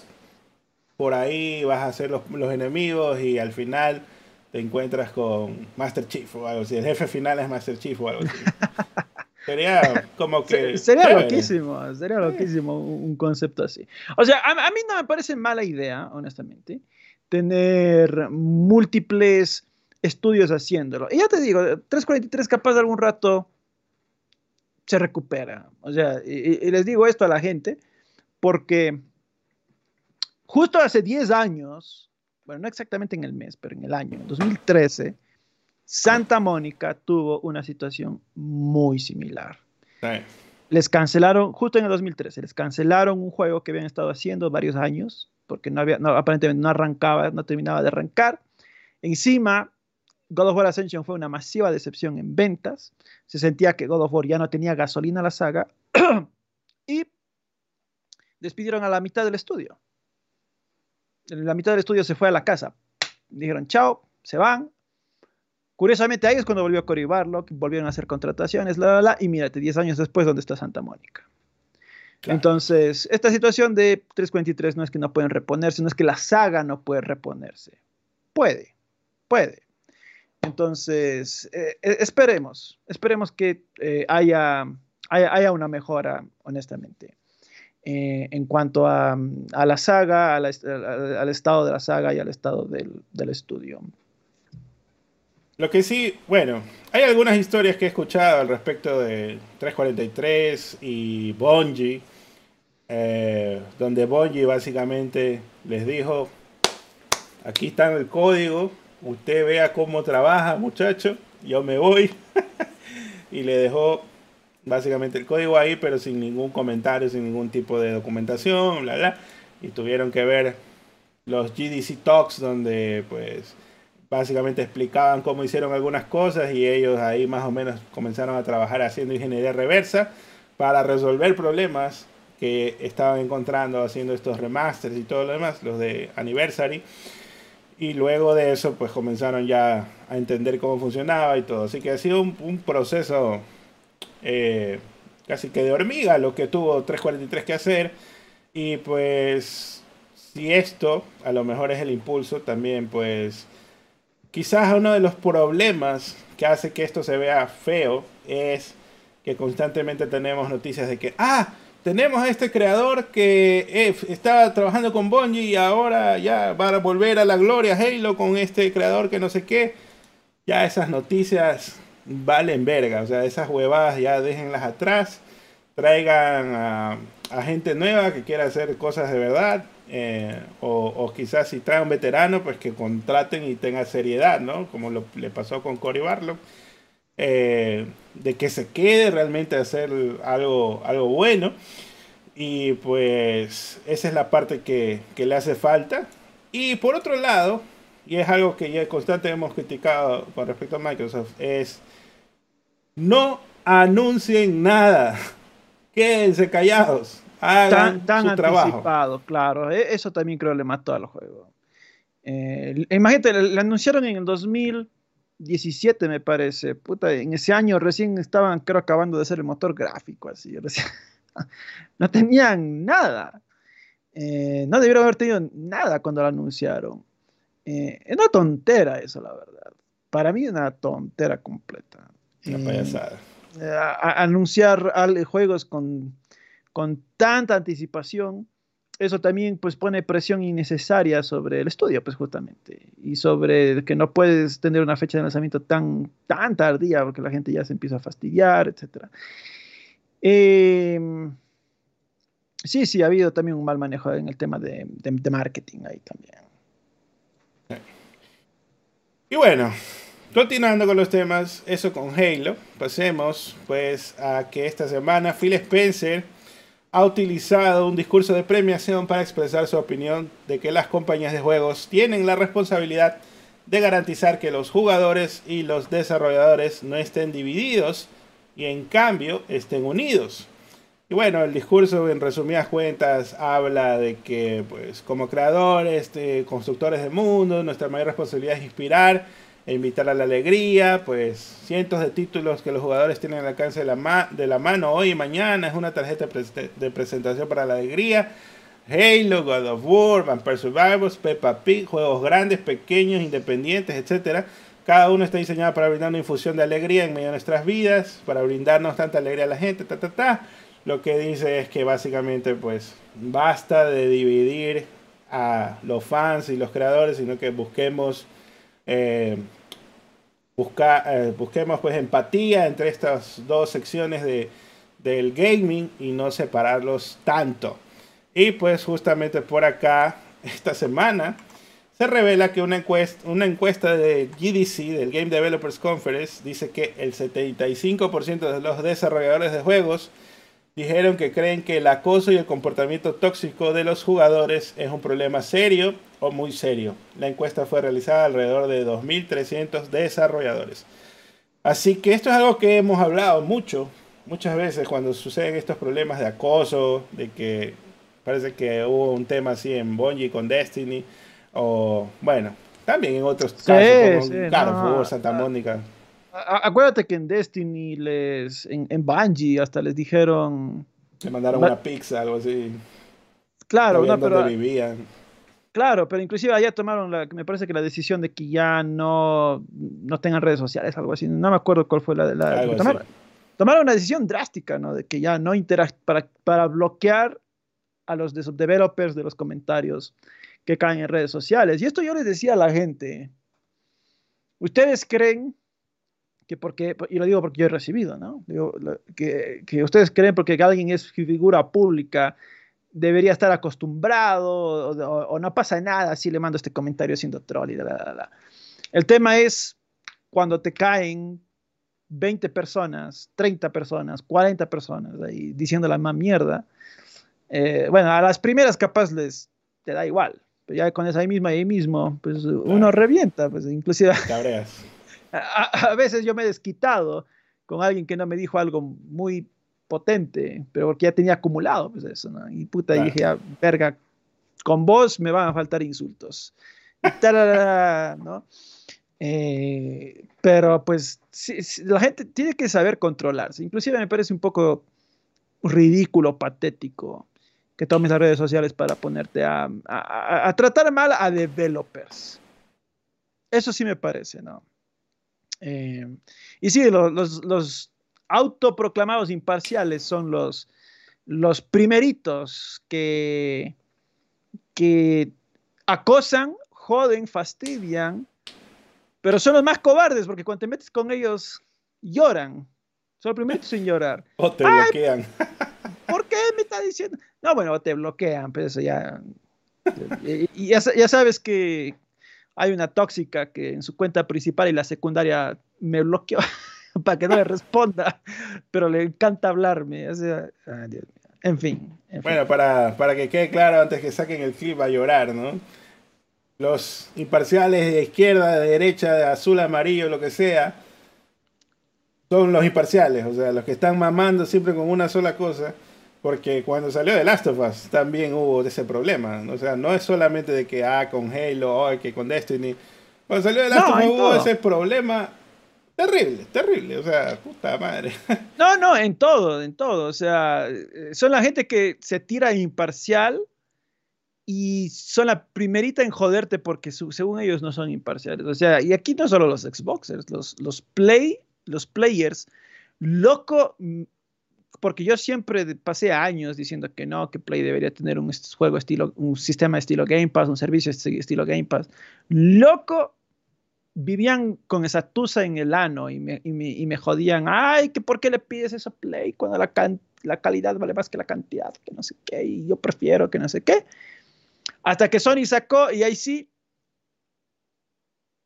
por ahí, vas a hacer los, los enemigos y al final te encuentras con Master Chief o algo así. El jefe final es Master Chief o algo así. Sería como que. Sería loquísimo, sería loquísimo un concepto así. O sea, a, mí no me parece mala idea, honestamente, tener múltiples estudios haciéndolo. Y ya te digo, 343 capaz de algún rato se recupera. O sea, y, les digo esto a la gente porque justo hace 10 años, bueno, no exactamente en el mes, pero en el año, 2013, Santa Mónica tuvo una situación muy similar. Les cancelaron, justo en el 2013, les cancelaron un juego que habían estado haciendo varios años, porque no había, aparentemente no arrancaba, no terminaba de arrancar. Encima, God of War Ascension fue una masiva decepción en ventas. Se sentía que God of War ya no tenía gasolina a la saga. y despidieron a la mitad del estudio. La mitad del estudio se fue a la casa. Dijeron, chao, se van, Curiosamente, ahí es cuando volvió Cory Barlock, volvieron a hacer contrataciones, la, la, la, y mírate, 10 años después, ¿dónde está Santa Mónica? Entonces, esta situación de 343 no es que no pueden reponerse, no es que la saga no puede reponerse. Puede, puede. Entonces, eh, eh, esperemos, esperemos que eh, haya, haya, una mejora, honestamente, en cuanto a, a la saga, al, estado de la saga y al estado del, del estudio. Lo que sí, bueno, hay algunas historias que he escuchado al respecto de 343 y Bungie, eh, donde Bungie básicamente les dijo, aquí está el código, usted vea cómo trabaja muchacho, yo me voy. y le dejó básicamente el código ahí, pero sin ningún comentario, sin ningún tipo de documentación, bla, bla. Y tuvieron que ver los GDC Talks donde pues básicamente explicaban cómo hicieron algunas cosas y ellos ahí más o menos comenzaron a trabajar haciendo ingeniería reversa para resolver problemas que estaban encontrando haciendo estos remasters y todo lo demás, los de Anniversary. Y luego de eso, pues comenzaron ya a entender cómo funcionaba y todo. Así que ha sido un, proceso eh, casi que de hormiga lo que tuvo 343 que hacer. Y pues, si esto a lo mejor es el impulso, también pues Quizás uno de los problemas que hace que esto se vea feo es que constantemente tenemos noticias de que, ah, tenemos a este creador que eh, estaba trabajando con Bungie y ahora ya va a volver a la gloria Halo con este creador que no sé qué. Ya esas noticias valen verga, o sea, esas huevadas ya déjenlas atrás, traigan a, gente nueva que quiera hacer cosas de verdad eh, o, quizás si trae un veterano, pues que contraten y tenga seriedad, ¿no? Como le pasó con Cory Barlow. Eh, de que se quede realmente a hacer algo, algo bueno. Y pues esa es la parte que, que, le hace falta. Y por otro lado, y es algo que ya constantemente hemos criticado con respecto a Microsoft, es no anuncien nada. Quédense callados tan, tan anticipado, claro. E, eso también creo le mató al juego. Eh, imagínate, le, anunciaron en el 2017, me parece. Puta, en ese año recién estaban, creo, acabando de hacer el motor gráfico, así. no tenían nada. Eh, no debieron haber tenido nada cuando lo anunciaron. Eh, es una tontera eso, la verdad. Para mí una tontera completa. Una Eh, payasada. eh, a- a- anunciar al- juegos con, con tanta anticipación, eso también pues pone presión innecesaria sobre el estudio, pues justamente, y sobre que no puedes tener una fecha de lanzamiento tan, tan tardía porque la gente ya se empieza a fastidiar, etc. sí, sí, ha habido también un mal manejo en el tema de, de- de marketing ahí también. Y bueno, continuando con los temas, eso con Halo, pasemos pues a que esta semana Phil Spencer ha utilizado un discurso de premiación para expresar su opinión de que las compañías de juegos tienen la responsabilidad de garantizar que los jugadores y los desarrolladores no estén divididos y en cambio estén unidos. Y bueno, el discurso en resumidas cuentas habla de que pues como creadores, de constructores de mundo, nuestra mayor responsabilidad es inspirar e invitar a la alegría, pues cientos de títulos que los jugadores tienen al alcance de la, de la mano hoy y mañana, es una tarjeta de, prese- de presentación para la alegría. Halo, God of War, Vampire Survivors, Peppa Pig, juegos grandes, pequeños, independientes, etcétera. Cada uno está diseñado para brindar una infusión de alegría en medio de nuestras vidas, para brindarnos tanta alegría a la gente, ta, ta, ta. Lo que dice es que básicamente pues basta de dividir a los fans y los creadores, sino que busquemos eh, eh, busquemos pues empatía entre estas dos secciones de, del gaming y no separarlos tanto. Y pues justamente por acá, esta semana, se revela que una encuesta, una encuesta de GDC, del Game Developers Conference, dice que el 75% de los desarrolladores de juegos dijeron que creen que el acoso y el comportamiento tóxico de los jugadores es un problema serio o muy serio. La encuesta fue realizada alrededor de 2.300 desarrolladores. Así que esto es algo que hemos hablado mucho, muchas veces cuando suceden estos problemas de acoso, de que parece que hubo un tema así en Bungie con Destiny, o bueno, también en otros Sí, casos, como sí, no, Santa Mónica. A- acuérdate que en Destiny les, en, en Bungie hasta les dijeron, Le mandaron una pizza, algo así. claro, no, pero vivían. Claro, pero inclusive allá tomaron, la, me parece que la decisión de que ya no, no tengan redes sociales, algo así. No me acuerdo cuál fue la... la Algo tomaron, así. tomaron una decisión drástica, ¿no? De que ya no interac para, para bloquear a los developers de los comentarios que caen en redes sociales. Y esto yo les decía a la gente, ustedes creen que porque, y lo digo porque yo he recibido, ¿no? Digo, que, que ustedes creen porque alguien es figura pública debería estar acostumbrado o, o- o no pasa nada si le mando este comentario siendo troll y la, la, la. El tema es cuando te caen 20 personas, 30 personas, 40 personas ahí diciendo la más mierda. eh, bueno, a las primeras capaz les te da igual, pero ya con esa ahí misma ahí mismo, pues uno revienta, pues inclusive Cabreas. A, a veces yo me he desquitado con alguien que no me dijo algo muy potente, pero porque ya tenía acumulado pues eso, ¿no? Y puta, y dije, ya, verga, con vos me van a faltar insultos. Y tarara, ¿no? Eh, pero pues sí, sí, la gente tiene que saber controlarse. Inclusive me parece un poco ridículo, patético que tomes las redes sociales para ponerte a, a- a- a tratar mal a developers. Eso sí me parece, ¿no? Eh, y sí, lo- los, los autoproclamados imparciales son los, los primeritos que, que acosan, joden, fastidian, pero son los más cobardes porque cuando te metes con ellos lloran. Son los primeritos en llorar. O te Ay, bloquean. ¿Por qué me está diciendo? No, bueno, te bloquean, pero eso ya. Ya, ya sabes que hay una tóxica que en su cuenta principal y la secundaria me bloqueó para que no le responda, pero le encanta hablarme. o sea, ay, Dios mío. En fin. en fin. Bueno, para, para que quede claro, antes que saquen el clip a llorar, ¿no? Los imparciales de izquierda, de derecha, de azul, amarillo, lo que sea, son los imparciales, o sea, los que están mamando siempre con una sola cosa, porque cuando salió The Last of Us también hubo ese problema, o sea, no es solamente de que, ah, con Halo, o que con Destiny, cuando salió The Last No, of Us hubo todo. ese problema terrible, terrible, o sea, puta madre. No, no, en todo, en todo. O sea, eh, son la gente que se tira imparcial y son la primerita en joderte porque según ellos no son imparciales. O sea, y aquí no solo los Xboxers, los, los Play, los players, loco, porque yo siempre pasé años diciendo que no, que Play debería tener un juego estilo, un sistema estilo Game Pass, un servicio estilo Game Pass. Loco, vivían con esa tusa en el ano y me, y me, y me jodían, ay, que por qué le pides eso a Play cuando la, la calidad vale más que la cantidad, que no sé qué, y yo prefiero que no sé qué. Hasta que Sony sacó y ahí sí,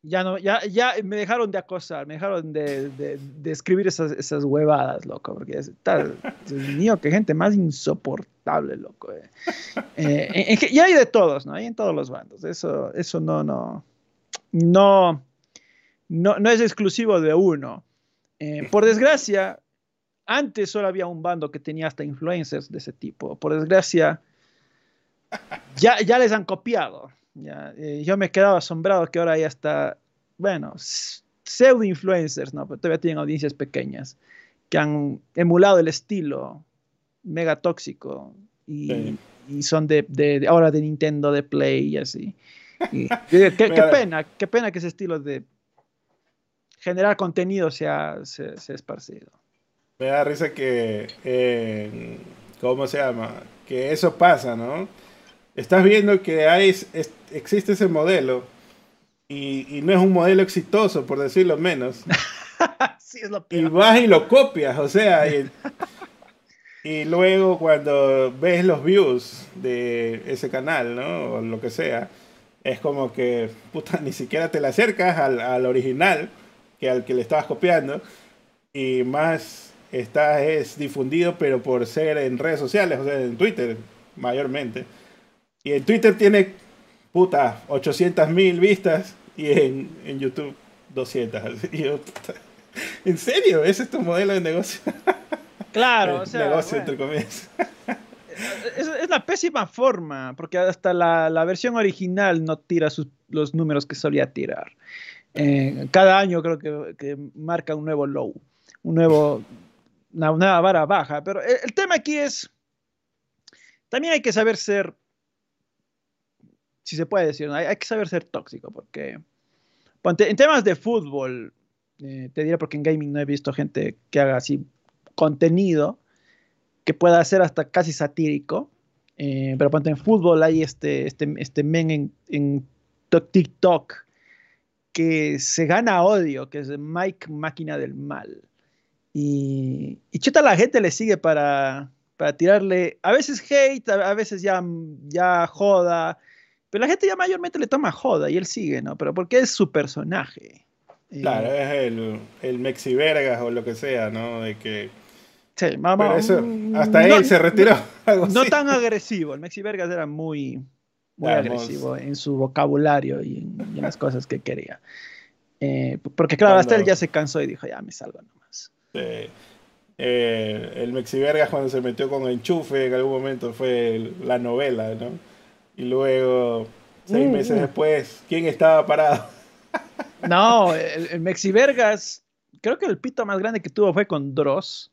ya no, ya, ya me dejaron de acosar, me dejaron de, de, escribir esas, esas, huevadas, loco, porque es tal, Dios mío, qué gente más insoportable, loco. Eh. Eh, y hay de todos, ¿no? Hay en todos los bandos. Eso, eso no, no, no, no, no es exclusivo de uno. Eh, por desgracia, antes solo había un bando que tenía hasta influencers de ese tipo. Por desgracia, ya, ya les han copiado. Ya, eh, yo me he quedado asombrado que ahora ya está, bueno, pseudo influencers, ¿no? Pero todavía tienen audiencias pequeñas que han emulado el estilo mega tóxico y, y son de, de, ahora de Nintendo, de Play y así. qué, qué, pena, qué pena que ese estilo de generar contenido se ha, se, se esparcido. Me da risa que, eh, ¿cómo se llama? Que eso pasa, ¿no? Estás viendo que hay, existe ese modelo y, no es un modelo exitoso, por decirlo menos. sí, es lo Y vas y lo copias, o sea, y, y, luego cuando ves los views de ese canal, ¿no? O lo que sea, es como que, puta, ni siquiera te le acercas al, al original que al que le estabas copiando y más está es difundido, pero por ser en redes sociales, o sea, en Twitter mayormente. Y en Twitter tiene, puta, 800 mil vistas y en, en YouTube 200. ¿En serio? ¿Ese es tu modelo de negocio? Claro, o sea. Negocio, entre comillas. Es, es, la pésima forma, porque hasta la, la versión original no tira sus, los números que solía tirar. Eh, cada año creo que, que, marca un nuevo low, un nuevo, una nueva vara baja. Pero el, el tema aquí es, también hay que saber ser si se puede decir, hay, hay, que saber ser tóxico, porque en temas de fútbol, eh, te diré porque en gaming no he visto gente que haga así contenido que pueda ser hasta casi satírico, eh, pero ponte en fútbol hay este, este, este men en, en TikTok que se gana odio, que es Mike Máquina del Mal. Y, y chuta la gente le sigue para, para tirarle, a veces hate, a, veces ya, ya joda, pero la gente ya mayormente le toma joda y él sigue, ¿no? Pero porque es su personaje. Claro, es el, el Mexivergas o lo que sea, ¿no? De que. Sí, mamá. hasta él se retiró. no tan agresivo. El Mexivergas era muy, muy agresivo en su vocabulario y en, las cosas que quería. Eh, porque, claro, hasta él ya se cansó y dijo, ya me salgo nomás. Sí. Eh, el Mexivergas, cuando se metió con Enchufe, en algún momento fue la novela, ¿no? Y luego, seis mm, meses mm. después, ¿quién estaba parado? No, el, el Mexi Vergas, creo que el pito más grande que tuvo fue con Dross.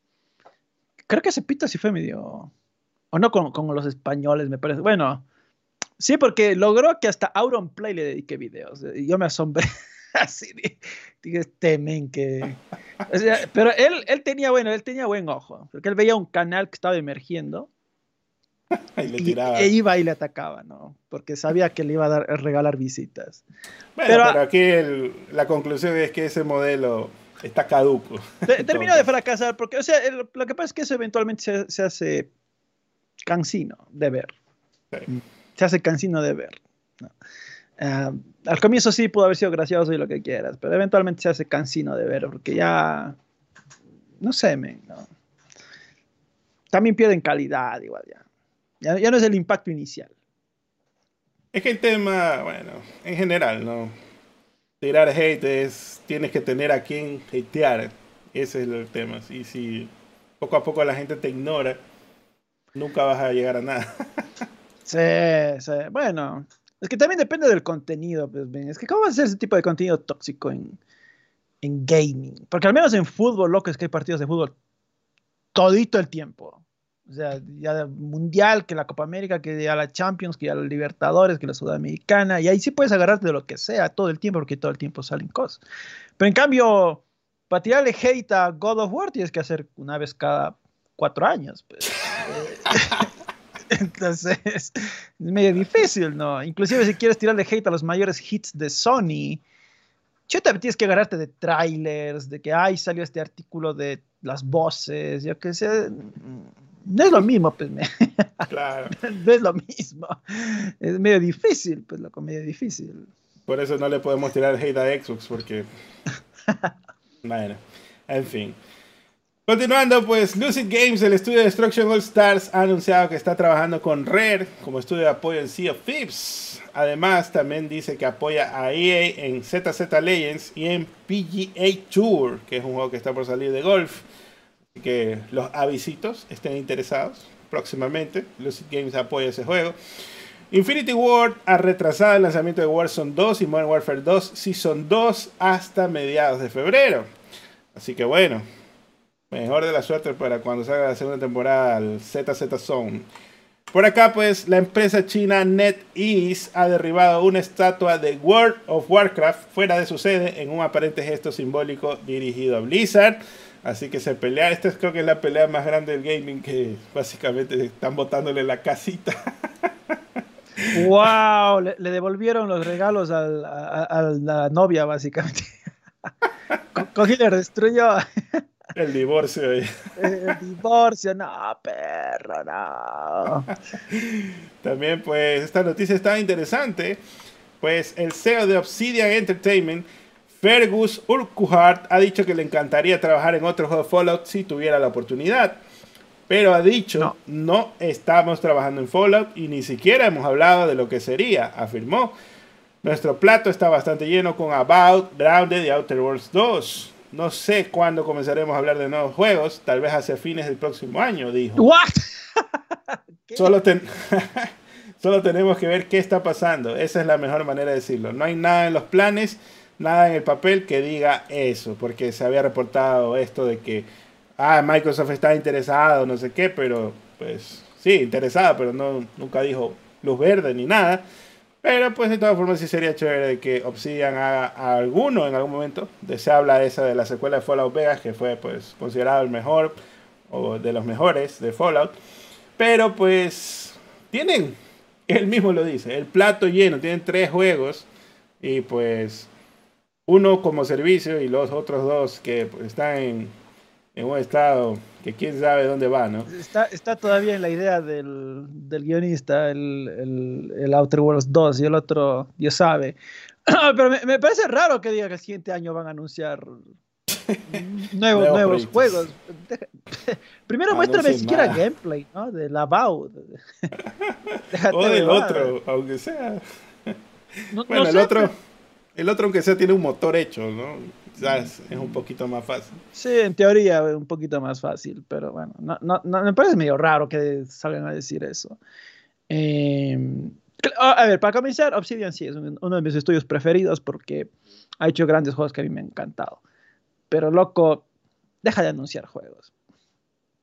Creo que ese pito sí fue medio. O no con, con los españoles, me parece. Bueno, sí, porque logró que hasta Auron Play le dedique videos. Y yo me asombré. Así dije, este men que. O sea, pero él, él tenía, bueno, él tenía buen ojo. Porque él veía un canal que estaba emergiendo y, le tiraba. e iba y le atacaba, ¿no? Porque sabía que le iba a, dar, a regalar visitas. Bueno, pero, pero aquí el, la conclusión es que ese modelo está caduco. terminó de fracasar, porque, o sea, el, lo que pasa es que eso eventualmente se, se hace cansino de ver. Sí. Se hace cansino de ver. ¿no? Uh, al comienzo sí pudo haber sido gracioso y lo que quieras, pero eventualmente se hace cansino de ver, porque ya. No sé, men, ¿no? También pierden calidad, igual ya. Ya, ya, no es el impacto inicial. Es que el tema, bueno, en general, ¿no? Tirar hate es, tienes que tener a quien hatear. Ese es el tema. Y si poco a poco la gente te ignora, nunca vas a llegar a nada. sí, sí. Bueno, es que también depende del contenido. Pues, es que ¿cómo va a ser ese tipo de contenido tóxico en, en gaming? Porque al menos en fútbol, loco, es que hay partidos de fútbol todito el tiempo. O sea, ya mundial, que la Copa América, que ya la Champions, que ya la Libertadores, que la Sudamericana, y ahí sí puedes agarrarte de lo que sea todo el tiempo, porque todo el tiempo salen cosas. Pero en cambio, para tirarle hate a God of War tienes que hacer una vez cada cuatro años. Pues. Entonces, es medio difícil, ¿no? Inclusive si quieres tirarle hate a los mayores hits de Sony, chuta, tienes que agarrarte de trailers, de que, ay, salió este artículo de las voces, yo qué sé. No es lo mismo, pues. Claro. no es lo mismo. Es medio difícil, pues, loco, medio difícil. Por eso no le podemos tirar hate a Xbox, porque. bueno, en fin. Continuando, pues Lucid Games, el estudio de Destruction All Stars, ha anunciado que está trabajando con Rare como estudio de apoyo en Sea of Thieves. Además, también dice que apoya a EA en ZZ Legends y en PGA Tour, que es un juego que está por salir de golf. Que los avisitos estén interesados próximamente. Lucid Games apoya ese juego. Infinity Ward ha retrasado el lanzamiento de Warzone 2 y Modern Warfare 2 Season 2 hasta mediados de febrero. Así que bueno, Mejor de la suerte para cuando salga la segunda temporada al ZZ Zone. Por acá, pues, la empresa china NetEase ha derribado una estatua de World of Warcraft fuera de su sede en un aparente gesto simbólico dirigido a Blizzard. Así que se pelea. Esta es, creo que es la pelea más grande del gaming que básicamente están botándole la casita. ¡Wow! Le, devolvieron los regalos a, la novia, básicamente. Cogí le destruyó. El divorcio El divorcio, no, perro, no. También, pues, esta noticia está interesante. Pues el CEO de Obsidian Entertainment, Fergus Urquhart, ha dicho que le encantaría trabajar en otro juego de Fallout si tuviera la oportunidad. Pero ha dicho, no. no estamos trabajando en Fallout y ni siquiera hemos hablado de lo que sería, afirmó. Nuestro plato está bastante lleno con About, Grounded y Outer Worlds 2. No sé cuándo comenzaremos a hablar de nuevos juegos, tal vez hacia fines del próximo año, dijo. ¿What? Solo, Solo tenemos que ver qué está pasando. Esa es la mejor manera de decirlo. No hay nada en los planes, nada en el papel que diga eso, porque se había reportado esto de que ah, Microsoft está interesado, no sé qué, pero pues sí, interesado, pero no, nunca dijo luz verde ni nada. Pero pues de todas formas sí sería chévere que Obsidian haga alguno en algún momento. Se habla esa de la secuela de Fallout Vegas, que fue pues considerado el mejor o de los mejores de Fallout. Pero pues tienen, él mismo lo dice, el plato lleno, tienen tres juegos y pues uno como servicio y los otros dos que están en, en un estado que quién sabe dónde va, ¿no? Está, está todavía en la idea del, del guionista, el, el, el, Outer Worlds 2 y el otro, Dios sabe. Pero me, me, parece raro que diga que el siguiente año van a anunciar nuevos, nuevos juegos. Primero muéstrame siquiera gameplay, ¿no? De la BAU. o del otro, aunque sea. No, bueno, el otro... El otro, aunque sea, tiene un motor hecho, ¿no? es, un poquito más fácil. Sí, en teoría un poquito más fácil, pero bueno, no, no, me parece medio raro que salgan a decir eso. Em, a ver, para comenzar, Obsidian sí es uno de mis estudios preferidos porque ha hecho grandes juegos que a mí me han encantado. Pero loco, deja de anunciar juegos.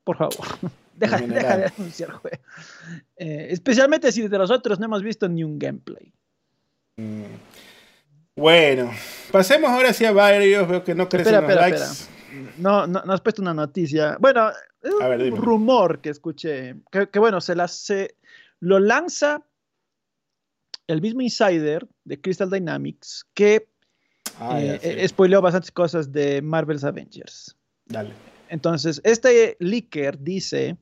Por favor. deja, deja, de anunciar juegos. Eh, especialmente si de los otros no hemos visto ni un gameplay. Mm. Bueno, pasemos ahora hacia varios. Veo que no crecen espera, los espera, Espera. No, no, no has puesto una noticia. Bueno, es un rumor que escuché. Que, bueno, se, la, se lo lanza el mismo insider de Crystal Dynamics que ah, eh, spoileó bastantes cosas de Marvel's Avengers. Dale. Entonces, este leaker dice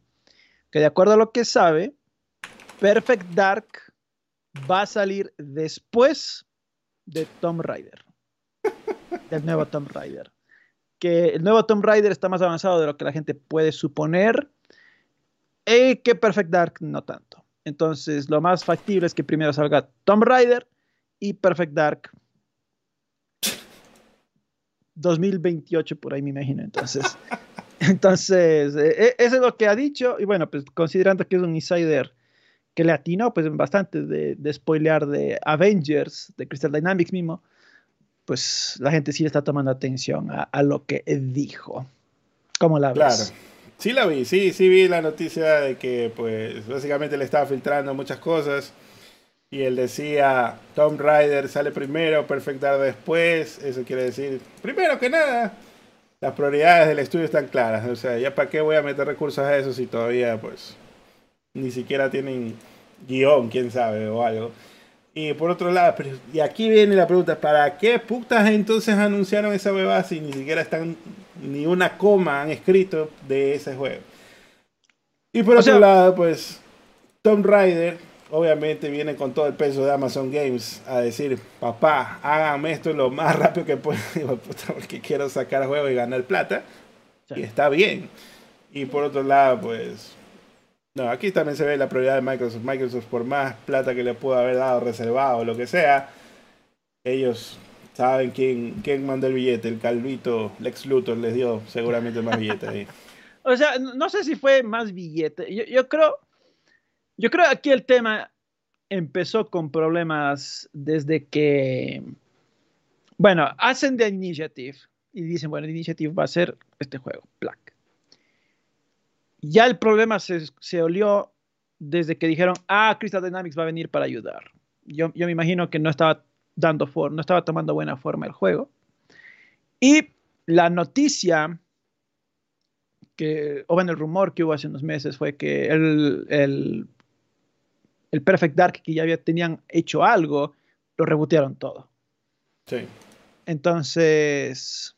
que de acuerdo a lo que sabe, Perfect Dark va a salir después de Tomb Raider. Del nuevo Tomb Raider. Que el nuevo Tomb Raider está más avanzado de lo que la gente puede suponer. Y que Perfect Dark no tanto. Entonces, lo más factible es que primero salga Tomb Raider y Perfect Dark 2028 por ahí me imagino. Entonces, entonces e, e, eso es lo que ha dicho. Y bueno, pues considerando que es un insider que le atinó pues bastante de, de spoilear de Avengers, de Crystal Dynamics mismo, pues la gente sí está tomando atención a, lo que dijo. ¿Cómo la ves? Claro. Sí la vi, sí, sí vi la noticia de que pues básicamente le estaba filtrando muchas cosas y él decía Tomb Raider sale primero, Perfect Dark después, eso quiere decir, primero que nada, las prioridades del estudio están claras, o sea, ya para qué voy a meter recursos a eso si todavía pues ni siquiera tienen guion, quién sabe, o algo. Y por otro lado, y aquí viene la pregunta, ¿para qué putas entonces anunciaron esa beba si ni siquiera están, ni una coma han escrito de ese juego? Y por otro lado, pues, Tomb Raider obviamente viene con todo el peso de Amazon Games a decir, papá, háganme esto lo más rápido que pueda, porque quiero sacar juego y ganar plata. Y está bien. Y por otro lado, pues, no, aquí también se ve la prioridad de Microsoft. Microsoft, por más plata que le pueda haber dado reservado lo que sea, ellos saben quién, quién mandó el billete. El calvito Lex Luthor les dio seguramente más billete ahí. o sea, no sé si fue más billete. Yo, yo creo, yo creo aquí el tema empezó con problemas desde que, bueno, hacen de Initiative y dicen, bueno, Initiative va a ser este juego, Black ya el problema se, se, olió desde que dijeron, ah, Crystal Dynamics va a venir para ayudar. Yo, yo me imagino que no estaba dando no estaba tomando buena forma el juego. Y la noticia que, o bueno, el rumor que hubo hace unos meses fue que el, el, el Perfect Dark que ya había, tenían hecho algo, lo rebotearon todo. Sí. Entonces,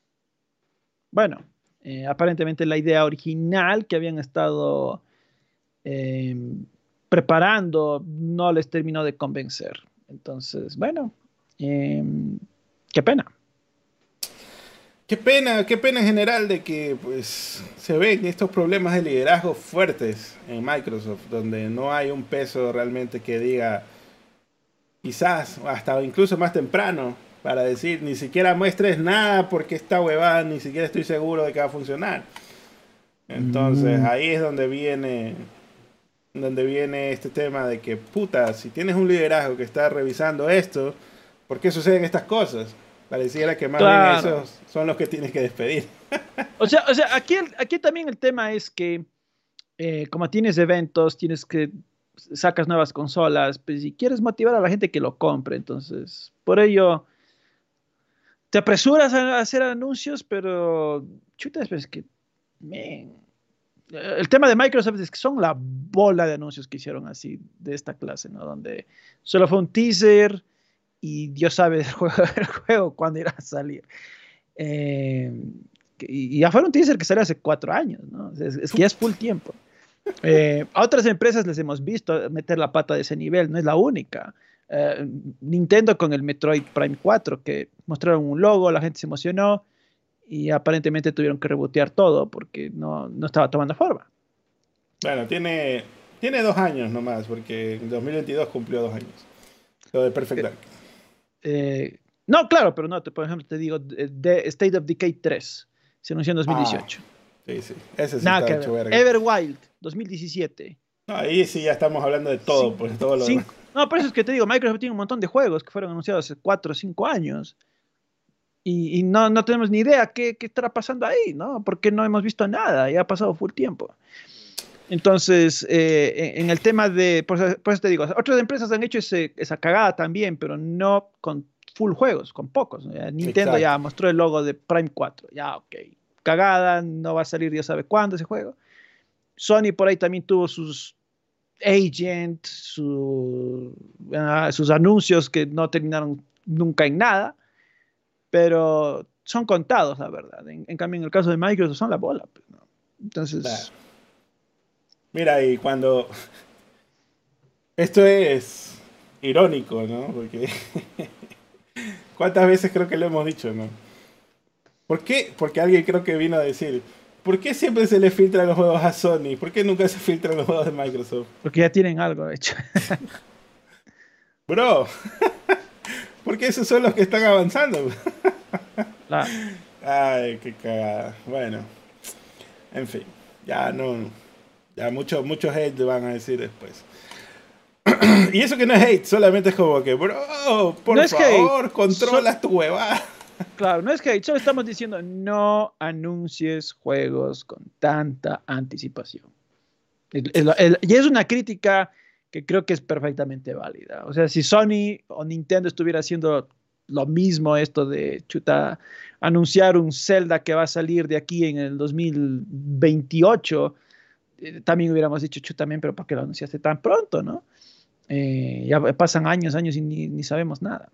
bueno, eh, aparentemente la idea original que habían estado eh, preparando no les terminó de convencer. Entonces, bueno, eh, qué pena. Qué pena, qué pena en general de que pues se ven estos problemas de liderazgo fuertes en Microsoft, donde no hay un peso realmente que diga, quizás hasta incluso más temprano, para decir, ni siquiera muestres nada porque esta huevada ni siquiera estoy seguro de que va a funcionar. Entonces, mm. ahí es donde viene donde viene este tema de que, puta, si tienes un liderazgo que está revisando esto, ¿por qué suceden estas cosas? Pareciera que más bien esos son los que tienes que despedir. O sea, o sea aquí, aquí también el tema es que, eh, como tienes eventos, tienes que sacas nuevas consolas, pues si quieres motivar a la gente que lo compre, entonces, por ello te apresuras a hacer anuncios, pero chuta, es que, el tema de Microsoft es que son la bola de anuncios que hicieron así de esta clase, ¿no? Donde solo fue un teaser y Dios sabe el juego, cuándo irá a salir. Eh, y ya fue un teaser que salió hace cuatro años, ¿no? Es, que ya es full tiempo. Eh, a otras empresas les hemos visto meter la pata de ese nivel, no es la única. Eh, Nintendo con el Metroid Prime 4, que mostraron un logo, la gente se emocionó y aparentemente tuvieron que rebotear todo porque no, no estaba tomando forma. Bueno, tiene, tiene dos años nomás, porque en 2022 cumplió dos años. Lo de Perfect Dark. Eh, no, claro, pero no, por ejemplo, te digo, de State of Decay 3 se anunció en 2018. Ah, sí, sí. Ese sí Nada está hecho Everwild, 2017. Ahí sí ya estamos hablando de todo, pues todo lo no, por eso es que te digo, Microsoft tiene un montón de juegos que fueron anunciados hace 4 o 5 años. Y, no, no, tenemos ni idea qué, qué, estará pasando ahí, ¿no? Porque no hemos visto nada, ya ha pasado full tiempo. Entonces, eh, en el tema de, por eso, te digo, otras empresas han hecho esa cagada también, pero no con full juegos, con pocos. Nintendo ya mostró el logo de Prime 4, ya, ok. Cagada, no va a salir Dios sabe cuándo ese juego. Sony por ahí también tuvo sus Agent, ah, sus anuncios que no terminaron nunca en nada, pero son contados, la verdad. En, cambio, en el caso de Microsoft son la bola. Pues, Entonces... Mira, y cuando... Esto es irónico, ¿no? Porque... ¿Cuántas veces creo que lo hemos dicho, no? ¿Por qué? Porque alguien creo que vino a decir, ¿Por qué siempre se le filtran los juegos a Sony? ¿Por qué nunca se filtran los juegos de Microsoft? Porque ya tienen algo hecho. Bro, porque esos son los que están avanzando. Ay, qué cagada. Bueno, en fin, ya no. Ya muchos mucho hate van a decir después. y eso que no es hate, solamente es como que, bro, por favor, controla tu huevada. Claro, no es hate, solo estamos diciendo no anuncies juegos con tanta anticipación. y es una crítica que creo que es perfectamente válida. O sea, si Sony o Nintendo estuviera haciendo lo mismo esto de chuta, anunciar un Zelda que va a salir de aquí en el 2028, eh, también hubiéramos dicho chuta también, pero ¿para qué lo anunciaste tan pronto, no? Eh, ya pasan años, años y ni, sabemos nada.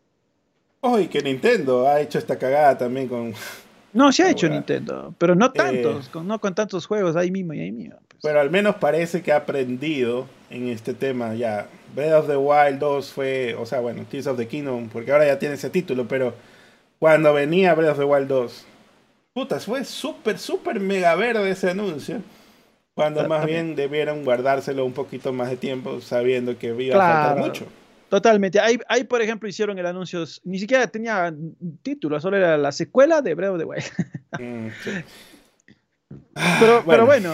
Oh, y que Nintendo ha hecho esta cagada también con... No, se ha hecho Nintendo, pero no tantos, eh, no con tantos juegos ahí mismo y ahí mismo. Pues. Pero al menos parece que ha aprendido en este tema ya. Breath of the Wild 2 fue, o sea, bueno, Tears of the Kingdom, porque ahora ya tiene ese título, pero cuando venía Breath of the Wild 2, putas, fue súper, súper mega verde ese anuncio. Cuando más bien debieron guardárselo un poquito más de tiempo, sabiendo que iba a faltar mucho. Totalmente. Ahí, ahí, por ejemplo, hicieron el anuncio, ni siquiera tenía título, solo era la secuela de Breath of the Wild. Mm, pero, pero bueno,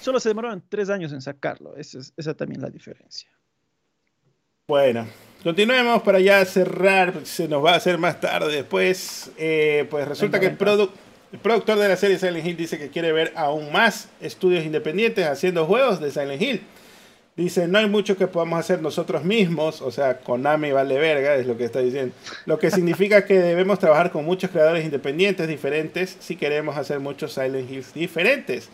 solo se demoraron tres años en sacarlo. Esa es, esa también la diferencia. Bueno, continuemos para ya cerrar, se nos va a hacer más tarde después. Eh, pues resulta que el el productor de la serie Silent Hill dice que quiere ver aún más estudios independientes haciendo juegos de Silent Hill. Dice, no hay mucho que podamos hacer nosotros mismos, o sea, Konami vale verga, es lo que está diciendo. Lo que significa que debemos trabajar con muchos creadores independientes diferentes si queremos hacer muchos Silent Hills diferentes,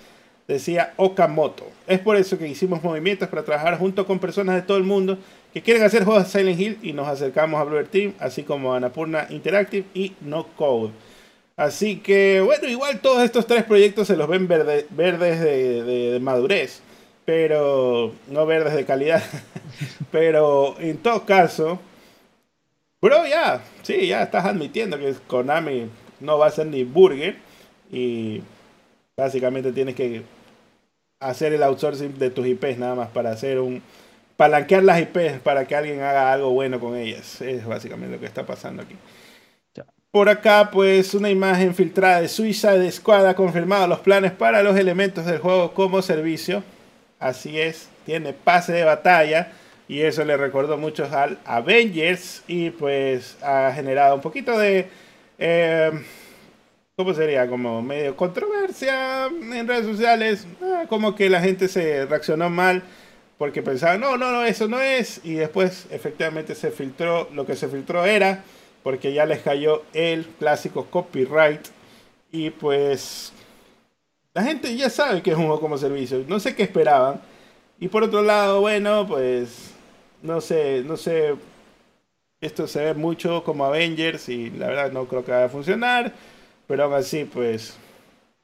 decía Okamoto. Es por eso que hicimos movimientos para trabajar junto con personas de todo el mundo que quieren hacer juegos de Silent Hill y nos acercamos a Blue Team, así como a Anapurna Interactive y No Code. Así que, bueno, igual todos estos tres proyectos se los ven verdes de, madurez, pero no verdes de calidad. pero en todo caso, bro, ya, sí, ya estás admitiendo que Konami no va a ser ni burger y básicamente tienes que hacer el outsourcing de tus IPs nada más para hacer un palanquear las IPs para que alguien haga algo bueno con ellas. Es básicamente lo que está pasando aquí. Por acá, pues una imagen filtrada de Suiza de Squad ha confirmado los planes para los elementos del juego como servicio. Así es, tiene pase de batalla y eso le recordó mucho al Avengers y pues ha generado un poquito de... Eh, ¿Cómo sería? Como medio controversia en redes sociales. Ah, como que la gente se reaccionó mal porque pensaba, no, no, no, eso no es. Y después efectivamente se filtró, lo que se filtró era porque ya les cayó el clásico copyright y pues la gente ya sabe que es un juego como servicio, no sé qué esperaban. Y por otro lado, bueno, pues no sé, no sé, esto se ve mucho como Avengers y la verdad no creo que vaya a funcionar, pero aún así, pues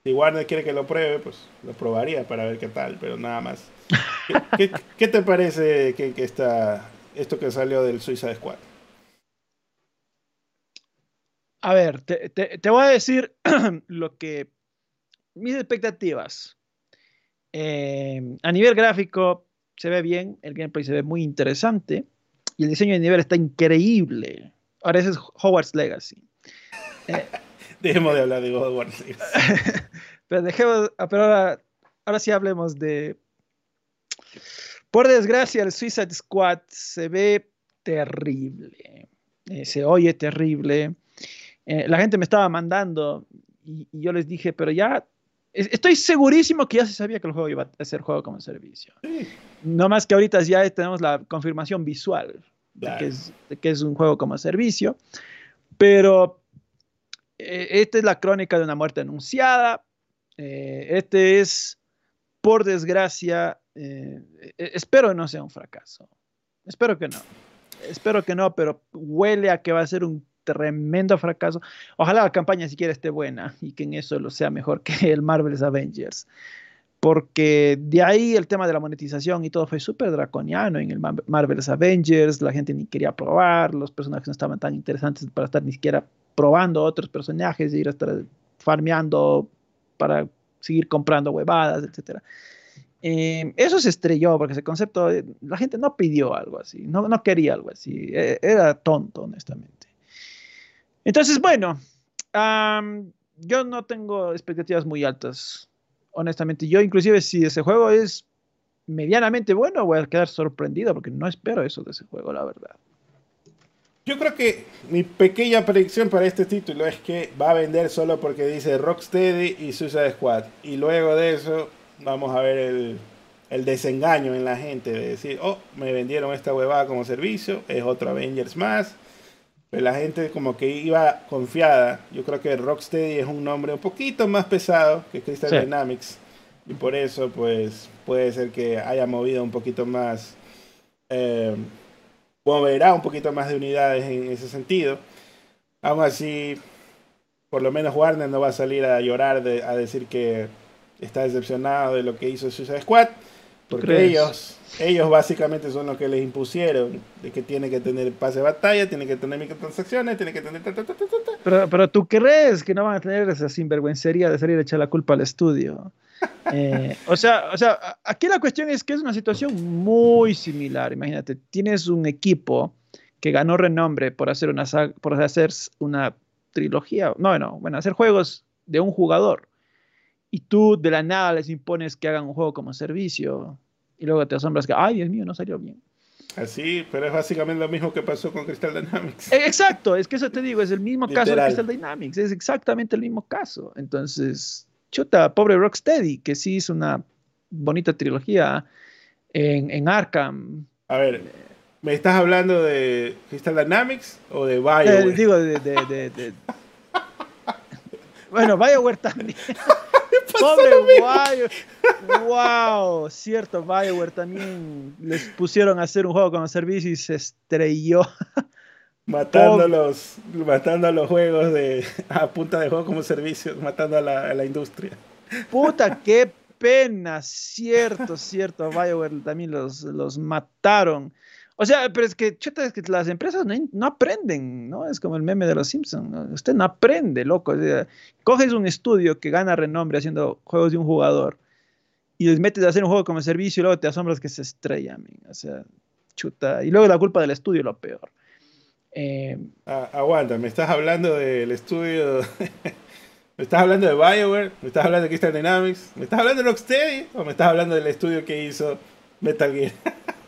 si Warner quiere que lo pruebe, pues lo probaría para ver qué tal, pero nada más. ¿Qué, te parece que, que está esto que salió del Suicide Squad? A ver, te, voy a decir lo que mis expectativas. Eh, a nivel gráfico se ve bien, el gameplay se ve muy interesante y el diseño de nivel está increíble. Ahora ese es Hogwarts Legacy. Eh, dejemos de hablar de Hogwarts Legacy. pero dejemos, ah, pero ahora, ahora sí hablemos de... Por desgracia, el Suicide Squad se ve terrible. Eh, se oye terrible. Eh, la gente me estaba mandando y, yo les dije, pero ya, estoy segurísimo que ya se sabía que el juego iba a ser juego como servicio. No más que ahorita ya tenemos la confirmación visual de, que es, un juego como servicio, pero eh, esta es la crónica de una muerte anunciada. Eh, este es, por desgracia, espero no sea un fracaso. Espero que no. Espero que no, pero huele a que va a ser un tremendo fracaso. Ojalá la campaña siquiera esté buena y que en eso lo sea mejor que el Marvel's Avengers. Porque de ahí el tema de la monetización y todo fue súper draconiano en el Marvel's Avengers. La gente ni quería probar, los personajes no estaban tan interesantes para estar ni siquiera probando otros personajes, ir a estar farmeando para seguir comprando huevadas, etc. Eh, eso se estrelló porque ese concepto, la gente no pidió algo así, no, no quería algo así, e, era tonto, honestamente. Entonces, bueno, yo no tengo expectativas muy altas, honestamente. Yo inclusive si ese juego es medianamente bueno, voy a quedar sorprendido porque no espero eso de ese juego, la verdad. Yo creo que mi pequeña predicción para este título es que va a vender solo porque dice Rocksteady y Suicide Squad. Y luego de eso vamos a ver el, el desengaño en la gente de decir, oh, me vendieron esta huevada como servicio, es otro Avengers más. Pero la gente como que iba confiada. Yo creo que Rocksteady es un nombre un poquito más pesado que Crystal Sí. Dynamics. Y por eso, pues, puede ser que haya movido un poquito más. eh, moverá un poquito más de unidades en ese sentido. Aún así, por lo menos Warner no va a salir a llorar, de- a decir que está decepcionado de lo que hizo Suicide Squad. Porque crees? ellos, ellos básicamente son los que les impusieron de que tiene que tener pase de batalla, tiene que tener microtransacciones, tiene que tener... ta, ta, ta, ta, ta, ta. Pero, pero tú crees que no van a tener esa sinvergüencería de salir a echar la culpa al estudio. Eh, o sea, o sea, aquí la cuestión es que es una situación muy similar. Imagínate, tienes un equipo que ganó renombre por hacer una por hacer una trilogía, no, no, bueno, hacer juegos de un jugador. Y tú de la nada les impones que hagan un juego como servicio y luego te asombras que, ay, Dios mío, no salió bien. Así, pero es básicamente lo mismo que pasó con Crystal Dynamics. Eh, Exacto, es que eso te digo, es el mismo caso de. Crystal Dynamics, es exactamente el mismo caso. Entonces, chuta, pobre Rocksteady, que sí hizo una bonita trilogía en, en Arkham. A ver, ¿me estás hablando de Crystal Dynamics o de Eh, BioWare? digo, de, de- de- de- Bueno, BioWare también. Pobre BioWare. Wow, cierto, BioWare también les pusieron a hacer un juego como servicio y se estrelló. matando, los, matando a los juegos de, a punta de juego como servicio, matando a la, a la industria. Puta, qué pena, cierto, cierto. BioWare también los, los mataron. O sea, pero es que, chuta, es que las empresas no, no aprenden, ¿no? Es como el meme de los Simpsons. Usted no aprende, loco. O sea, coges un estudio que gana renombre haciendo juegos de un jugador y les metes a hacer un juego como servicio y luego te asombras que se estrellan. men. O sea, chuta. Y luego la culpa del estudio, lo peor. Eh, Ah, aguanta, me estás hablando del estudio. ¿Me estás hablando de BioWare? ¿Me estás hablando de Crystal Dynamics? ¿Me estás hablando de Rocksteady? ¿O me estás hablando del estudio que hizo Metal Gear?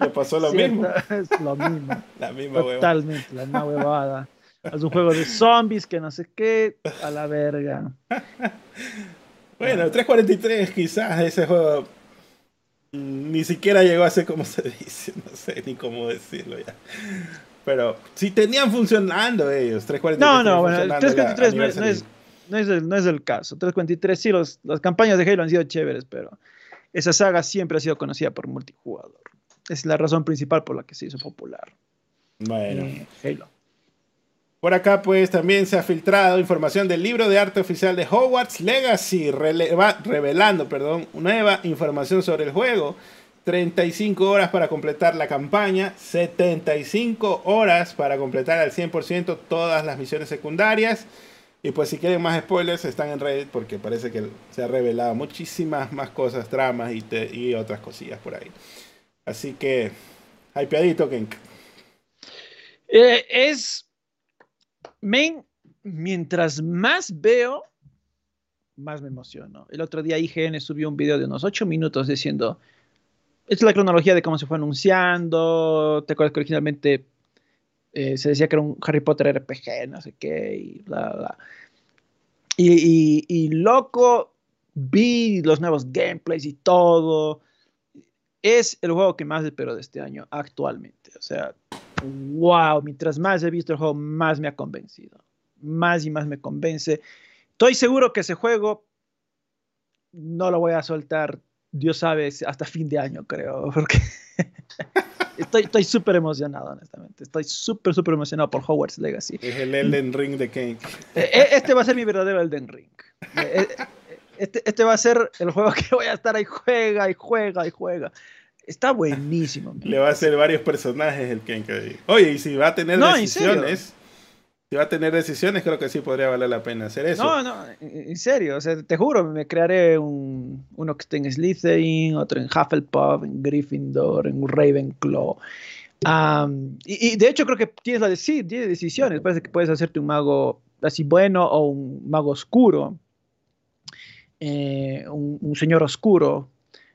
Le pasó lo cierto, mismo. Es lo mismo. La misma. Totalmente, la misma huevada. Es un juego de zombies que no sé qué, a la verga. Bueno, 343 quizás ese juego ni siquiera llegó a ser como se dice, no sé ni cómo decirlo ya. Pero si tenían funcionando ellos, 343. No, no, bueno, el funcionando la 343 no es, no, es, no, es el, no es el caso. 343 sí, los, las campañas de Halo han sido chéveres, pero esa saga siempre ha sido conocida por multijugador. Es la razón principal por la que se hizo popular Bueno, eh, Halo. por acá pues también se ha filtrado información del libro de arte oficial de Hogwarts Legacy, releva- revelando, perdón, nueva información sobre el juego. 35 horas para completar la campaña, 75 horas para completar al 100% todas las misiones secundarias. Y pues si quieren más spoilers están en Reddit porque parece que se ha revelado muchísimas más cosas, tramas y, te- y otras cosillas por ahí. Así que, hypeadito, Kenk. Eh, es. Men, mientras más veo, más me emociono. El otro día IGN subió un video de unos 8 minutos diciendo. Esta es la cronología de cómo se fue anunciando. ¿Te acuerdas que originalmente eh, se decía que era un Harry Potter RPG, no sé qué, y bla, bla? Y, y- y loco, vi los nuevos gameplays y todo. Es el juego que más espero de este año actualmente. O sea, wow, mientras más he visto el juego, más me ha convencido. Más y más me convence. Estoy seguro que ese juego no lo voy a soltar, Dios sabe, hasta fin de año, creo. Porque estoy estoy súper emocionado, honestamente. Estoy súper, súper emocionado por Hogwarts Legacy. Es el Elden Ring de Kenk. Eh, eh, Este va a ser mi verdadero Elden Ring. Eh, Este, este va a ser el juego que voy a estar ahí, juega y juega y juega. Está buenísimo. Le va a hacer varios personajes el Kenk. ahí. Oye, y si va a tener No, decisiones, si va a tener decisiones, creo que sí podría valer la pena hacer eso. No, no, en serio, o sea, te juro, me crearé un, uno que esté en Slytherin, otro en Hufflepuff, en Gryffindor, en Ravenclaw. Y, y de hecho creo que tienes la de sí, tienes decisiones. Parece que puedes hacerte un mago así bueno o un mago oscuro, eh, un, un señor oscuro.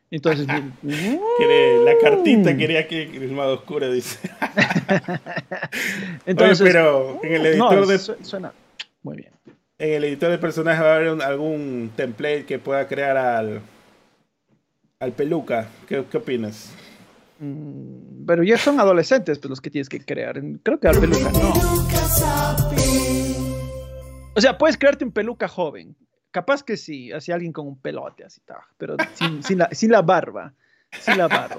Entonces, la cartita mm. quería que el modo oscuro, dice. Entonces, pero en el editor de... Suena muy bien. En el editor de personajes va a haber algún template que pueda crear al, al peluca. ¿Qué, qué opinas? Mm, pero ya son adolescentes pues, los que tienes que crear. Creo que al peluca no. O sea, puedes crearte un peluca joven. Capaz que sí, así alguien con un pelote, así, pero sin, la, sin la barba. Sin la barba.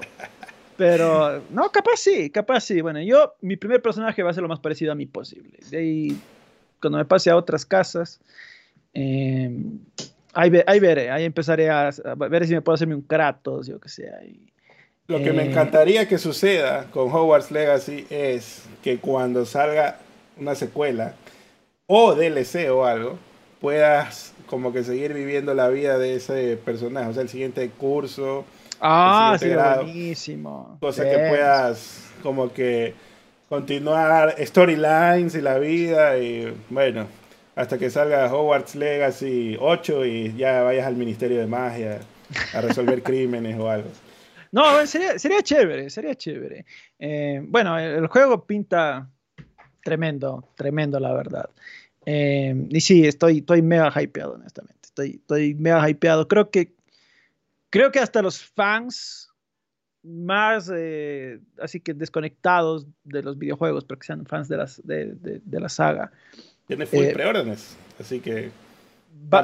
Pero, no, capaz sí, capaz sí. Bueno, yo, mi primer personaje va a ser lo más parecido a mí posible. De ahí, cuando me pase a otras casas, em, ahí, veré, ahí empezaré a, ver si me puedo hacerme un Kratos, yo que sé. Lo que me eh, encantaría que suceda con Hogwarts Legacy es que cuando salga una secuela o DLC o algo, puedas como que seguir viviendo la vida de ese personaje, o sea, el siguiente curso. Ah, sí, buenísimo. Cosa que puedas como que continuar storylines y la vida y bueno, hasta que salga Hogwarts Legacy 8 y ya vayas al Ministerio de Magia a resolver crímenes o algo. No, sería, sería chévere, sería chévere. Eh, bueno, el, juego pinta tremendo, tremendo, la verdad. Eh, y sí, estoy, estoy mega hypeado, honestamente. Estoy, estoy mega hypeado. Creo que, creo que hasta los fans más eh, así que desconectados de los videojuegos, pero que sean fans de, las, de, de, la saga. Tiene full preórdenes, así que.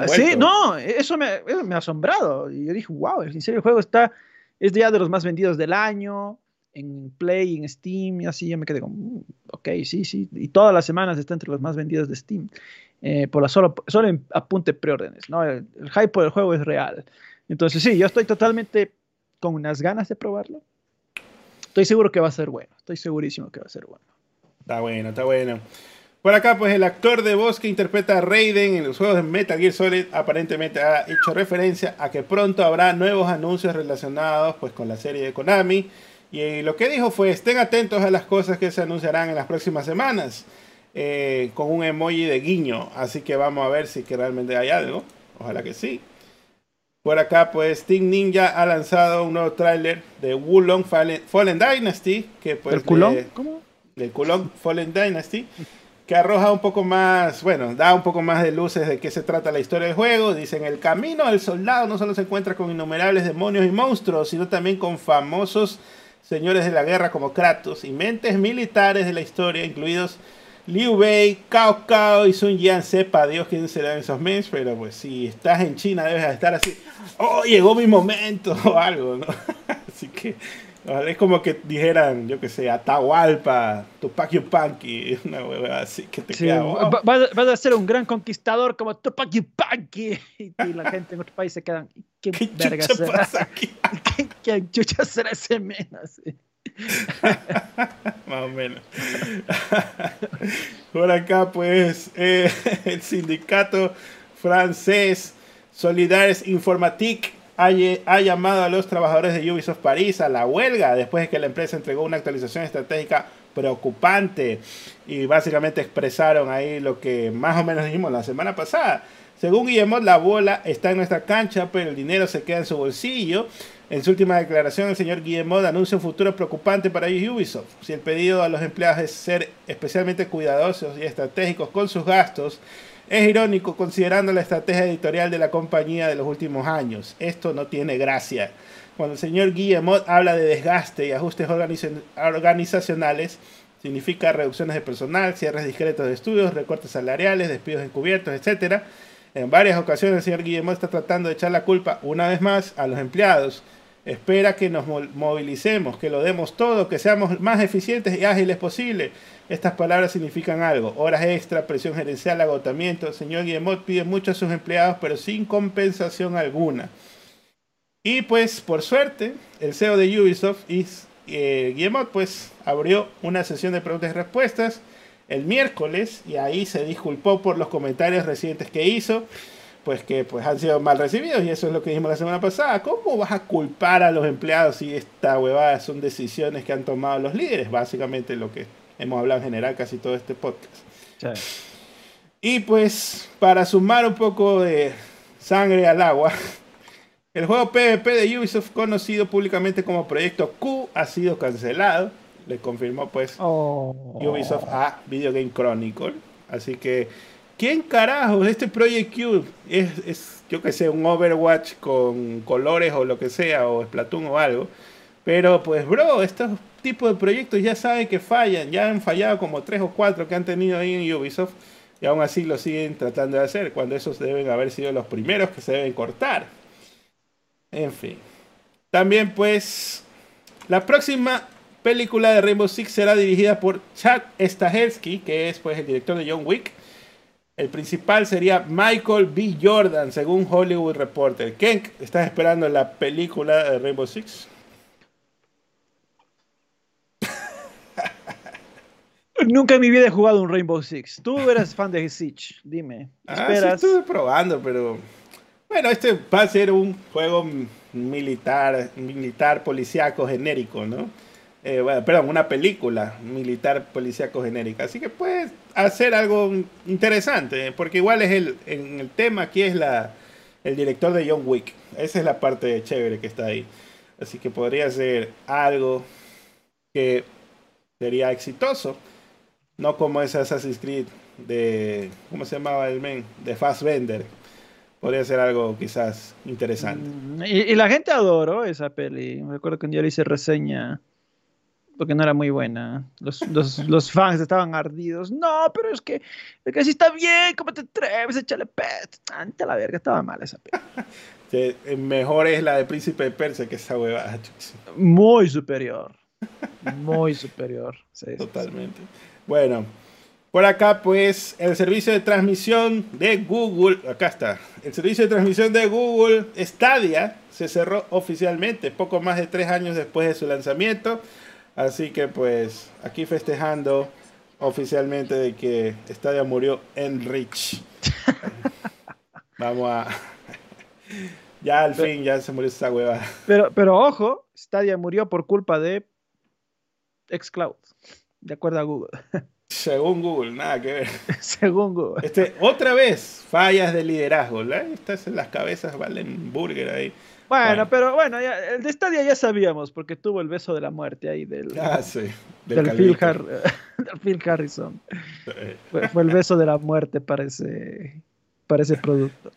sí, no, eso me, me, ha asombrado. Y yo dije, wow, en serio, el juego está es ya de los más vendidos del año, en Play, en Steam, y así yo me quedé como, mm, ok, sí, sí, y todas las semanas está entre los más vendidos de Steam, eh, por la solo, solo en apunte preórdenes, ¿no? El, hype por el juego es real. Entonces sí, yo estoy totalmente con unas ganas de probarlo. Estoy seguro que va a ser bueno, estoy segurísimo que va a ser bueno. Está bueno, está bueno. Por acá, pues el actor de voz que interpreta a Raiden en los juegos de Metal Gear Solid aparentemente ha hecho referencia a que pronto habrá nuevos anuncios relacionados pues con la serie de Konami. Y lo que dijo fue, estén atentos a las cosas que se anunciarán en las próximas semanas. Eh, con un emoji de guiño. Así que vamos a ver si que realmente hay algo. Ojalá que sí. Por acá, pues Team Ninja ha lanzado un nuevo tráiler de Wulong Fallen, Dynasty. Que, pues, ¿El culón? ¿Cómo? Del Kulong Fallen Dynasty que arroja un poco más, bueno, da un poco más de luces de qué se trata la historia del juego. Dicen, el camino del soldado no solo se encuentra con innumerables demonios y monstruos, sino también con famosos señores de la guerra como Kratos y mentes militares de la historia, incluidos Liu Bei, Cao Cao y Sun Jian. Sepa Dios quién serán esos mens, pero pues si estás en China debes estar así, oh, llegó mi momento o algo, ¿no? así que es como que dijeran, yo que sé, Atahualpa, Tupac Yupanqui, una hueva así que te queda. Vas, a ser un gran conquistador como Tupac Yupanqui. Y, la gente en otros países se quedan, ¿qué, ¿Qué verga? Pasa aquí? ¿Qué, ¿Qué, chucha será ese menos? Más o menos. Por acá, pues, eh, el sindicato francés Solidaires Informatique ha, llamado a los trabajadores de Ubisoft París a la huelga después de que la empresa entregó una actualización estratégica preocupante y básicamente expresaron ahí lo que más o menos dijimos la semana pasada. Según Guillemot, la bola está en nuestra cancha, pero el dinero se queda en su bolsillo. En su última declaración, el señor Guillemot anuncia un futuro preocupante para Ubisoft. Si el pedido a los empleados es ser especialmente cuidadosos y estratégicos con sus gastos, es irónico considerando la estrategia editorial de la compañía de los últimos años. Esto no tiene gracia. Cuando el señor Guillemot habla de desgaste y ajustes organizacionales, significa reducciones de personal, cierres discretos de estudios, recortes salariales, despidos encubiertos, etc. En varias ocasiones el señor Guillemot está tratando de echar la culpa una vez más a los empleados. Espera que nos movilicemos, que lo demos todo, que seamos más eficientes y ágiles posible. Estas palabras significan algo. Horas extra, presión gerencial, agotamiento. El señor Guillemot pide mucho a sus empleados, pero sin compensación alguna. Y pues, por suerte, el CEO de Ubisoft, eh, Guillemot, pues abrió una sesión de preguntas y respuestas el miércoles y ahí se disculpó por los comentarios recientes que hizo, pues que pues han sido mal recibidos y eso es lo que dijimos la semana pasada. ¿Cómo vas a culpar a los empleados si esta huevada son decisiones que han tomado los líderes? Básicamente lo que hemos hablado en general casi todo este podcast. Y pues para sumar un poco de sangre al agua, El juego PvP de Ubisoft, conocido públicamente como Proyecto Q, ha sido cancelado. Le confirmó pues Oh. Ubisoft a Video Game Chronicle. Así que, ¿quién carajos? Este Project es, es, yo que sé, un Overwatch con colores o lo que sea, o Splatoon o algo. Pero pues, bro, estos tipos de proyectos ya saben que fallan. Ya han fallado como tres o cuatro que han tenido ahí en Ubisoft. Y aún así lo siguen tratando de hacer, cuando esos deben haber sido los primeros que se deben cortar. En fin. También pues, la próxima película de Rainbow Six será dirigida por Chad Stahelski, que es pues el director de John Wick. El principal sería Michael B. Jordan, según Hollywood Reporter. Kenk, ¿estás esperando la película de Rainbow Six? Nunca en mi vida he jugado un Rainbow Six. Tú eres fan de Siege, dime. Ah, estuve probando, pero... Bueno, este va a ser un juego militar, militar policíaco genérico, ¿no? Eh, perdón, una película militar policíaco genérica. Así que puede hacer algo interesante, porque igual es el, el tema aquí es la, el director de John Wick. Esa es la parte chévere que está ahí. Así que podría ser algo que sería exitoso. No como ese Assassin's Creed de. ¿Cómo se llamaba el men? De Fassbender. Podría ser algo quizás interesante. Mm, Y, la gente adoró esa peli. Me recuerdo que un día le hice reseña porque no era muy buena. Los, los, los fans estaban ardidos. No, pero es que, es que sí está bien. ¿Cómo te atreves? Échale pet. Ante la verga, estaba mal esa. Que, eh, mejor es la de Príncipe de Persia que esa huevada. Muy superior. Muy superior. Sí, sí, sí. Totalmente. Bueno, por acá pues el servicio de transmisión de Google, acá está, el servicio de transmisión de Google Stadia se cerró oficialmente, poco más de tres años después de su lanzamiento. Así que pues aquí festejando oficialmente de que Stadia murió en Rich. Vamos a... Ya al fin, ya se murió esa hueva. Pero, pero ojo, Stadia murió por culpa de Xcloud. De acuerdo a Google. Según Google, nada que ver. Según Google. Este, otra vez, fallas de liderazgo. ¿la? Estas en las cabezas valen burger ahí. Bueno, Bueno. pero bueno, ya- el de Stadia ya sabíamos, porque tuvo el beso de la muerte ahí del, Ah, sí. del. Phil, Har- del Phil Harrison. Fue, fue el beso de la muerte para ese, para ese producto.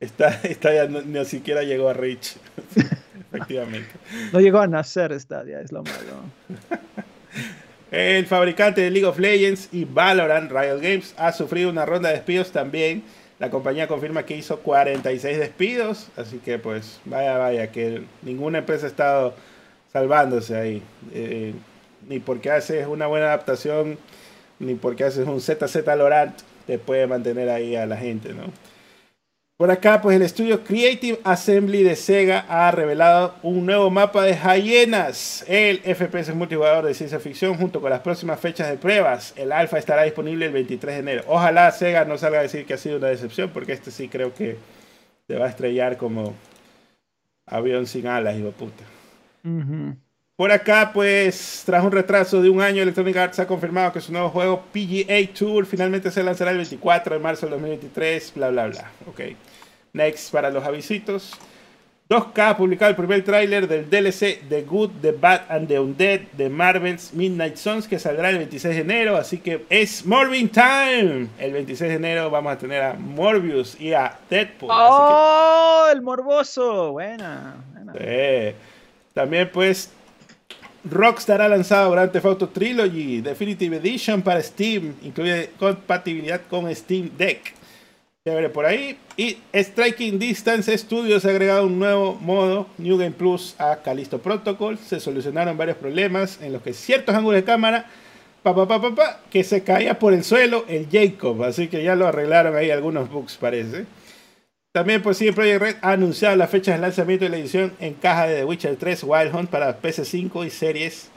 Esta ya no, ni siquiera llegó a Rich. Efectivamente. No llegó a nacer Stadia, es lo malo. El fabricante de League of Legends y Valorant, Riot Games, ha sufrido una ronda de despidos también. La compañía confirma que hizo 46 despidos, así que pues vaya, vaya, que ninguna empresa ha estado salvándose ahí. Eh, ni porque haces una buena adaptación, ni porque haces un ZZ Lorant, te puede mantener ahí a la gente, ¿no? Por acá, pues el estudio Creative Assembly de Sega ha revelado un nuevo mapa de Hyenas, el FPS multijugador de ciencia ficción, junto con las próximas fechas de pruebas. El alfa estará disponible el 23 de enero. Ojalá Sega no salga a decir que ha sido una decepción, porque este sí creo que se va a estrellar como avión sin alas, hijo puta. Por acá, pues, tras un retraso de un año, Electronic Arts ha confirmado que su nuevo juego PGA Tour finalmente se lanzará el 24 de marzo del 2023, bla, bla, bla. Ok. Next, para los avisitos. 2K ha publicado el primer tráiler del DLC The Good, The Bad and The Undead de Marvel's Midnight Suns que saldrá el 26 de enero, así que es Morbin Time. El 26 de enero vamos a tener a Morbius y a Deadpool. así que- ¡Oh! El morboso. Buena. buena. Sí. También pues Rockstar ha lanzado Grand Theft Auto Trilogy Definitive Edition para Steam, incluye compatibilidad con Steam Deck. Chévere por ahí. Y Striking Distance Studios ha agregado un nuevo modo New Game Plus a Callisto Protocol. Se solucionaron varios problemas en los que ciertos ángulos de cámara pa, pa, pa, pa, que se caía por el suelo el Jacob. Así que ya lo arreglaron ahí algunos bugs parece. También pues sí, Project Red ha anunciado las fechas de lanzamiento de la edición en caja de The Witcher 3 Wild Hunt para PC5 y series.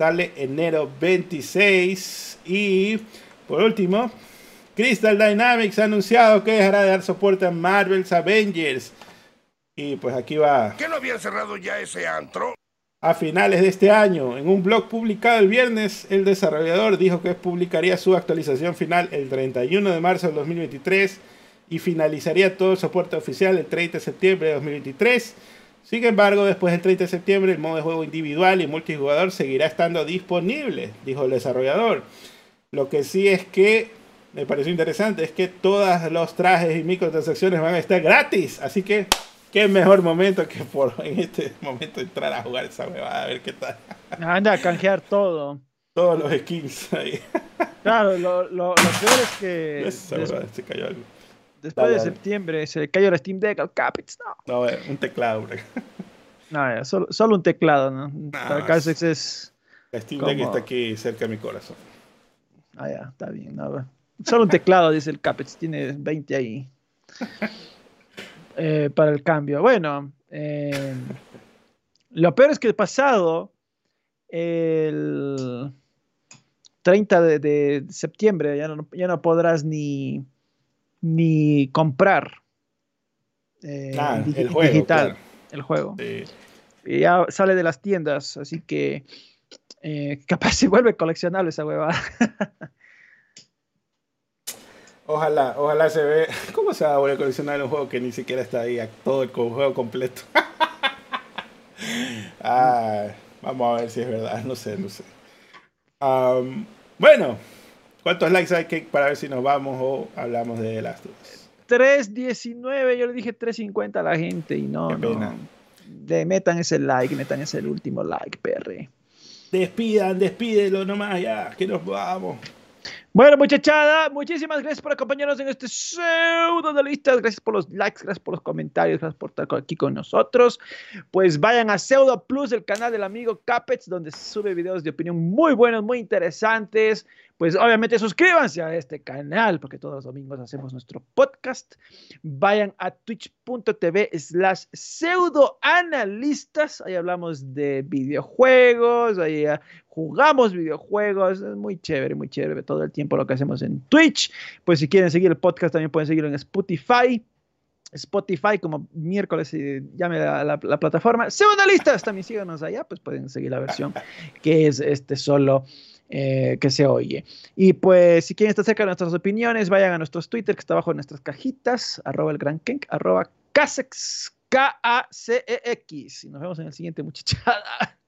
Sale enero 26. Y por último, Crystal Dynamics ha anunciado que dejará de dar soporte a Marvel's Avengers. Y pues aquí va ¿Qué no habían cerrado ya ese antro? a finales de este año. En un blog publicado el viernes, el desarrollador dijo que publicaría su actualización final el 31 de marzo del 2023 y finalizaría todo el soporte oficial el 30 de septiembre de 2023. Sin embargo, después del 30 de septiembre, el modo de juego individual y multijugador seguirá estando disponible, dijo el desarrollador. Lo que sí es que me pareció interesante es que todos los trajes y microtransacciones van a estar gratis. Así que, qué mejor momento que por en este momento entrar a jugar esa huevada, a ver qué tal. Anda a canjear todo. Todos los skins ahí. Claro, lo, lo, peor es que. Esa huevada, se cayó algo. Después de septiembre se cayó el Steam Deck al Capits, no. No, un teclado, bro. No, solo, solo, un teclado, ¿no? El Casex es. El Steam Deck está aquí cerca de mi corazón. Ah, ya, está bien. No, solo un teclado, dice el Capets, tiene 20 ahí. Eh, para el cambio. Bueno, eh, lo peor es que el pasado, el 30 de, septiembre, ya no, ya no podrás ni ni comprar eh, ah, el juego, digital el juego. Y ya sale de las tiendas, así que eh, capaz se vuelve coleccionable esa huevada. Ojalá, ojalá se ve. ¿Cómo se va a volver a coleccionar un juego que ni siquiera está ahí todo el juego completo? ah, vamos a ver si es verdad, no sé, no sé. bueno, ¿Cuántos likes hay que para ver si nos vamos o hablamos de las dudas? 3.19, yo le dije 3.50 a la gente y no, no. Le metan ese like, metan ese último like, perre. Despidan, despídelo nomás ya, que nos vamos. Bueno, muchachada, muchísimas gracias por acompañarnos en este pseudo de listas. Gracias por los likes, gracias por los comentarios, gracias por estar aquí con nosotros. Pues vayan a Pseudo Plus, el canal del amigo Capets, donde sube videos de opinión muy buenos, muy interesantes pues obviamente suscríbanse a este canal porque todos los domingos hacemos nuestro podcast. Vayan a twitch.tv slash pseudoanalistas. Ahí hablamos de videojuegos, ahí ah, jugamos videojuegos. Es muy chévere, muy chévere todo el tiempo lo que hacemos en Twitch. Pues si quieren seguir el podcast también pueden seguirlo en Spotify. Spotify como miércoles, llame la, la, la plataforma. Pseudoanalistas, también síganos allá, pues pueden seguir la versión que es este solo eh, que se oye. Y pues si quieren estar cerca de nuestras opiniones, vayan a nuestros Twitter que está abajo en nuestras cajitas, arroba el gran Kenk, arroba Casex, K-A-C-E-X. Y nos vemos en el siguiente, muchachada.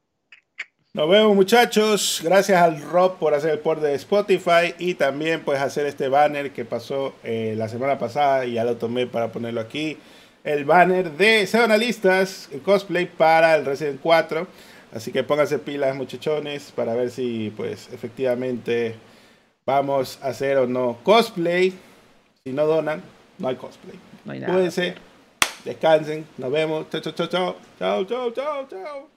Nos vemos muchachos, gracias al Rob por hacer el port de Spotify y también pues hacer este banner que pasó eh, la semana pasada y ya lo tomé para ponerlo aquí. El banner de Analistas, el cosplay para el Resident 4. Así que pónganse pilas, muchachones, para ver si, pues, efectivamente vamos a hacer o no cosplay. Si no donan, no hay cosplay. No hay nada. Cuídense, descansen, nos vemos. Chao, chao, chao, chao, chao, chao, chao.